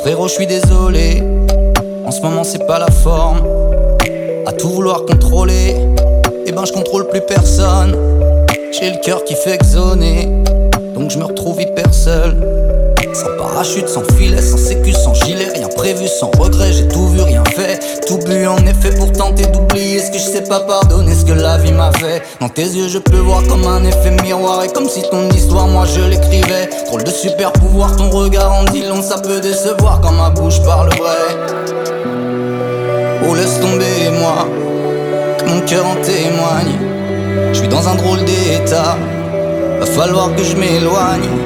Frérot, je suis désolé, en ce moment c'est pas la forme. À tout vouloir contrôler, eh ben je contrôle plus personne. J'ai le cœur qui fait exoner, donc je me retrouve hyper seul. Parachute, sans filet, sans sécu, sans gilet, rien prévu, sans regret, j'ai tout vu, rien fait. Tout bu en effet pour tenter d'oublier ce que je sais pas pardonner, ce que la vie m'a fait. Dans tes yeux, je peux voir comme un effet miroir, et comme si ton histoire, moi je l'écrivais. Drôle de super pouvoir, ton regard en dit long, ça peut décevoir quand ma bouche parle vrai. Oh, laisse tomber, moi, mon cœur en témoigne. Je suis dans un drôle d'état, va falloir que je m'éloigne.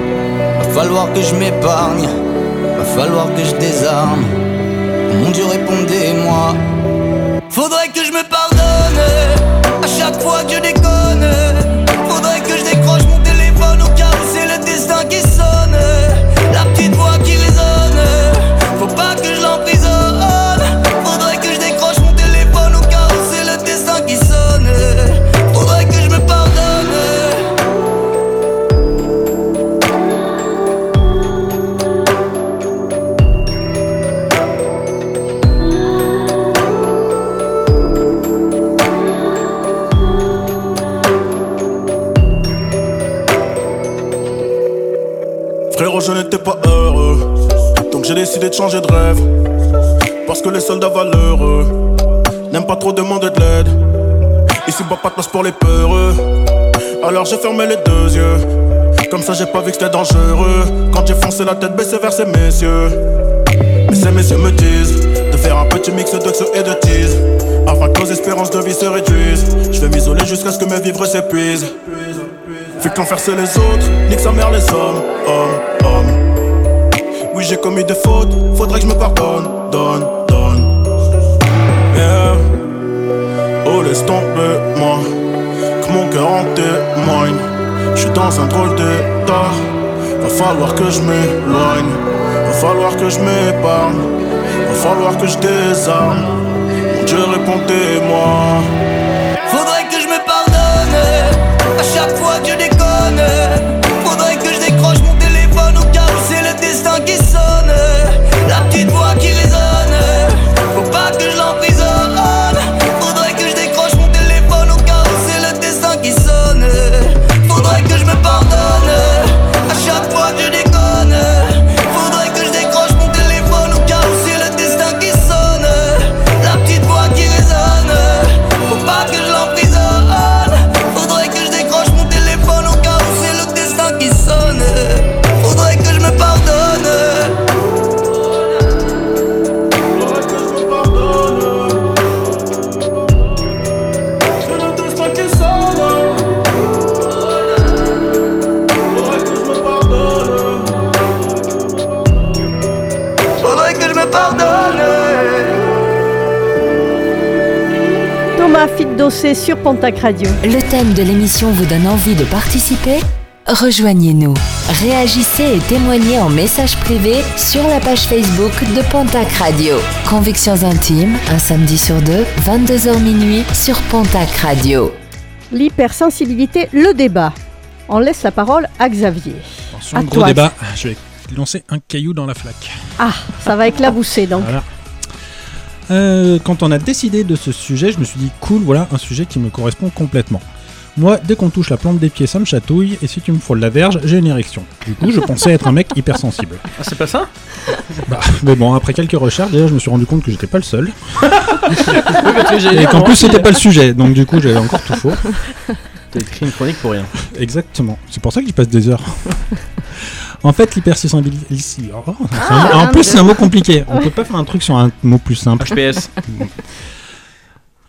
Va falloir que je m'épargne, va falloir que je désarme. Mon Dieu, répondez-moi. Faudrait que je me pardonne à chaque fois que je déconne. De changer de rêve. Parce que les soldats valeureux n'aiment pas trop demander de l'aide. Ici, bas pas de place pour les peureux. Alors j'ai fermé les deux yeux. Comme ça, j'ai pas vu que c'était dangereux. Quand j'ai foncé la tête baissée vers ces messieurs. Mais ces messieurs me disent de faire un petit mix d'oxo et de tease. Afin que nos espérances de vie se réduisent. Je vais m'isoler jusqu'à ce que mes vivres s'épuisent. Fait qu'en c'est les autres, nique sa mère les hommes. J'ai commis des fautes, faudrait que je me pardonne, donne, donne. Yeah. Oh, laisse tomber, moi, que mon cœur en témoigne. Je suis dans un drôle d'état, va falloir que je m'éloigne, va falloir que je m'épargne, va falloir que je désarme. Mon Dieu, répondez-moi. Faudrait que je me pardonne à chaque fois Thomas Fitdossé sur Pontac Radio. Le thème de l'émission vous donne envie de participer? Rejoignez-nous. Réagissez et témoignez en message privé sur la page Facebook de Pontac Radio. Convictions intimes, un samedi sur deux, 22h minuit sur Pontac Radio. L'hypersensibilité, le débat. On laisse la parole à Xavier. Attention, À gros toi. débat. Je vais lancer un caillou dans la flaque. Ah, ça va éclabousser donc. Voilà. Euh, quand on a décidé de ce sujet, je me suis dit cool, voilà un sujet qui me correspond complètement. Moi, dès qu'on touche la plante des pieds, ça me chatouille, et si tu me frôles la verge, j'ai une érection. Du coup, je pensais être un mec hypersensible. Ah, c'est pas ça? Bah, mais bon, après quelques recherches, déjà, je me suis rendu compte que j'étais pas le seul. Et qu'en plus, c'était pas le sujet, donc du coup, j'avais encore tout faux. T'as écrit une chronique pour rien. Exactement. C'est pour ça que j'y passe des heures. En fait, l'hypersensibilité. oh, Ah, en un, plus, c'est un mot compliqué. On peut pas faire un truc sur un mot plus simple. HPS.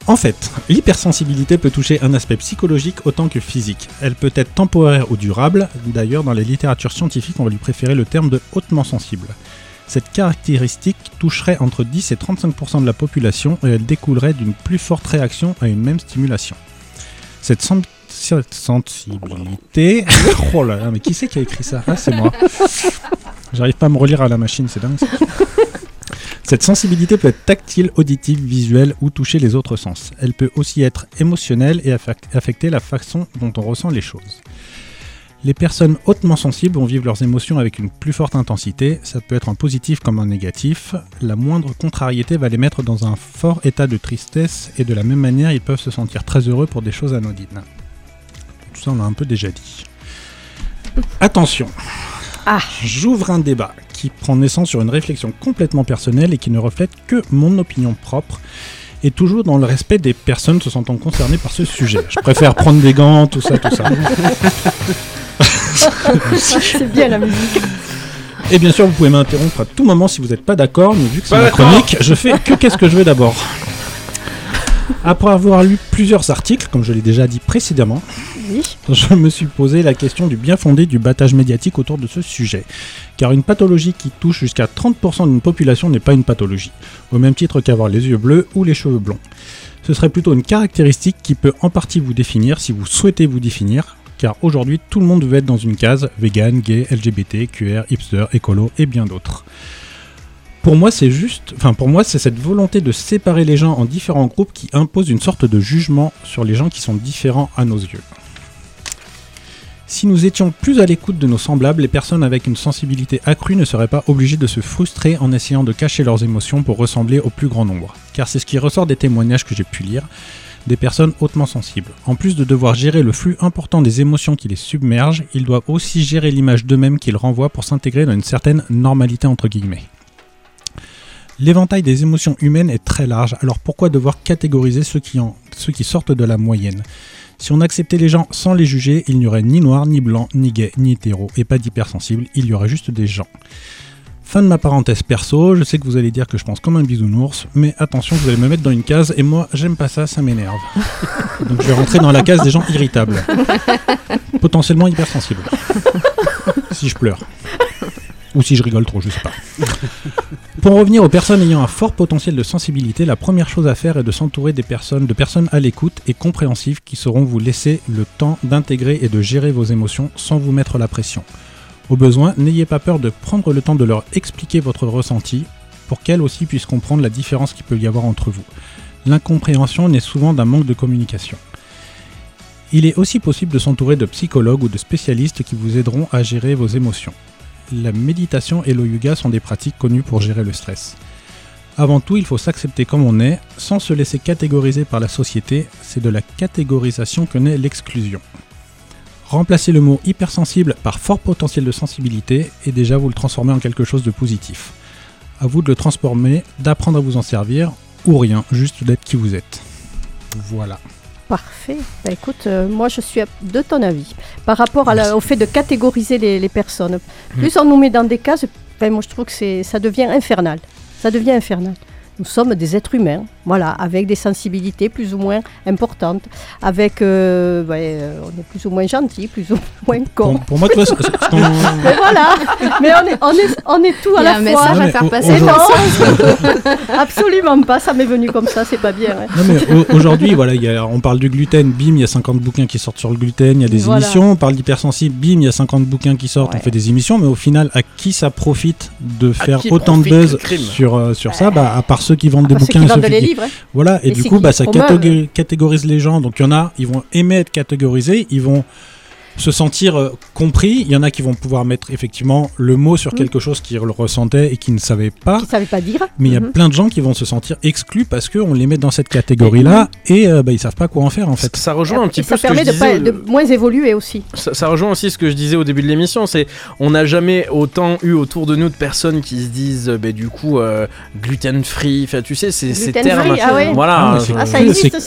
En fait, l'hypersensibilité peut toucher un aspect psychologique autant que physique. Elle peut être temporaire ou durable. D'ailleurs, dans les littératures scientifiques, on va lui préférer le terme de hautement sensible. Cette caractéristique toucherait entre 10 et 35% de la population et elle découlerait d'une plus forte réaction à une même stimulation. Cette sensibilité. oh là là, mais qui c'est qui a écrit ça? Ah, c'est moi. J'arrive pas à me relire à la machine, c'est dingue. ça. Cette sensibilité peut être tactile, auditive, visuelle ou toucher les autres sens. Elle peut aussi être émotionnelle et affec- affecter la façon dont on ressent les choses. Les personnes hautement sensibles vont vivre leurs émotions avec une plus forte intensité, ça peut être en positif comme en négatif. La moindre contrariété va les mettre dans un fort état de tristesse et de la même manière ils peuvent se sentir très heureux pour des choses anodines. Ça on l'a un peu déjà dit. Attention Ah. J'ouvre un débat qui prend naissance sur une réflexion complètement personnelle et qui ne reflète que mon opinion propre et toujours dans le respect des personnes se sentant concernées par ce sujet. Je préfère prendre des gants, tout ça, tout ça. C'est bien la musique. Et bien sûr, vous pouvez m'interrompre à tout moment si vous n'êtes pas d'accord, mais vu que c'est ma chronique, je fais que qu'est-ce que je veux d'abord? Après avoir lu plusieurs articles, comme je l'ai déjà dit précédemment, Oui. je me suis posé la question du bien fondé du battage médiatique autour de ce sujet. Car une pathologie qui touche jusqu'à 30% d'une population n'est pas une pathologie, au même titre qu'avoir les yeux bleus ou les cheveux blonds. Ce serait plutôt une caractéristique qui peut en partie vous définir si vous souhaitez vous définir, car aujourd'hui tout le monde veut être dans une case vegan, gay, LGBT, QR, hipster, écolo et bien d'autres. Pour moi, c'est juste, enfin pour moi, c'est cette volonté de séparer les gens en différents groupes qui impose une sorte de jugement sur les gens qui sont différents à nos yeux. Si nous étions plus à l'écoute de nos semblables, les personnes avec une sensibilité accrue ne seraient pas obligées de se frustrer en essayant de cacher leurs émotions pour ressembler au plus grand nombre. Car c'est ce qui ressort des témoignages que j'ai pu lire, des personnes hautement sensibles. En plus de devoir gérer le flux important des émotions qui les submergent, ils doivent aussi gérer l'image d'eux-mêmes qu'ils renvoient pour s'intégrer dans une certaine normalité entre guillemets. L'éventail des émotions humaines est très large, alors pourquoi devoir catégoriser ceux qui, en, ceux qui sortent de la moyenne? Si on acceptait les gens sans les juger, il n'y aurait ni noir, ni blanc, ni gay, ni hétéro, et pas d'hypersensible, il y aurait juste des gens. Fin de ma parenthèse perso, je sais que vous allez dire que je pense comme un bisounours, mais attention, vous allez me mettre dans une case, et moi j'aime pas ça, ça m'énerve. Donc je vais rentrer dans la case des gens irritables. Potentiellement hypersensibles. Si je pleure. Ou si je rigole trop, je sais pas. Pour revenir aux personnes ayant un fort potentiel de sensibilité, la première chose à faire est de s'entourer de personnes à l'écoute et compréhensives qui sauront vous laisser le temps d'intégrer et de gérer vos émotions sans vous mettre la pression. Au besoin, n'ayez pas peur de prendre le temps de leur expliquer votre ressenti pour qu'elles aussi puissent comprendre la différence qu'il peut y avoir entre vous. L'incompréhension naît souvent d'un manque de communication. Il est aussi possible de s'entourer de psychologues ou de spécialistes qui vous aideront à gérer vos émotions. La méditation et le yoga sont des pratiques connues pour gérer le stress. Avant tout, il faut s'accepter comme on est, sans se laisser catégoriser par la société, c'est de la catégorisation que naît l'exclusion. Remplacez le mot hypersensible par fort potentiel de sensibilité et déjà vous le transformez en quelque chose de positif. À vous de le transformer, d'apprendre à vous en servir, ou rien, juste d'être qui vous êtes. Voilà. Parfait. Bah, écoute, euh, moi je suis de ton avis. Par rapport à la- au fait de catégoriser les, les personnes, plus on nous met dans des cases, ben, moi je trouve que c'est, ça devient infernal. Ça devient infernal. Nous sommes des êtres humains, voilà, avec des sensibilités plus ou moins importantes, avec, euh, ouais, euh, on est plus ou moins gentil, plus ou moins con. Pour, pour moi, tu vois, ce- ce- ce qu'on- Mais voilà, mais on est, on est, on est tout à Il y a la un fois. message à faire passer. non Absolument pas, ça m'est venu comme ça, c'est pas bien. hein. Non mais au- aujourd'hui, voilà, il y a- on parle du gluten, bim, il y a 50 bouquins qui sortent sur le gluten, il y a des Voilà. émissions, on parle d'hypersensible, bim, il y a 50 bouquins qui sortent, Ouais. on fait des émissions, mais au final, à qui ça profite de faire autant de buzz sur, euh, sur ça? Bah, À part ceux qui vendent des Parce bouquins ceux vendent les qui- livres. hein. Voilà, et du coup, qui bah, ça catég- catégorise les gens. Donc il y en a, ils vont aimer être catégorisés, ils vont se sentir euh, compris. Il y en a qui vont pouvoir mettre effectivement le mot sur Mm. quelque chose qu'ils le ressentaient et qui ne savaient pas. Qui ne savait pas dire. Mais il y a Mhm. plein de gens qui vont se sentir exclus parce qu'on les met dans cette catégorie-là et euh, bah, ils savent pas quoi en faire en fait. Ça rejoint un petit Et peu ça ce que permet je de, moins évoluer aussi. Ça, ça rejoint aussi ce que je disais au début de l'émission, c'est on n'a jamais autant eu autour de nous de personnes qui se disent bah, du coup euh, gluten free, enfin tu sais ces, termes, free, ah ouais. voilà, Ah, c'est Ah,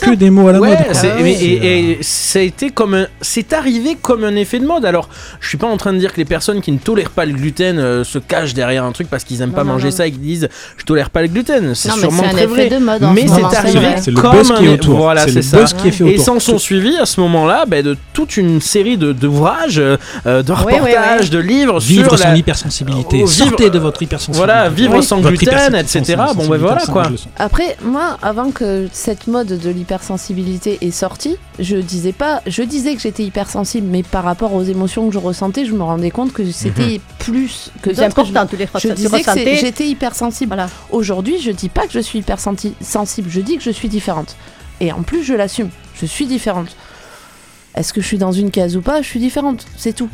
que- des mots à la Ouais, mode. Ah et, et ça a été comme un, c'est arrivé comme un effet de mode. Alors, je suis pas en train de dire que les personnes qui ne tolèrent pas le gluten euh, se cachent derrière un truc parce qu'ils aiment Non, pas non, manger non. ça et qu'ils disent je tolère pas le gluten. C'est sûrement très effet vrai. de mode en mais c'est arrivé comme un autour. Voilà, c'est ça. Et s'en sont suivis à ce moment-là bah, de toute une série de d'ouvrages, euh, de ouais, reportages, de livres Vivre sur son la, hypersensibilité. Vivre- Sortez de votre hypersensibilité. voilà, vivre Oui. sans gluten, etc. Bon, ben voilà quoi. Après, moi, avant que cette mode de l'hypersensibilité est sortie, je disais pas, je disais que j'étais hypersensible, mais par rapport aux émotions que je ressentais, je me rendais compte que c'était plus que C'est important, tous les Je, disais que j'étais hypersensible. Voilà. Aujourd'hui, je dis pas que je suis hypersensible, je dis que je suis différente. Et en plus, je l'assume. Je suis différente. Est-ce que je suis dans une case ou pas? Je suis différente, c'est tout.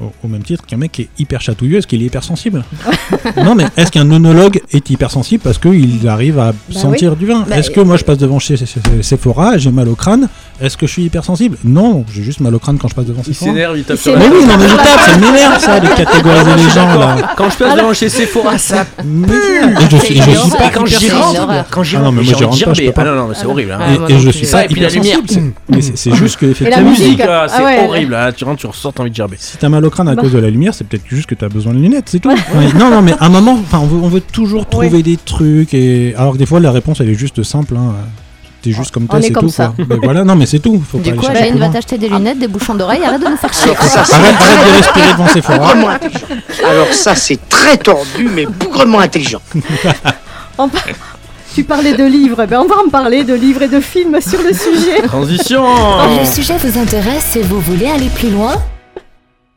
Au, au même titre qu'un mec qui est hyper chatouilleux, est-ce qu'il est hypersensible Non, mais est-ce qu'un œnologue est hypersensible parce qu'il arrive à sentir du vin? Bah, Est-ce que moi je passe devant chez Sephora, j'ai mal au crâne? Est-ce que je suis hypersensible? Non, j'ai juste mal au crâne quand je passe devant Il Sephora. s'énerve, il tape Il sur la Mais oui, non, mais je tape, ça m'énerve ça de catégoriser les gens là. Quand je passe devant chez Sephora, ça Mais- Et je suis, et je une suis pas quand j'y rentre, quand j'y Ah non, rentre, mais j'ai moi, j'y rentre pas, je peux pas. Ah non, non, mais c'est horrible. hein. Ah, Et, non je suis pas la hypersensible. c'est- Mais juste que La effectivement, musique. musique, ah, c'est Ah horrible. hein. Tu rentres, tu ressors, t'as envie de gerber. Si t'as mal au crâne à cause de la lumière, c'est peut-être juste que t'as besoin de lunettes, c'est tout. Ouais, non, non, mais à un moment, enfin, on veut, on veut toujours trouver des trucs et alors que des fois la réponse elle est juste simple. Hein. T'es juste comme est c'est comme tout. ça. Quoi. Mais voilà, non, mais c'est tout. Faut Du pas aller coup, Aline va t'acheter des lunettes, des bouchons d'oreilles, arrête de nous faire chier. Arrête, arrête de respirer devant Sephora. Bougrement intelligent. Alors ça, c'est très tordu, mais bougrement intelligent. On par- Tu parlais de livres, ben on va en parler de livres et de films sur le sujet. Transition Le sujet vous intéresse et vous voulez aller plus loin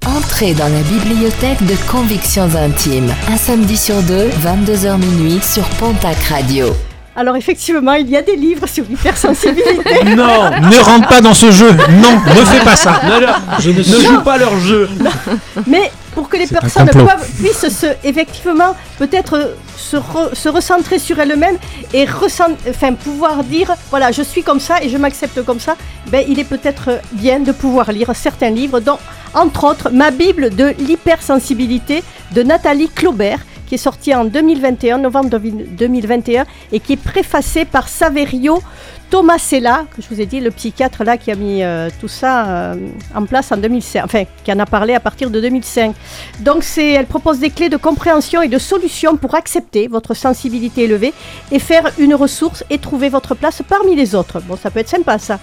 Entrez dans la bibliothèque de Convictions Intimes, un samedi sur deux, 22h minuit sur Pontac Radio. Alors effectivement, il y a des livres sur l'hypersensibilité. Non Ne rentre pas dans ce jeu. Non, ne fais pas ça. Ne, leur- Je ne ne suis- joue pas leur jeu Mais pour que les personnes puissent se, effectivement peut-être se, re- se recentrer sur elles-mêmes et ressent- enfin, pouvoir dire voilà je suis comme ça et je m'accepte comme ça, ben, il est peut-être bien de pouvoir lire certains livres dont entre autres ma Bible de l'hypersensibilité de Nathalie Claubert qui est sortie en 2021, novembre 2021 et qui est préfacée par Saverio Tomasella, que je vous ai dit, le psychiatre là qui a mis euh, tout ça euh, en place en 2005, enfin qui en a parlé à partir de 2005. Donc c'est, elle propose des clés de compréhension et de solutions pour accepter votre sensibilité élevée et faire une ressource et trouver votre place parmi les autres. Bon, ça peut être sympa ça.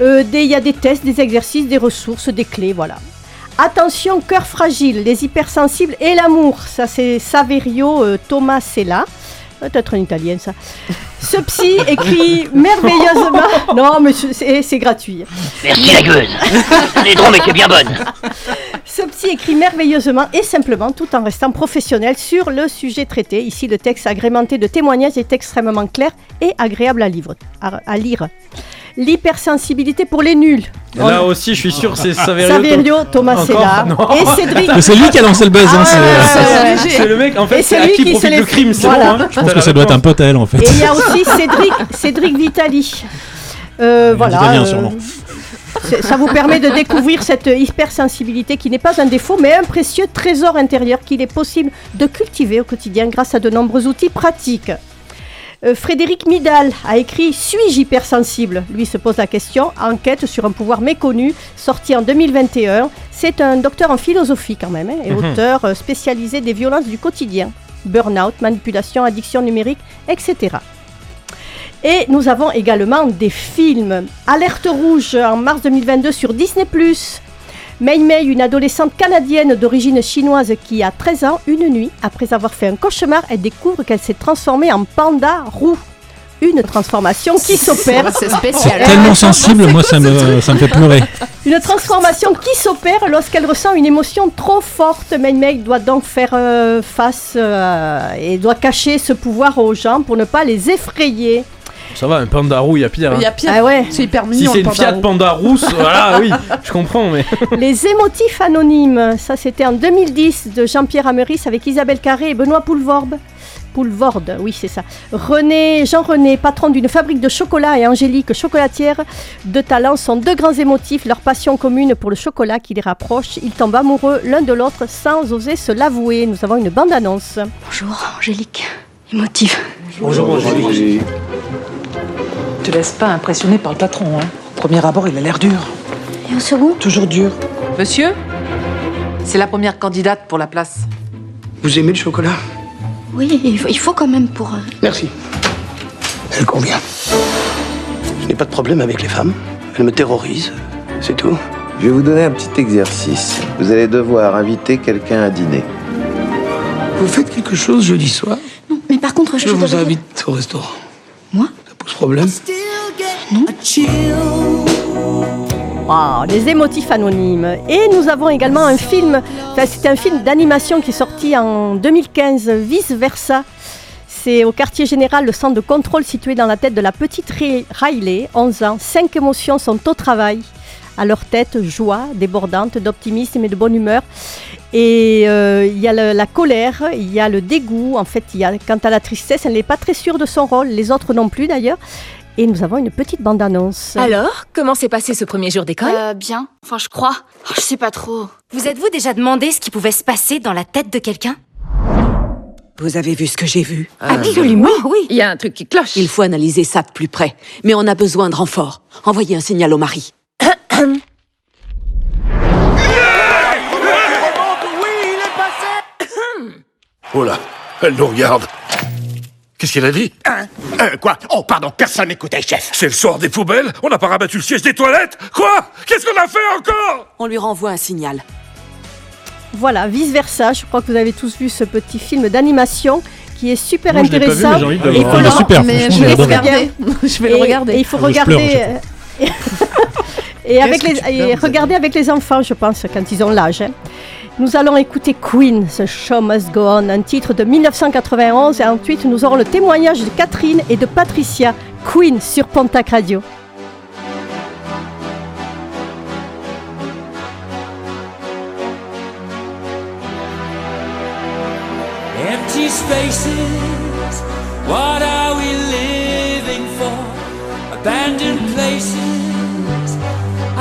Euh, Il y a des tests, des exercices, des ressources, des clés, voilà. Attention, cœur fragile, les hypersensibles et l'amour. Ça, c'est Saverio euh, Tomasella. Peut-être un italien, ça. Ce psy écrit merveilleusement. Non, mais c'est gratuit. Merci la gueuse. Les drômes étaient bien bonnes. Écrit merveilleusement et simplement tout en restant professionnel sur le sujet traité. Ici, le texte agrémenté de témoignages est extrêmement clair et agréable à, livre- à- à lire. L'hypersensibilité pour les nuls. Là aussi, je suis sûr c'est Saverio. Saverio Tomasella Encore et. Cédric. Mais c'est lui qui a lancé le buzz. hein, Ah, c'est- ouais, ouais, ouais. C'est le mec, en fait, c'est c'est à lui qui qui profite le les- crime, c'est Voilà. bon. hein. Je pense que ça doit être un pote à elle en fait. Et il y a aussi Cédric, Cédric Vitali. Euh, voilà. Italien, euh, sûrement. c'est- ça vous permet de découvrir cette hypersensibilité qui n'est pas un défaut, mais un précieux trésor intérieur qu'il est possible de cultiver au quotidien grâce à de nombreux outils pratiques. Euh, Frédéric Midal a écrit Suis-je hypersensible? Lui se pose la question. Enquête sur un pouvoir méconnu, sorti en 2021. C'est un docteur en philosophie quand même, hein, et Mhm. auteur euh, spécialisé des violences du quotidien. Burnout, manipulation, addiction numérique, etc. Et nous avons également des films. Alerte rouge en mars 2022 sur Disney+. Mei Mei, une adolescente canadienne d'origine chinoise qui a 13 ans, une nuit, après avoir fait un cauchemar, elle découvre qu'elle s'est transformée en panda roux. Une transformation qui s'opère. C'est spécial. Tellement sensible, moi ça me, ça me fait pleurer. Une transformation qui s'opère lorsqu'elle ressent une émotion trop forte. Mei Mei doit donc faire euh, face euh, et doit cacher ce pouvoir aux gens pour ne pas les effrayer. Ça va, un panda roux, il y a pire. hein. Il y a pire. Ah ouais. C'est hyper Si mignon. c'est le une Fiat pandarou. Panda rousse, voilà, oui, je comprends, mais. Les émotifs anonymes, ça c'était en 2010 de Jean-Pierre Ameris avec Isabelle Carré et Benoît Poulvorde. Poulvorde, oui c'est ça. René, Jean-René, patron d'une fabrique de chocolat et Angélique, chocolatière de talent, sont deux grands émotifs. Leur passion commune pour le chocolat qui les rapproche. Ils tombent amoureux l'un de l'autre sans oser se l'avouer. Nous avons une bande-annonce. Bonjour, Angélique. Émotive. Bonjour Angélique. Te laisse pas impressionner par le patron. Hein. Au premier abord, il a l'air dur. Et au second? Toujours dur. Monsieur? C'est la première candidate pour la place. Vous aimez le chocolat? Oui, il faut, il faut quand même pour. euh, Merci. Elle convient. Je n'ai pas de problème avec les femmes. Elles me terrorisent. C'est tout. Je vais vous donner un petit exercice. Vous allez devoir inviter quelqu'un à dîner. Vous faites quelque chose jeudi soir? Non, mais par contre, je, Je vous invite au restaurant. Moi? Problème Wow, les émotifs anonymes. Et nous avons également un film, enfin, c'est un film d'animation qui est sorti en 2015, Vice Versa. C'est au quartier général, le centre de contrôle situé dans la tête de la petite Ri- Riley, 11 ans. Cinq émotions sont au travail. À leur tête, joie débordante, d'optimisme et de bonne humeur. Et euh, il y a le- la colère, il y a le dégoût. En fait, il y a, quant à la tristesse, elle n'est pas très sûre de son rôle, les autres non plus d'ailleurs. Et nous avons une petite bande-annonce. Alors, comment s'est passé ce premier jour d'école? Euh, bien. Enfin, je crois. Oh, je sais pas trop. Vous êtes-vous déjà demandé ce qui pouvait se passer dans la tête de quelqu'un? Vous avez vu ce que j'ai vu? Absolument, oui. Il y a un truc qui cloche. Il faut analyser ça de plus près. Mais on a besoin de renfort. Envoyez un signal au mari. Oh là, elle nous regarde. Qu'est-ce qu'elle a dit? Euh, quoi? Oh, pardon, personne n'écoutait, chef. C'est le soir des poubelles On n'a pas rabattu le siège des toilettes? Quoi? Qu'est-ce qu'on a fait encore? On lui renvoie un signal. Voilà, vice versa. Je crois que vous avez tous vu ce petit film d'animation qui est super Moi, je l'ai pas vu, intéressant. mais j'ai envie de le Et il voir. faut Il est le- super, mais franchement, je j'ai vais le adoré. regarder. Je vais le Et- regarder. Et il faut Ah, je pleure regarder. euh, et avec les, et regarder avec les enfants, je pense, quand ils ont l'âge. hein. Nous allons écouter Queen, The Show Must Go On, un titre de 1991. Et ensuite, nous aurons le témoignage de Catherine et de Patricia. Queen sur Pontac Radio. Empty spaces, what are we living for? Abandoned places,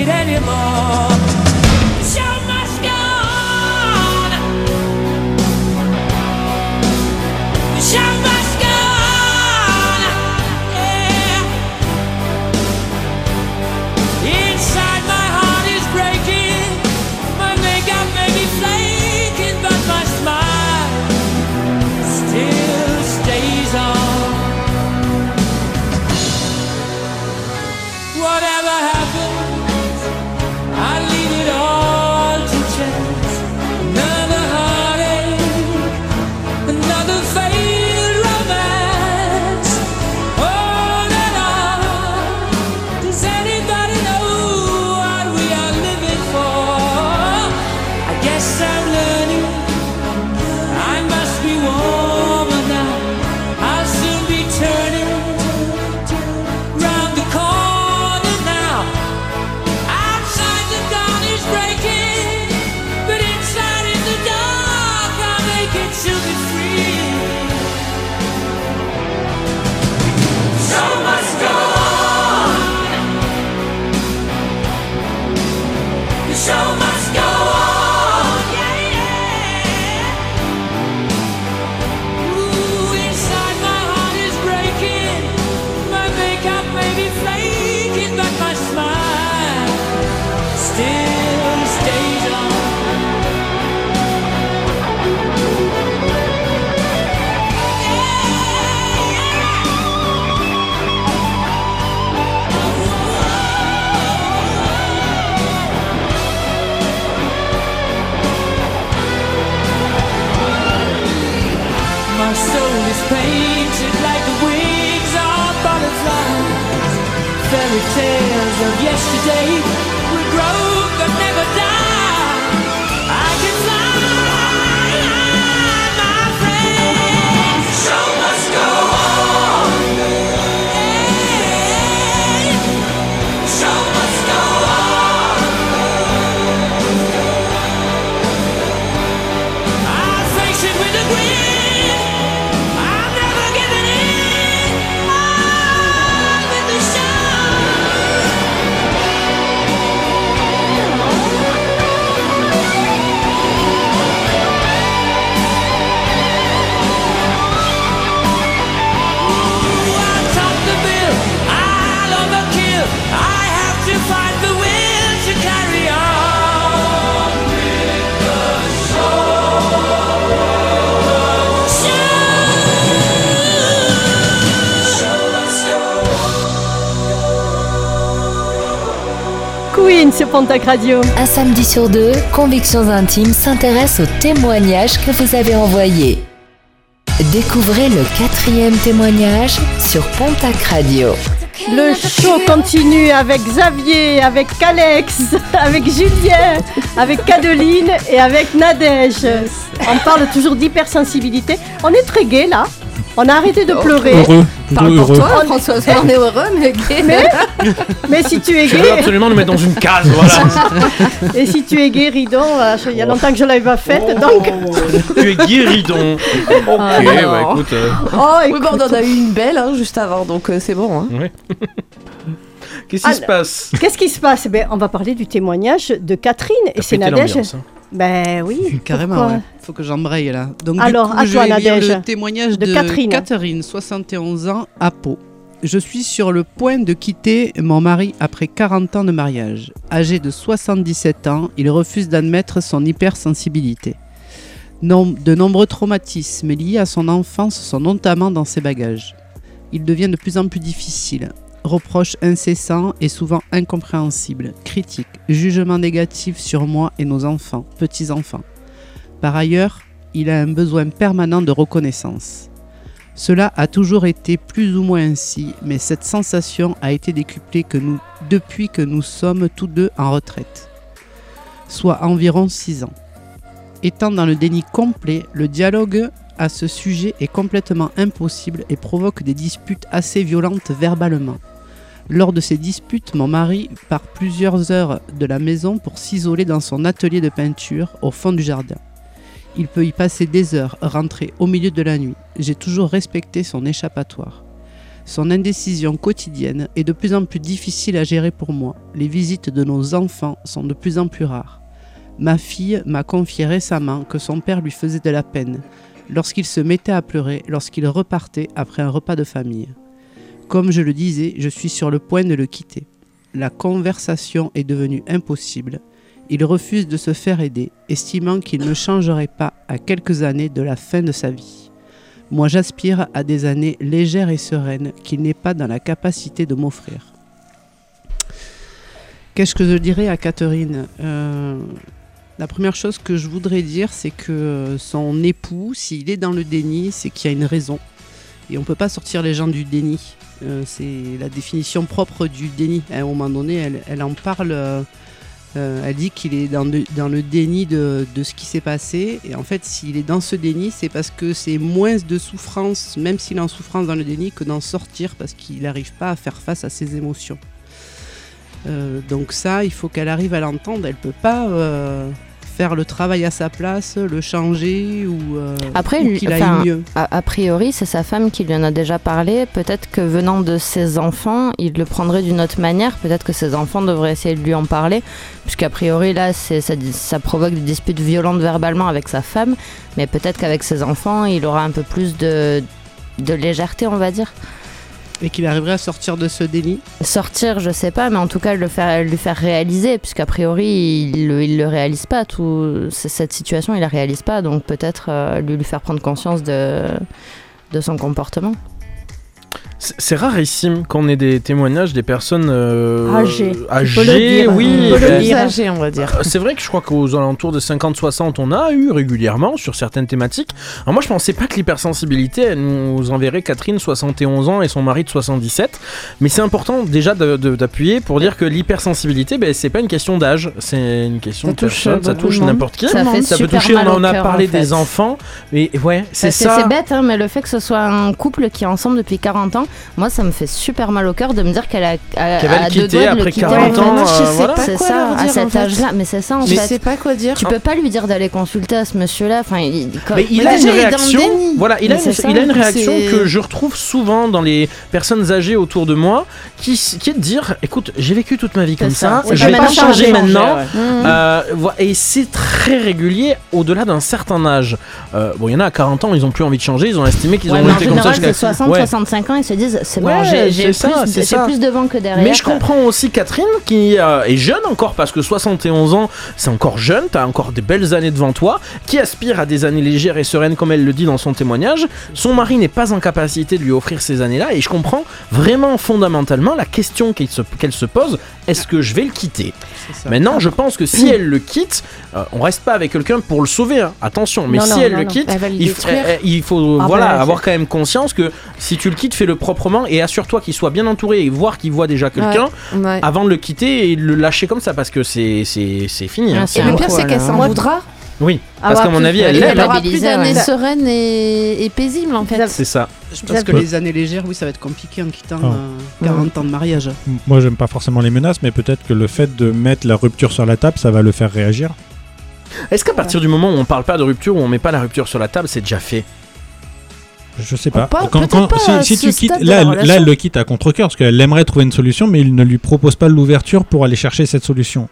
It anymore? Pontac Radio. Un samedi sur deux, Convictions Intimes s'intéresse aux témoignages que vous avez envoyés. Découvrez le quatrième témoignage sur Pontac Radio. Le show continue avec Xavier, avec Alex, avec Julien, avec Cadeline et avec Nadège. On parle toujours d'hypersensibilité. On est très gay là. On a arrêté de pleurer. Heureux, Parle heureux, pour toi, François, on est heureux, mais gay. Mais, mais si tu es Je veux gay, absolument nous mettre dans une case, voilà. et si tu es gay, Ridon, euh, il y a longtemps que je l'avais pas faite, donc. tu es guéridon. Ok, Ah, bah écoute. euh, Oh, Oui, écoute. bon, on en a eu une belle hein, juste avant, donc euh, c'est bon. hein. ouais. Qu'est-ce qui se passe? Qu'est-ce qui se passe? Eh ben, On va parler du témoignage de Catherine et c'est Nadège. hein. Ben oui. Carrément, pourquoi? ouais. Faut que j'embraye là. Donc, Alors, du coup, à je toi, vais lire Nadège. le témoignage De de, Catherine. Catherine, 71 ans, à Pau. Je suis sur le point de quitter mon mari après 40 ans de mariage. Âgé de 77 ans, il refuse d'admettre son hypersensibilité. Nom- de nombreux traumatismes liés à son enfance sont notamment dans ses bagages. Il devient de plus en plus difficile. Reproches incessants et souvent incompréhensibles, critiques, jugements négatifs sur moi et nos enfants, petits-enfants. Par ailleurs, il a un besoin permanent de reconnaissance. Cela a toujours été plus ou moins ainsi, mais cette sensation a été décuplée depuis que nous sommes tous deux en retraite, soit environ 6 ans. Étant dans le déni complet, le dialogue à ce sujet est complètement impossible et provoque des disputes assez violentes verbalement. Lors de ces disputes, mon mari part plusieurs heures de la maison pour s'isoler dans son atelier de peinture au fond du jardin. Il peut y passer des heures, rentrer au milieu de la nuit. J'ai toujours respecté son échappatoire. Son indécision quotidienne est de plus en plus difficile à gérer pour moi. Les visites de nos enfants sont de plus en plus rares. Ma fille m'a confié récemment que son père lui faisait de la peine lorsqu'il se mettait à pleurer lorsqu'il repartait après un repas de famille. Comme je le disais, je suis sur le point de le quitter. La conversation est devenue impossible. Il refuse de se faire aider, estimant qu'il ne changerait pas à quelques années de la fin de sa vie. Moi j'aspire à des années légères et sereines qu'il n'est pas dans la capacité de m'offrir. Qu'est-ce que je dirais à Catherine Euh, La première chose que je voudrais dire, c'est que son époux, s'il est dans le déni, c'est qu'il y a une raison. Et on ne peut pas sortir les gens du déni. Euh, c'est la définition propre du déni. À un moment donné, elle, en parle. euh, euh, elle dit qu'il est dans, le- déni de, de ce qui s'est passé. Et en fait, s'il est dans ce déni, c'est parce que c'est moins de souffrance, même s'il est en souffrance dans le déni, que d'en sortir parce qu'il n'arrive pas à faire face à ses émotions. Euh, donc ça, il faut qu'elle arrive à l'entendre. Elle peut pas euh, faire le travail à sa place, le changer ou, euh, Après, ou qu'il aille mieux. A, a priori, c'est sa femme qui lui en a déjà parlé. Peut-être que venant de ses enfants, il le prendrait d'une autre manière. Peut-être que ses enfants devraient essayer de lui en parler. Puisqu'a priori, là, c'est- ça, ça provoque des disputes violentes verbalement avec sa femme. Mais peut-être qu'avec ses enfants, il aura un peu plus de, de légèreté, on va dire. Et qu'il arriverait à sortir de ce déni. Sortir, je sais pas, mais en tout cas, le faire, lui faire réaliser. Puisqu'a priori, il, le- il le réalise pas. Tout, cette situation, il la réalise pas. Donc peut-être euh, lui, lui faire prendre conscience de, de son comportement. C'est rarissime qu'on ait des témoignages des personnes euh, Âgées. Âgées, dire. oui. Ben, dire. âgé, on va dire. Euh, C'est vrai que je crois qu'aux alentours de 50-60, on a eu régulièrement sur certaines thématiques. Alors moi, je pensais pas que l'hypersensibilité, elle nous enverrait Catherine, 71 ans, et son mari de 77. Mais c'est important déjà d'appuyer pour dire que l'hypersensibilité, ben, c'est pas une question d'âge, c'est une question Ça de touche, personne, ça euh, touche beaucoup de n'importe qui. Ça fait peut super toucher, on en a cœur, parlé en fait. des enfants. Mais ouais, c'est C'est ça. c'est bête, hein, mais le fait que ce soit un couple qui est ensemble depuis 40 ans, moi ça me fait super mal au cœur de me dire qu'elle a, a- deux doigts de le après quitter, 40 en fait. ans, je euh, sais voilà. pas C'est quoi ça, à cet âge-là. Mais c'est ça en Je fait. sais pas quoi dire. Tu peux pas lui dire d'aller consulter à ce monsieur-là. Enfin, il, comme- Mais il a une réaction. Voilà, il a, Mais une, c'est ça, il a une réaction que je retrouve souvent dans les personnes âgées autour de moi, qui, qui est de dire, écoute, j'ai vécu toute ma vie comme ça, je vais pas changer maintenant. Mmh. Euh, et c'est très régulier au-delà d'un certain âge. Euh, bon, il y en a à 40 ans, ils ont plus envie de changer, ils ont estimé qu'ils ont mais été comme ça général, jusqu'à c'est 60, Ouais. 65 ans, ils se disent c'est Ouais, bon, j'ai plus, ça, c'est j'ai ça. plus devant que derrière. Mais je comprends aussi Catherine qui euh, est jeune encore parce que 71 ans c'est encore jeune, t'as encore des belles années devant toi, qui aspire à des années légères et sereines comme elle le dit dans son témoignage. Son mari n'est pas en capacité de lui offrir ces années-là et je comprends vraiment fondamentalement la question qu'elle se, pose, est-ce que je vais le quitter? Maintenant je pense que si elle le quitte, euh, on reste pas avec quelqu'un pour le sauver, hein. attention, mais Non, si non, elle non, le non. quitte, Elle le il, faut Ah voilà, bah, avoir quand même conscience que si tu le quittes, fais-le proprement et assure-toi qu'il soit bien entouré et voir qu'il voit déjà quelqu'un Ouais. avant de le quitter et de le lâcher comme ça parce que c'est c'est c'est fini. hein. Ah, Et le pire, c'est qu'elle alors. s'en voudra. Oui, Ah parce bah, qu'à mon avis, elle elle l'aime. Elle est hein. aura plus d'années ouais. sereines et, et paisibles en fait. C'est ça. Je pense que les années légères, oui, ça va être compliqué en quittant Ah. euh, 40 ans de mariage. Moi, j'aime pas forcément les menaces, mais peut-être que le fait de mettre la rupture sur la table, ça va le faire réagir. Est-ce qu'à partir du moment où on parle pas de rupture, où on met pas la rupture sur la table, c'est déjà fait? Je sais pas. Pas- Quand- peut-être quand- pas si tu quittes, là, là, elle le quitte à contre-cœur parce qu'elle aimerait trouver une solution, mais il ne lui propose pas l'ouverture pour aller chercher cette solution.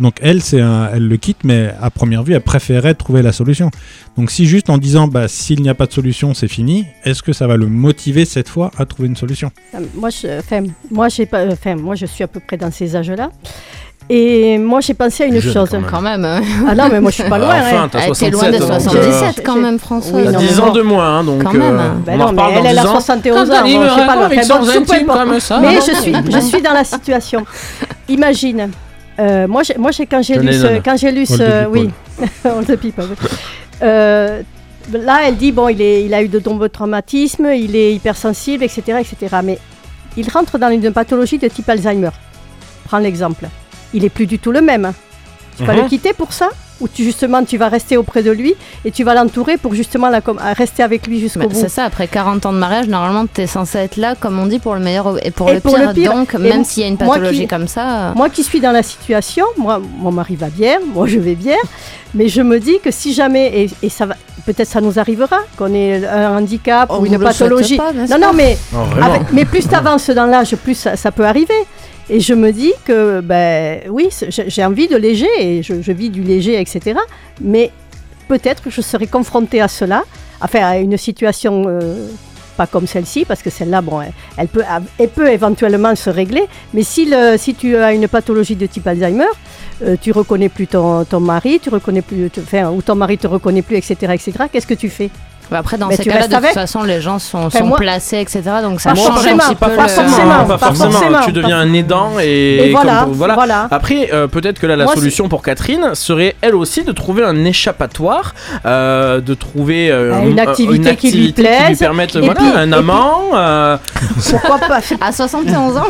Donc elle, c'est un- elle le quitte, mais à première vue, elle préférait trouver la solution. Donc si juste en disant, bah, s'il n'y a pas de solution, c'est fini, est-ce que ça va le motiver cette fois à trouver une solution? Euh, Moi, je, enfin, moi, j'ai pas, enfin, moi, je suis à peu près dans ces âges-là. Et moi, j'ai pensé à une Jeune, chose. quand même. Hein. Ah non, mais moi, je suis pas loin. Ah, enfin, hein. t'as Elle était 67 loin de donc, euh, 77 quand même, François. Oui, T'as non, 10 mais ans bon. de moins, hein, donc Quand même. euh, Ben on non, en reparle mais dans elle, elle a 10 ans. 71 Quand ans. Bon, je sais pas, avec bon. Mais je suis, non. je suis dans la situation. Imagine. euh, moi, j'ai, moi, j'ai quand j'ai lu, ce, quand j'ai lu oui, people, oui. Euh, là, elle dit bon, il est, il a eu de nombreux traumatismes, il est hypersensible, etc., etc. Mais il rentre dans une pathologie de type Alzheimer. Prends l'exemple. Il est plus du tout le même. Tu vas Mhm. le quitter pour ça ou tu justement tu vas rester auprès de lui et tu vas l'entourer pour justement la, rester avec lui jusqu'au Bah, bout? c'est ça, après 40 ans de mariage, normalement, tu es censé être là, comme on dit, pour le meilleur et pour, Et le, pour pire. le pire. Donc, Et même s'il y a une moi pathologie qui- comme ça. Moi qui suis dans la situation, moi, mon mari va bien, moi je vais bien, mais je me dis que si jamais, et, et ça va, peut-être ça nous arrivera, qu'on ait un handicap On ou une pathologie. pas, non, non, mais, Oh, vraiment. avec- mais plus tu avances dans l'âge, plus ça, ça peut arriver. Et je me dis que, ben oui, j'ai envie de léger, et je, vis du léger, etc. Mais peut-être que je serai confrontée à cela, enfin à une situation euh, pas comme celle-ci, parce que celle-là, bon, elle, peut, elle peut éventuellement se régler. Mais si, le, si tu as une pathologie de type Alzheimer, euh, tu reconnais plus ton, mari, tu reconnais plus, enfin, ou ton mari te reconnaît plus, etc., etc. Qu'est-ce que tu fais? Après, dans Mais ces cas-là, de toute façon, les gens sont, sont moi- placés, etc. Donc, ça Pas change un petit pas peu forcément. le... forcément, pas pas forcément. forcément, tu pas deviens un aidant et, Et voilà, comme- voilà. Après, euh, peut-être que là, la Moi, solution pour Catherine serait elle aussi de trouver un échappatoire, euh, de trouver euh, Euh, une un- activité qui lui plaise, permette, et voilà, puis- un amant. euh, Pourquoi pas À 71 ans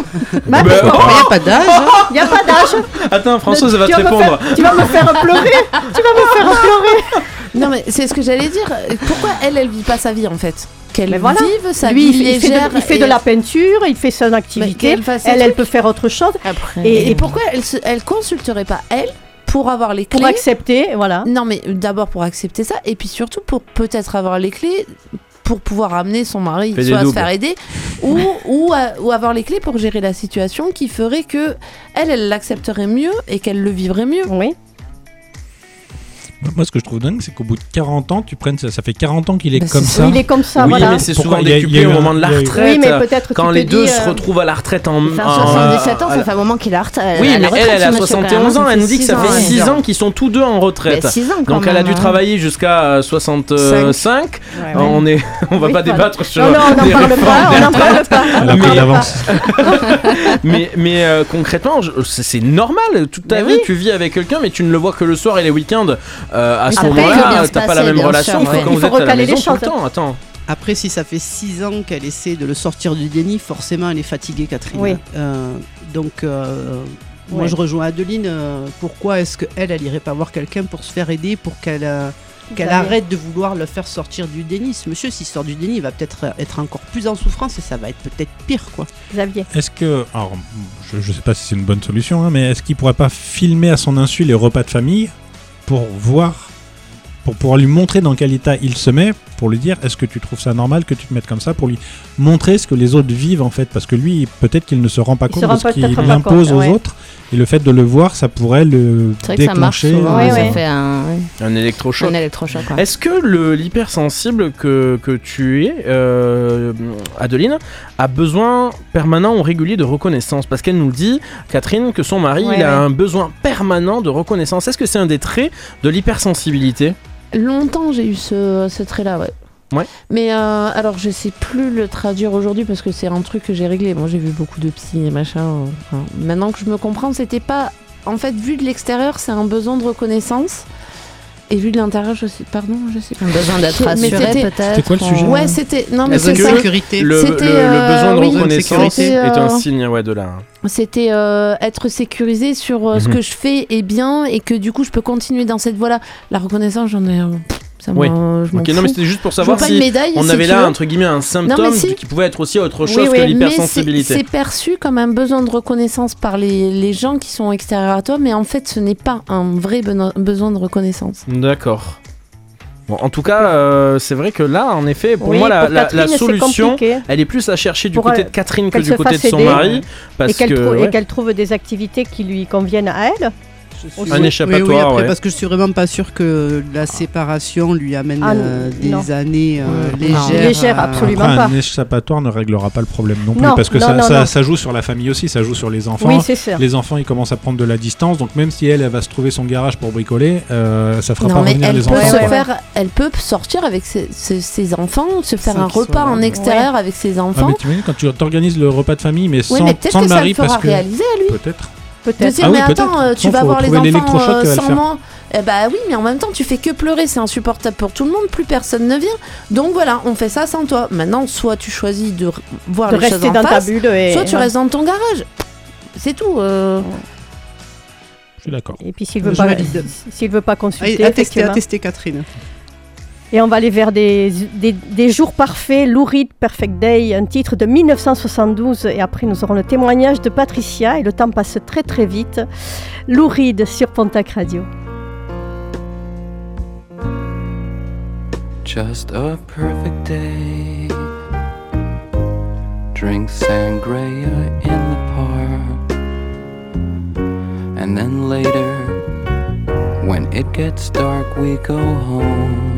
Bah, Bah, pourquoi oh, pas Il n'y a pas d'âge. Il n'y a pas d'âge. Attends, Françoise, elle va te répondre. faire- tu vas me faire pleurer. Tu vas me faire pleurer. Non, mais c'est ce que j'allais dire. Pourquoi elle, elle vit pas sa vie en fait? Qu'elle voilà. vive sa Lui, vie il fait, il fait légère. de, il fait et- de la peinture, il fait son activité. Elle, elle peut faire autre chose. Après. Et, et pourquoi elle, se- elle consulterait pas elle pour avoir les clés Pour accepter, voilà. Non, mais d'abord pour accepter ça, et puis surtout pour peut-être avoir les clés pour pouvoir amener son mari soit à se faire aider ou, ou, à- ou avoir les clés pour gérer la situation qui ferait que elle elle l'accepterait mieux et qu'elle le vivrait mieux. Oui. Moi, ce que je trouve dingue, c'est qu'au bout de 40 ans, tu prennes ça. Ça fait 40 ans qu'il est Bah, comme ça. Il est comme ça, oui, voilà. mais c'est souvent décuplé au un- moment de la retraite. Oui, mais peut-être quand les deux euh, se retrouvent à la retraite en. Faire en- 77 ans, à ça la- fait un moment qu'il a retraite. Oui, à la mais elle, elle a ce monsieur, quand 71 même, ans, elle nous dit que six ça fait ouais. 6 ans qu'ils sont tous deux en retraite. Quand Donc elle a dû hein. travailler jusqu'à euh, 65. Ouais, ouais. On est, on va pas débattre sur. Non, non, on n'en parle pas, on n'en parle pas. Elle a on pris en parle d'avance. mais mais euh, concrètement, c'est normal. Toute ta vie, tu vis avec quelqu'un, mais tu ne le vois que le soir et les week-ends. Euh, à ce moment-là, t'as pas la même relation sûr, ouais. quand Il vous faut êtes à la recaler les maison tout le choses. temps. Attends. Après, si ça fait 6 ans qu'elle essaie de le sortir du déni, forcément, elle est fatiguée, Catherine. Oui. Euh, donc, euh, moi, je rejoins Adeline. euh, pourquoi est-ce qu'elle, elle irait pas voir quelqu'un pour se faire aider, pour qu'elle euh, qu'elle Xavier. arrête de vouloir le faire sortir du déni? Ce monsieur, s'il sort du déni, il va peut-être être encore plus en souffrance et ça va être peut-être pire, quoi. Xavier. Est-ce que. Alors, je, je sais pas si c'est une bonne solution, hein, mais est-ce qu'il pourrait pas filmer à son insu les repas de famille pour voir. pour pouvoir lui montrer dans quel état il se met pour lui dire est-ce que tu trouves ça normal que tu te mettes comme ça pour lui montrer ce que les autres vivent en fait? Parce que lui peut-être qu'il ne se rend pas compte rend de ce qu'il impose aux ouais. autres et le fait de le voir ça pourrait le C'est vrai que ça marche déclencher souvent, Ouais, ça ouais. fait un, Un électrochoc. un électrochoc. ouais. Est-ce que le- l'hypersensible que, que tu es, euh, Adeline, a besoin permanent ou régulier de reconnaissance? Parce qu'elle nous dit, Catherine, que son mari Ouais, il a ouais. un besoin permanent de reconnaissance. Est-ce que c'est un des traits de l'hypersensibilité? Longtemps, j'ai eu ce, ce trait-là, ouais. Ouais. Mais euh, alors, je sais plus le traduire aujourd'hui parce que c'est un truc que j'ai réglé. Moi, j'ai vu beaucoup de psy et machin. enfin, maintenant que je me comprends, c'était pas. En fait, vu de l'extérieur, c'est un besoin de reconnaissance. Et vu de l'intérieur, je sais. Pardon, je sais Un besoin d'être rassuré peut-être. C'était quoi le sujet ou- Ouais, c'était. Non, mais c'est sécurité. le, le- C'était, le euh, besoin de oui, reconnaissance c'était, est un euh, signe ouais, de la... C'était euh, être sécurisé sur euh, ce Mhm. que je fais est bien et que du coup je peux continuer dans cette voie-là. La reconnaissance, j'en ai. Ça Oui. je Ok, non, mais c'était juste pour savoir si médaille, on si avait là, veux. entre guillemets, un symptôme si. qui pouvait être aussi autre chose oui, que l'hypersensibilité. c'est- perçu comme un besoin de reconnaissance par les, les gens qui sont extérieurs à toi, mais en fait ce n'est pas un vrai besoin de reconnaissance. D'accord. Bon, en tout cas, euh, c'est vrai que là, en effet, pour Oui, moi, la, pour la- Catherine, la c'est solution, elle est plus à chercher du Pour côté de Catherine que du côté de son aider, mari. Parce et qu'elle que. trou- et ouais. qu'elle trouve des activités qui lui conviennent à elle. Un échappatoire, Oui, oui, après, ouais. parce que je suis vraiment pas sûr que la séparation lui amène Ah, euh, des non. années euh, légères. Absolument. Après, pas. un échappatoire ne réglera pas le problème non plus Non, parce que non, ça, non, ça- non. ça joue sur la famille aussi, ça joue sur les enfants. Oui, c'est ça. Les enfants ils commencent à prendre de la distance, donc même si elle, elle va se trouver son garage pour bricoler, euh, ça fera Non pas mais revenir elle les peut, enfants. se Ouais, faire, elle peut sortir avec ses, ses- ses enfants, se faire un repas en extérieur avec ses Ah, enfants. mais t'imagines quand tu t'organises le repas de famille, mais oui sans, mais peut-être sans que le ça mari le fera parce que réaliser à lui. Peut-être. De dire Ah oui, mais attends, euh, tu vas voir les enfants euh, sans moi. Eh bah oui, mais en même temps, tu fais que pleurer, c'est insupportable pour tout le monde, plus personne ne vient. Donc voilà, on fait ça sans toi. Maintenant, soit tu choisis de r- voir De les choses rester en dans ta face, bulle. Et, soit tu restes dans ton garage. C'est tout. euh. Je suis d'accord. Et puis s'il veut pas, s'il veut pas consulter, À, à tester, à effectivement. tester, Catherine. Et on va aller vers des, des, jours parfaits, Lou Reed, Perfect Day, un titre de 1972. Et après, nous aurons le témoignage de Patricia. Et le temps passe très très vite. Lou Reed sur Pontac Radio. Just a perfect day. Drink sangria in the park. And then later, when it gets dark, we go home.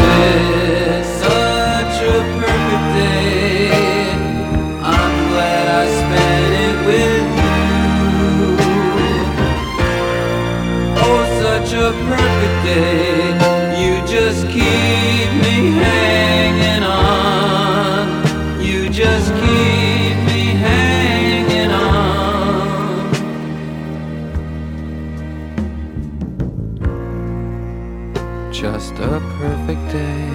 perfect day. You just keep me hanging on. You just keep me hanging on. Just a perfect day.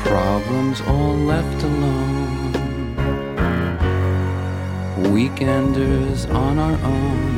Problems all left alone. Weekenders on our own.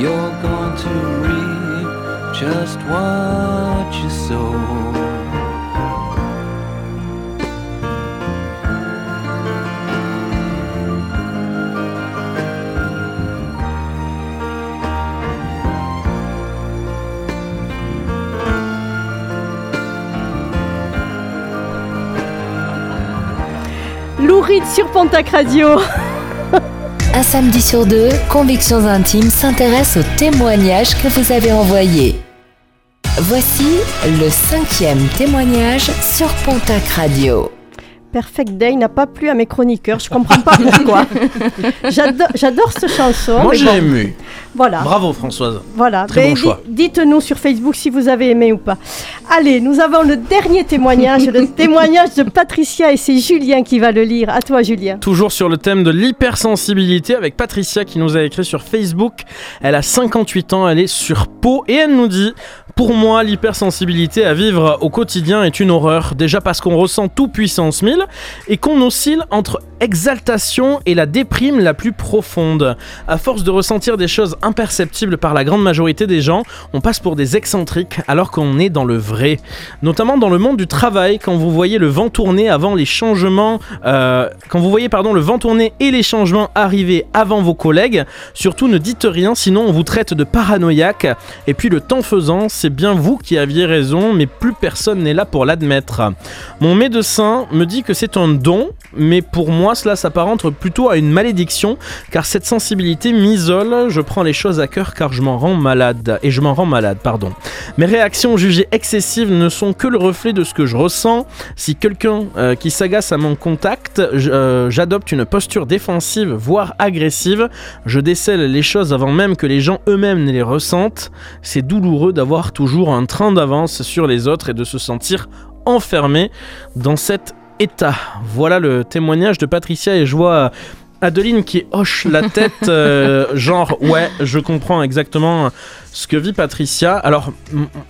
You're going to reap just what you sow. Lou Reed sur Pontac Radio. Un samedi sur deux, Convictions Intimes s'intéresse aux témoignages que vous avez envoyés. Voici le cinquième témoignage sur Pontac Radio. Perfect Day n'a pas plu à mes chroniqueurs, je comprends pas pourquoi. J'adore cette chanson. Moi j'ai bon, ému. Voilà. Bravo Françoise. Voilà, Très Ben, bon di- choix. Dites-nous sur Facebook si vous avez aimé ou pas. Allez, nous avons le dernier témoignage, le témoignage de Patricia et c'est Julien qui va le lire. À toi, Julien. Toujours sur le thème de l'hypersensibilité avec Patricia qui nous a écrit sur Facebook. Elle a 58 ans, elle est sur Pau et elle nous dit Pour moi, l'hypersensibilité à vivre au quotidien est une horreur. Déjà parce qu'on ressent tout puissance 1000 et qu'on oscille entre exaltation et la déprime la plus profonde. À force de ressentir des choses imperceptibles par la grande majorité des gens, on passe pour des excentriques alors qu'on est dans le vrai. Notamment dans le monde du travail, quand vous voyez le vent tourner avant les changements, euh, quand vous voyez pardon le vent tourner et les changements arriver avant vos collègues, surtout ne dites rien sinon on vous traite de paranoïaque. Et puis le temps faisant, c'est bien vous qui aviez raison, mais plus personne n'est là pour l'admettre. Mon médecin me dit que c'est un don, mais pour moi cela s'apparente plutôt à une malédiction, car cette sensibilité m'isole, je prends les choses à cœur car je m'en rends malade, et je m'en rends malade, pardon. Mes réactions jugées excessives ne sont que le reflet de ce que je ressens. Si quelqu'un euh, qui s'agace à mon contact, euh, j'adopte une posture défensive, voire agressive. Je décèle les choses avant même que les gens eux-mêmes ne les ressentent. C'est douloureux d'avoir toujours un train d'avance sur les autres et de se sentir enfermé dans cet état. Voilà le témoignage de Patricia et je vois Adeline qui hoche la tête, euh, genre ouais, je comprends exactement ce que vit Patricia. Alors,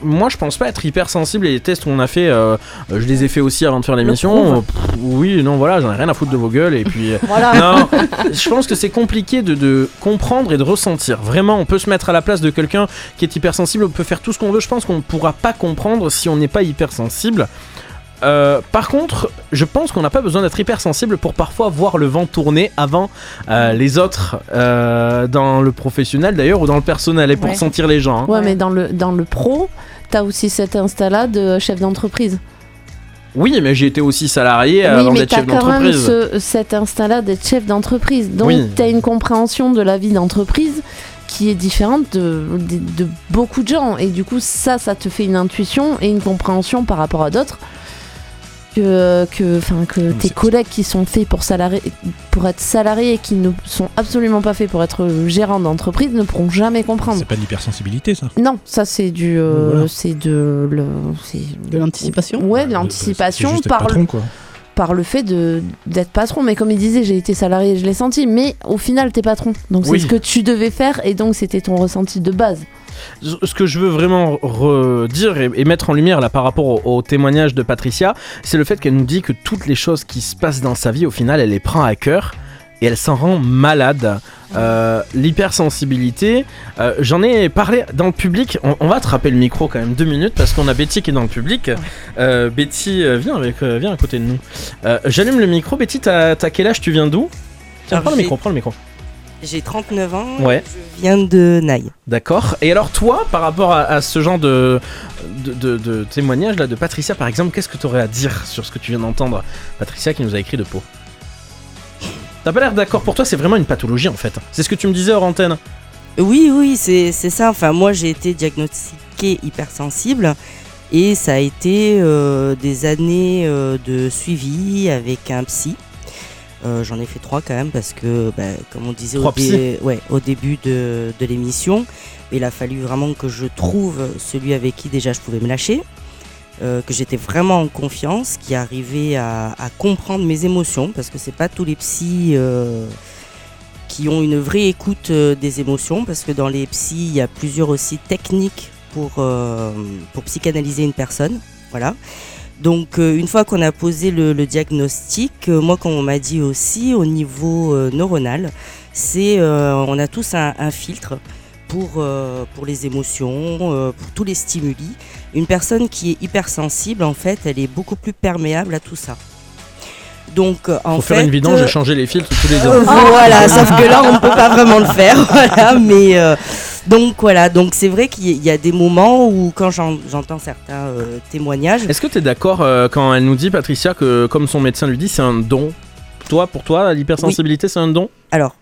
moi je pense pas être hypersensible et les tests qu'on a fait, euh, je les ai fait aussi avant de faire l'émission. Euh, Oui, non, voilà, j'en ai rien à foutre de vos gueules et puis. euh, Voilà. Non, je pense que c'est compliqué de, de comprendre et de ressentir. Vraiment, on peut se mettre à la place de quelqu'un qui est hypersensible, on peut faire tout ce qu'on veut. Je pense qu'on ne pourra pas comprendre si on n'est pas hypersensible. Euh, par contre, je pense qu'on n'a pas besoin d'être hypersensible pour parfois voir le vent tourner avant euh, les autres, euh, dans le professionnel d'ailleurs ou dans le personnel, et pour Ouais. sentir les gens. hein. Ouais, mais dans le, dans le pro, t'as aussi cet instinct-là de chef d'entreprise. Oui, mais j'ai été aussi salarié oui, avant mais d'être t'as chef quand même d'entreprise. ce- cet instinct-là d'être chef d'entreprise. Donc, Oui. t'as une compréhension de la vie d'entreprise qui est différente de, de, de beaucoup de gens. Et du coup, ça, ça te fait une intuition et une compréhension par rapport à d'autres. Que, que, enfin, que tes collègues qui sont faits pour, salariés, pour être salariés et qui ne sont absolument pas faits pour être gérants d'entreprise ne pourront jamais comprendre. C'est pas de l'hypersensibilité, ça. Non, ça c'est du, euh, Voilà. c'est de, le, de l'anticipation. Ouais, de l'anticipation C'est juste être par patron, quoi. Par le fait de d'être patron. Mais comme il disait, j'ai été salarié, je l'ai senti. Mais au final, t'es patron, donc Oui. c'est ce que tu devais faire et donc c'était ton ressenti de base. ce que je veux vraiment redire et, et mettre en lumière là par rapport au, au témoignage de Patricia, c'est le fait qu'elle nous dit que toutes les choses qui se passent dans sa vie, au final, elle les prend à cœur et elle s'en rend malade. Euh, L'hypersensibilité, euh, j'en ai parlé dans le public. On, on va attraper le micro quand même deux minutes parce qu'on a Betty qui est dans le public. Euh, Betty, euh, viens, avec, viens à côté de nous. J'allume le micro. Betty, t'as quel âge? Tu viens d'où? Tiens, prends le micro, prends le micro. J'ai 39 ans. Ouais. Je viens de Naï. D'accord. Et alors toi, par rapport à, à ce genre de, de, de- de témoignage là de Patricia par exemple, qu'est-ce que tu aurais à dire sur ce que tu viens d'entendre? Patricia qui nous a écrit de peau. T'as pas l'air d'accord pour toi, c'est vraiment une pathologie en fait. C'est ce que tu me disais hors antenne. Oui, oui, c'est c'est ça. Enfin, moi, j'ai été diagnostiquée hypersensible et ça a été euh, des années euh, de suivi avec un psy. Euh, J'en ai fait trois quand même parce que, bah, comme on disait au, ouais, début de, de l'émission, il a fallu vraiment que je trouve celui avec qui déjà je pouvais me lâcher, euh, que j'étais vraiment en confiance, qui arrivait à, comprendre mes émotions parce que c'est pas tous les psys euh, qui ont une vraie écoute euh, des émotions, parce que dans les psys, il y a plusieurs aussi techniques pour, pour psychanalyser une personne. Voilà. Donc une fois qu'on a posé le, diagnostic, moi comme on m'a dit aussi au niveau neuronal, c'est on a tous un filtre pour, euh, pour les émotions, euh, pour tous les stimuli. Une personne qui est hypersensible, en fait, elle est beaucoup plus perméable à tout ça. Donc euh, en Faut fait, faire une vidange euh, et changer les filtres tous les euh, voilà, sauf que là, on ne peut pas vraiment le faire. Voilà, mais euh, donc voilà, donc c'est vrai qu'il y a- des moments où, quand j'en- j'entends certains euh, témoignages, Est-ce que tu es d'accord euh, quand elle nous dit, Patricia, que comme son médecin lui dit, c'est un don? Toi, pour toi, l'hypersensibilité, c'est un don? Alors,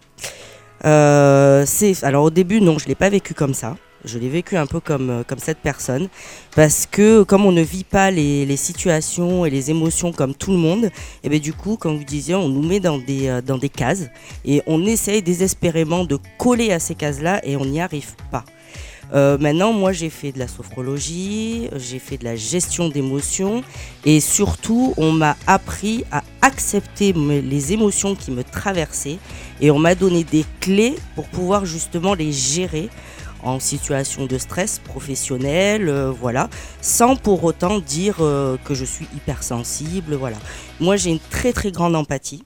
euh, c'est alors au début, non, je l'ai pas vécu comme ça. Je l'ai vécu un peu comme, euh, comme cette personne, parce que comme on ne vit pas les, les situations et les émotions comme tout le monde, et bien du coup, comme vous disiez, on nous met dans des, euh, dans des cases et on essaye désespérément de coller à ces cases-là et on n'y arrive pas. Euh, maintenant, moi, j'ai fait de la sophrologie, j'ai fait de la gestion d'émotions et surtout, on m'a appris à accepter les émotions qui me traversaient et on m'a donné des clés pour pouvoir justement les gérer en situation de stress professionnel, euh, voilà, sans pour autant dire euh, que je suis hypersensible, voilà. Moi, j'ai une très très grande empathie.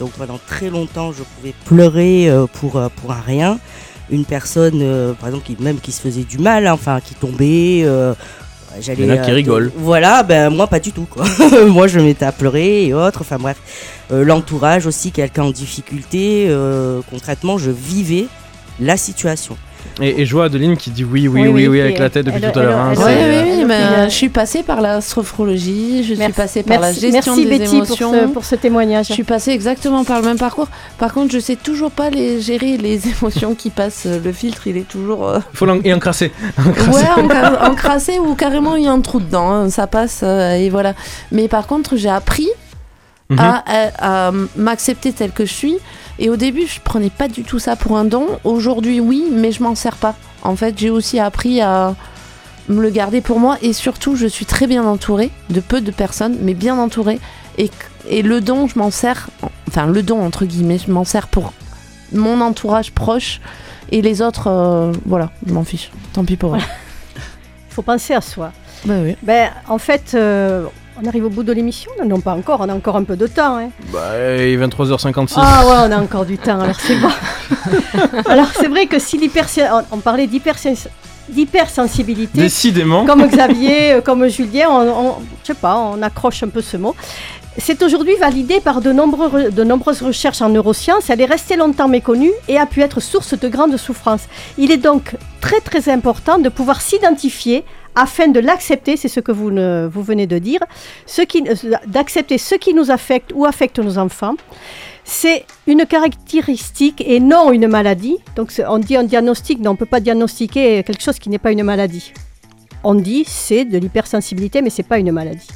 Donc pendant très longtemps, je pouvais pleurer euh, pour, un rien. Une personne, par exemple, même qui se faisait du mal, hein, enfin, qui tombait. J'allais, Il y en a qui euh, rigolent. Voilà, ben moi pas du tout quoi. moi je m'étais à pleurer et autres. Enfin bref, Euh, l'entourage aussi, quelqu'un en difficulté. euh, concrètement, je vivais la situation. Et, et je vois Adeline qui dit oui, oui, oui, Oui, oui, oui, avec la tête depuis elle- tout à l'heure. hein, Oui, euh, oui, oui, mais Elle- euh, je suis passée par la sophrologie, je suis passée par Merci- la gestion merci des Betty pour ce- émotions. pour ce témoignage. Je suis passée exactement par le même parcours. Par contre, je sais toujours pas les gérer les émotions qui passent. Le filtre, il est toujours. euh, Faut l'en- et encrasser. Ouais, encrassé ou carrément il y a un trou dedans, hein, ça passe euh, et voilà. Mais par contre, j'ai appris Mhm. à, à- à m'accepter tel que je suis. Et au début, je prenais pas du tout ça pour un don. Aujourd'hui, oui, mais je m'en sers pas. En fait, j'ai aussi appris à me le garder pour moi et surtout, je suis très bien entourée de peu de personnes, mais bien entourée. Et, et le don, je m'en sers, enfin le don entre guillemets, je m'en sers pour mon entourage proche et les autres, euh, voilà, je m'en fiche. Tant pis pour eux. Il faut penser à soi. Bah oui. Ben, en fait, euh, on arrive au bout de l'émission. Non, non, pas encore. On a encore un peu de temps. hein. Bah, il est 23h56. Ah ouais, on a encore du temps. Alors c'est bon. alors c'est vrai que si l'hypersen- on, on parlait d'hypersen- d'hypersensibilité. Décidément. Comme Xavier, euh, comme Julien, on, on- je sais pas, on accroche un peu ce mot. C'est aujourd'hui validé par de, nombreux- de nombreuses recherches en neurosciences. Elle est restée longtemps méconnue et a pu être source de grandes souffrances. Il est donc très très important de pouvoir s'identifier afin de l'accepter, c'est ce que vous, ne- vous venez de dire, ce euh, d'accepter ce qui nous affecte ou affecte nos enfants. C'est une caractéristique et non une maladie. Donc on dit un diagnostic, mais on ne peut pas diagnostiquer quelque chose qui n'est pas une maladie. On dit c'est de l'hypersensibilité, mais c'est pas une maladie.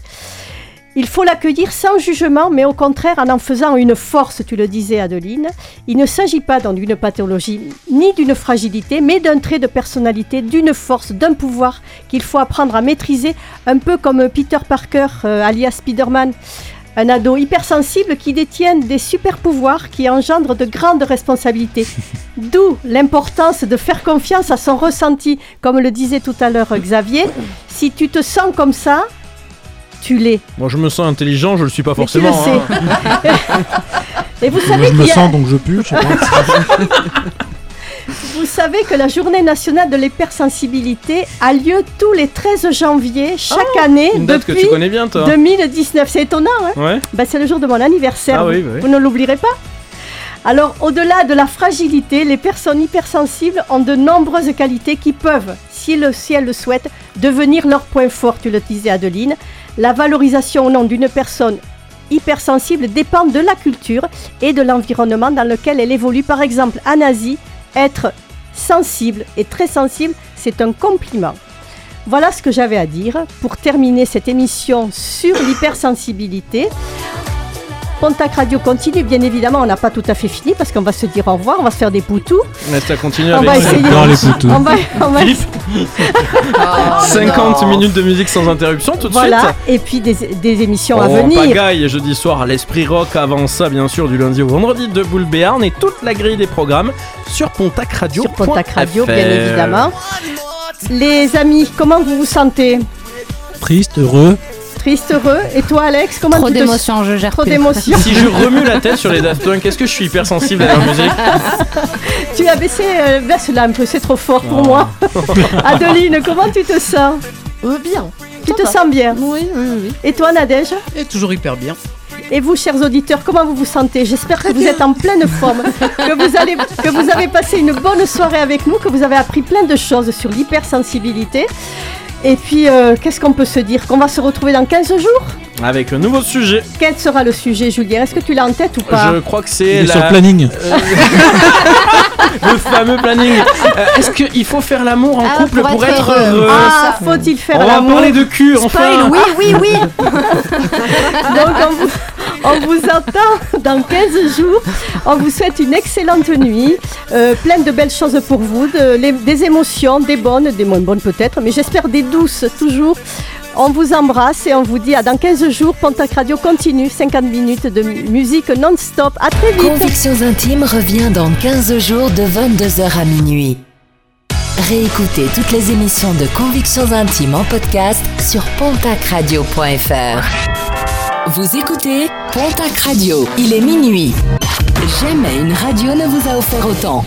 Il faut l'accueillir sans jugement, mais au contraire en en faisant une force, tu le disais Adeline. Il ne s'agit pas d'une pathologie ni d'une fragilité, mais d'un trait de personnalité, d'une force, d'un pouvoir qu'il faut apprendre à maîtriser, un peu comme Peter Parker, euh, alias Spider-Man. Un ado hypersensible qui détient des super pouvoirs qui engendrent de grandes responsabilités. D'où l'importance de faire confiance à son ressenti. Comme le disait tout à l'heure Xavier, si tu te sens comme ça, tu l'es. Moi, je me sens intelligent, je le suis pas Mais tu forcément. le sais. hein. Et vous Moi, savez je me qu'il y a- sens donc je pue, je sais pas. Vous savez que la journée nationale de l'hypersensibilité a lieu tous les 13 janvier chaque année Oh, une date que tu connais bien, toi. 2019. C'est étonnant, hein Ouais. Ben, C'est le jour de mon anniversaire. Ah oui, vous, bah oui. vous ne l'oublierez pas alors, au-delà de la fragilité, les personnes hypersensibles ont de nombreuses qualités qui peuvent, si, le, si elles le souhaitent, devenir leur point fort, tu le disais Adeline. La valorisation au nom d'une personne hypersensible dépend de la culture et de l'environnement dans lequel elle évolue. Par exemple, en Asie, être sensible et très sensible, c'est un compliment. Voilà ce que j'avais à dire pour terminer cette émission sur l'hypersensibilité. Pontac Radio continue, bien évidemment, on n'a pas tout à fait fini parce qu'on va se dire au revoir, on va se faire des poutous. Mais ça continue On avec va essayer. Dans les poutous. On va, on va- Philippe. 50 minutes de musique sans interruption tout de voilà, suite. et puis des, des émissions On à venir. pagaille jeudi soir l'Esprit Rock. Avant ça, bien sûr, du lundi au vendredi de Boule Béarn et toute la grille des programmes sur Pontac Radio. Sur Pontac Radio, bien évidemment. Les amis, comment vous vous sentez? Triste, heureux. Triste, heureux Et toi, Alex, comment Trop tu te- d'émotions, je gère Trop plus. d'émotions. Si je remue la tête sur les Daft Punk, est-ce que je suis hypersensible à la musique Tu as baissé, euh, baisse là un peu, c'est trop fort pour Oh. moi. Adeline, comment tu te sens Bien. Tu te sens bien Oui, oui, oui. Et toi, Nadège Et toujours hyper bien. Et vous, chers auditeurs, comment vous vous sentez J'espère que vous êtes en pleine forme, que vous, allez, que vous avez passé une bonne soirée avec nous, que vous avez appris plein de choses sur l'hypersensibilité. Et puis, euh, qu'est-ce qu'on peut se dire Qu'on va se retrouver dans 15 jours Avec un nouveau sujet. Quel sera le sujet, Julien Est-ce que tu l'as en tête ou pas Je crois que c'est est la... sur le planning. Euh, le fameux planning. Euh, Est-ce qu'il faut faire l'amour en Ah, couple pour pour, être être heureux. heureux Ah, faut-il faire On va l'amour parler de cul, Spoil, enfin oui, oui, oui. Donc on vous, on vous attend dans 15 jours. On vous souhaite une excellente nuit, euh, pleine de belles choses pour vous, de- les- des émotions, des bonnes, des moins bonnes peut-être, mais j'espère des douces toujours. On vous embrasse et on vous dit à dans 15 jours. Pontac Radio continue, 50 minutes de mu- musique non-stop. À très vite. Convictions intimes revient dans 15 jours de 22h à minuit. Réécoutez toutes les émissions de Convictions intimes en podcast sur pontacradio.fr. Vous écoutez Pontac Radio. Il est minuit. Jamais une radio ne vous a offert autant.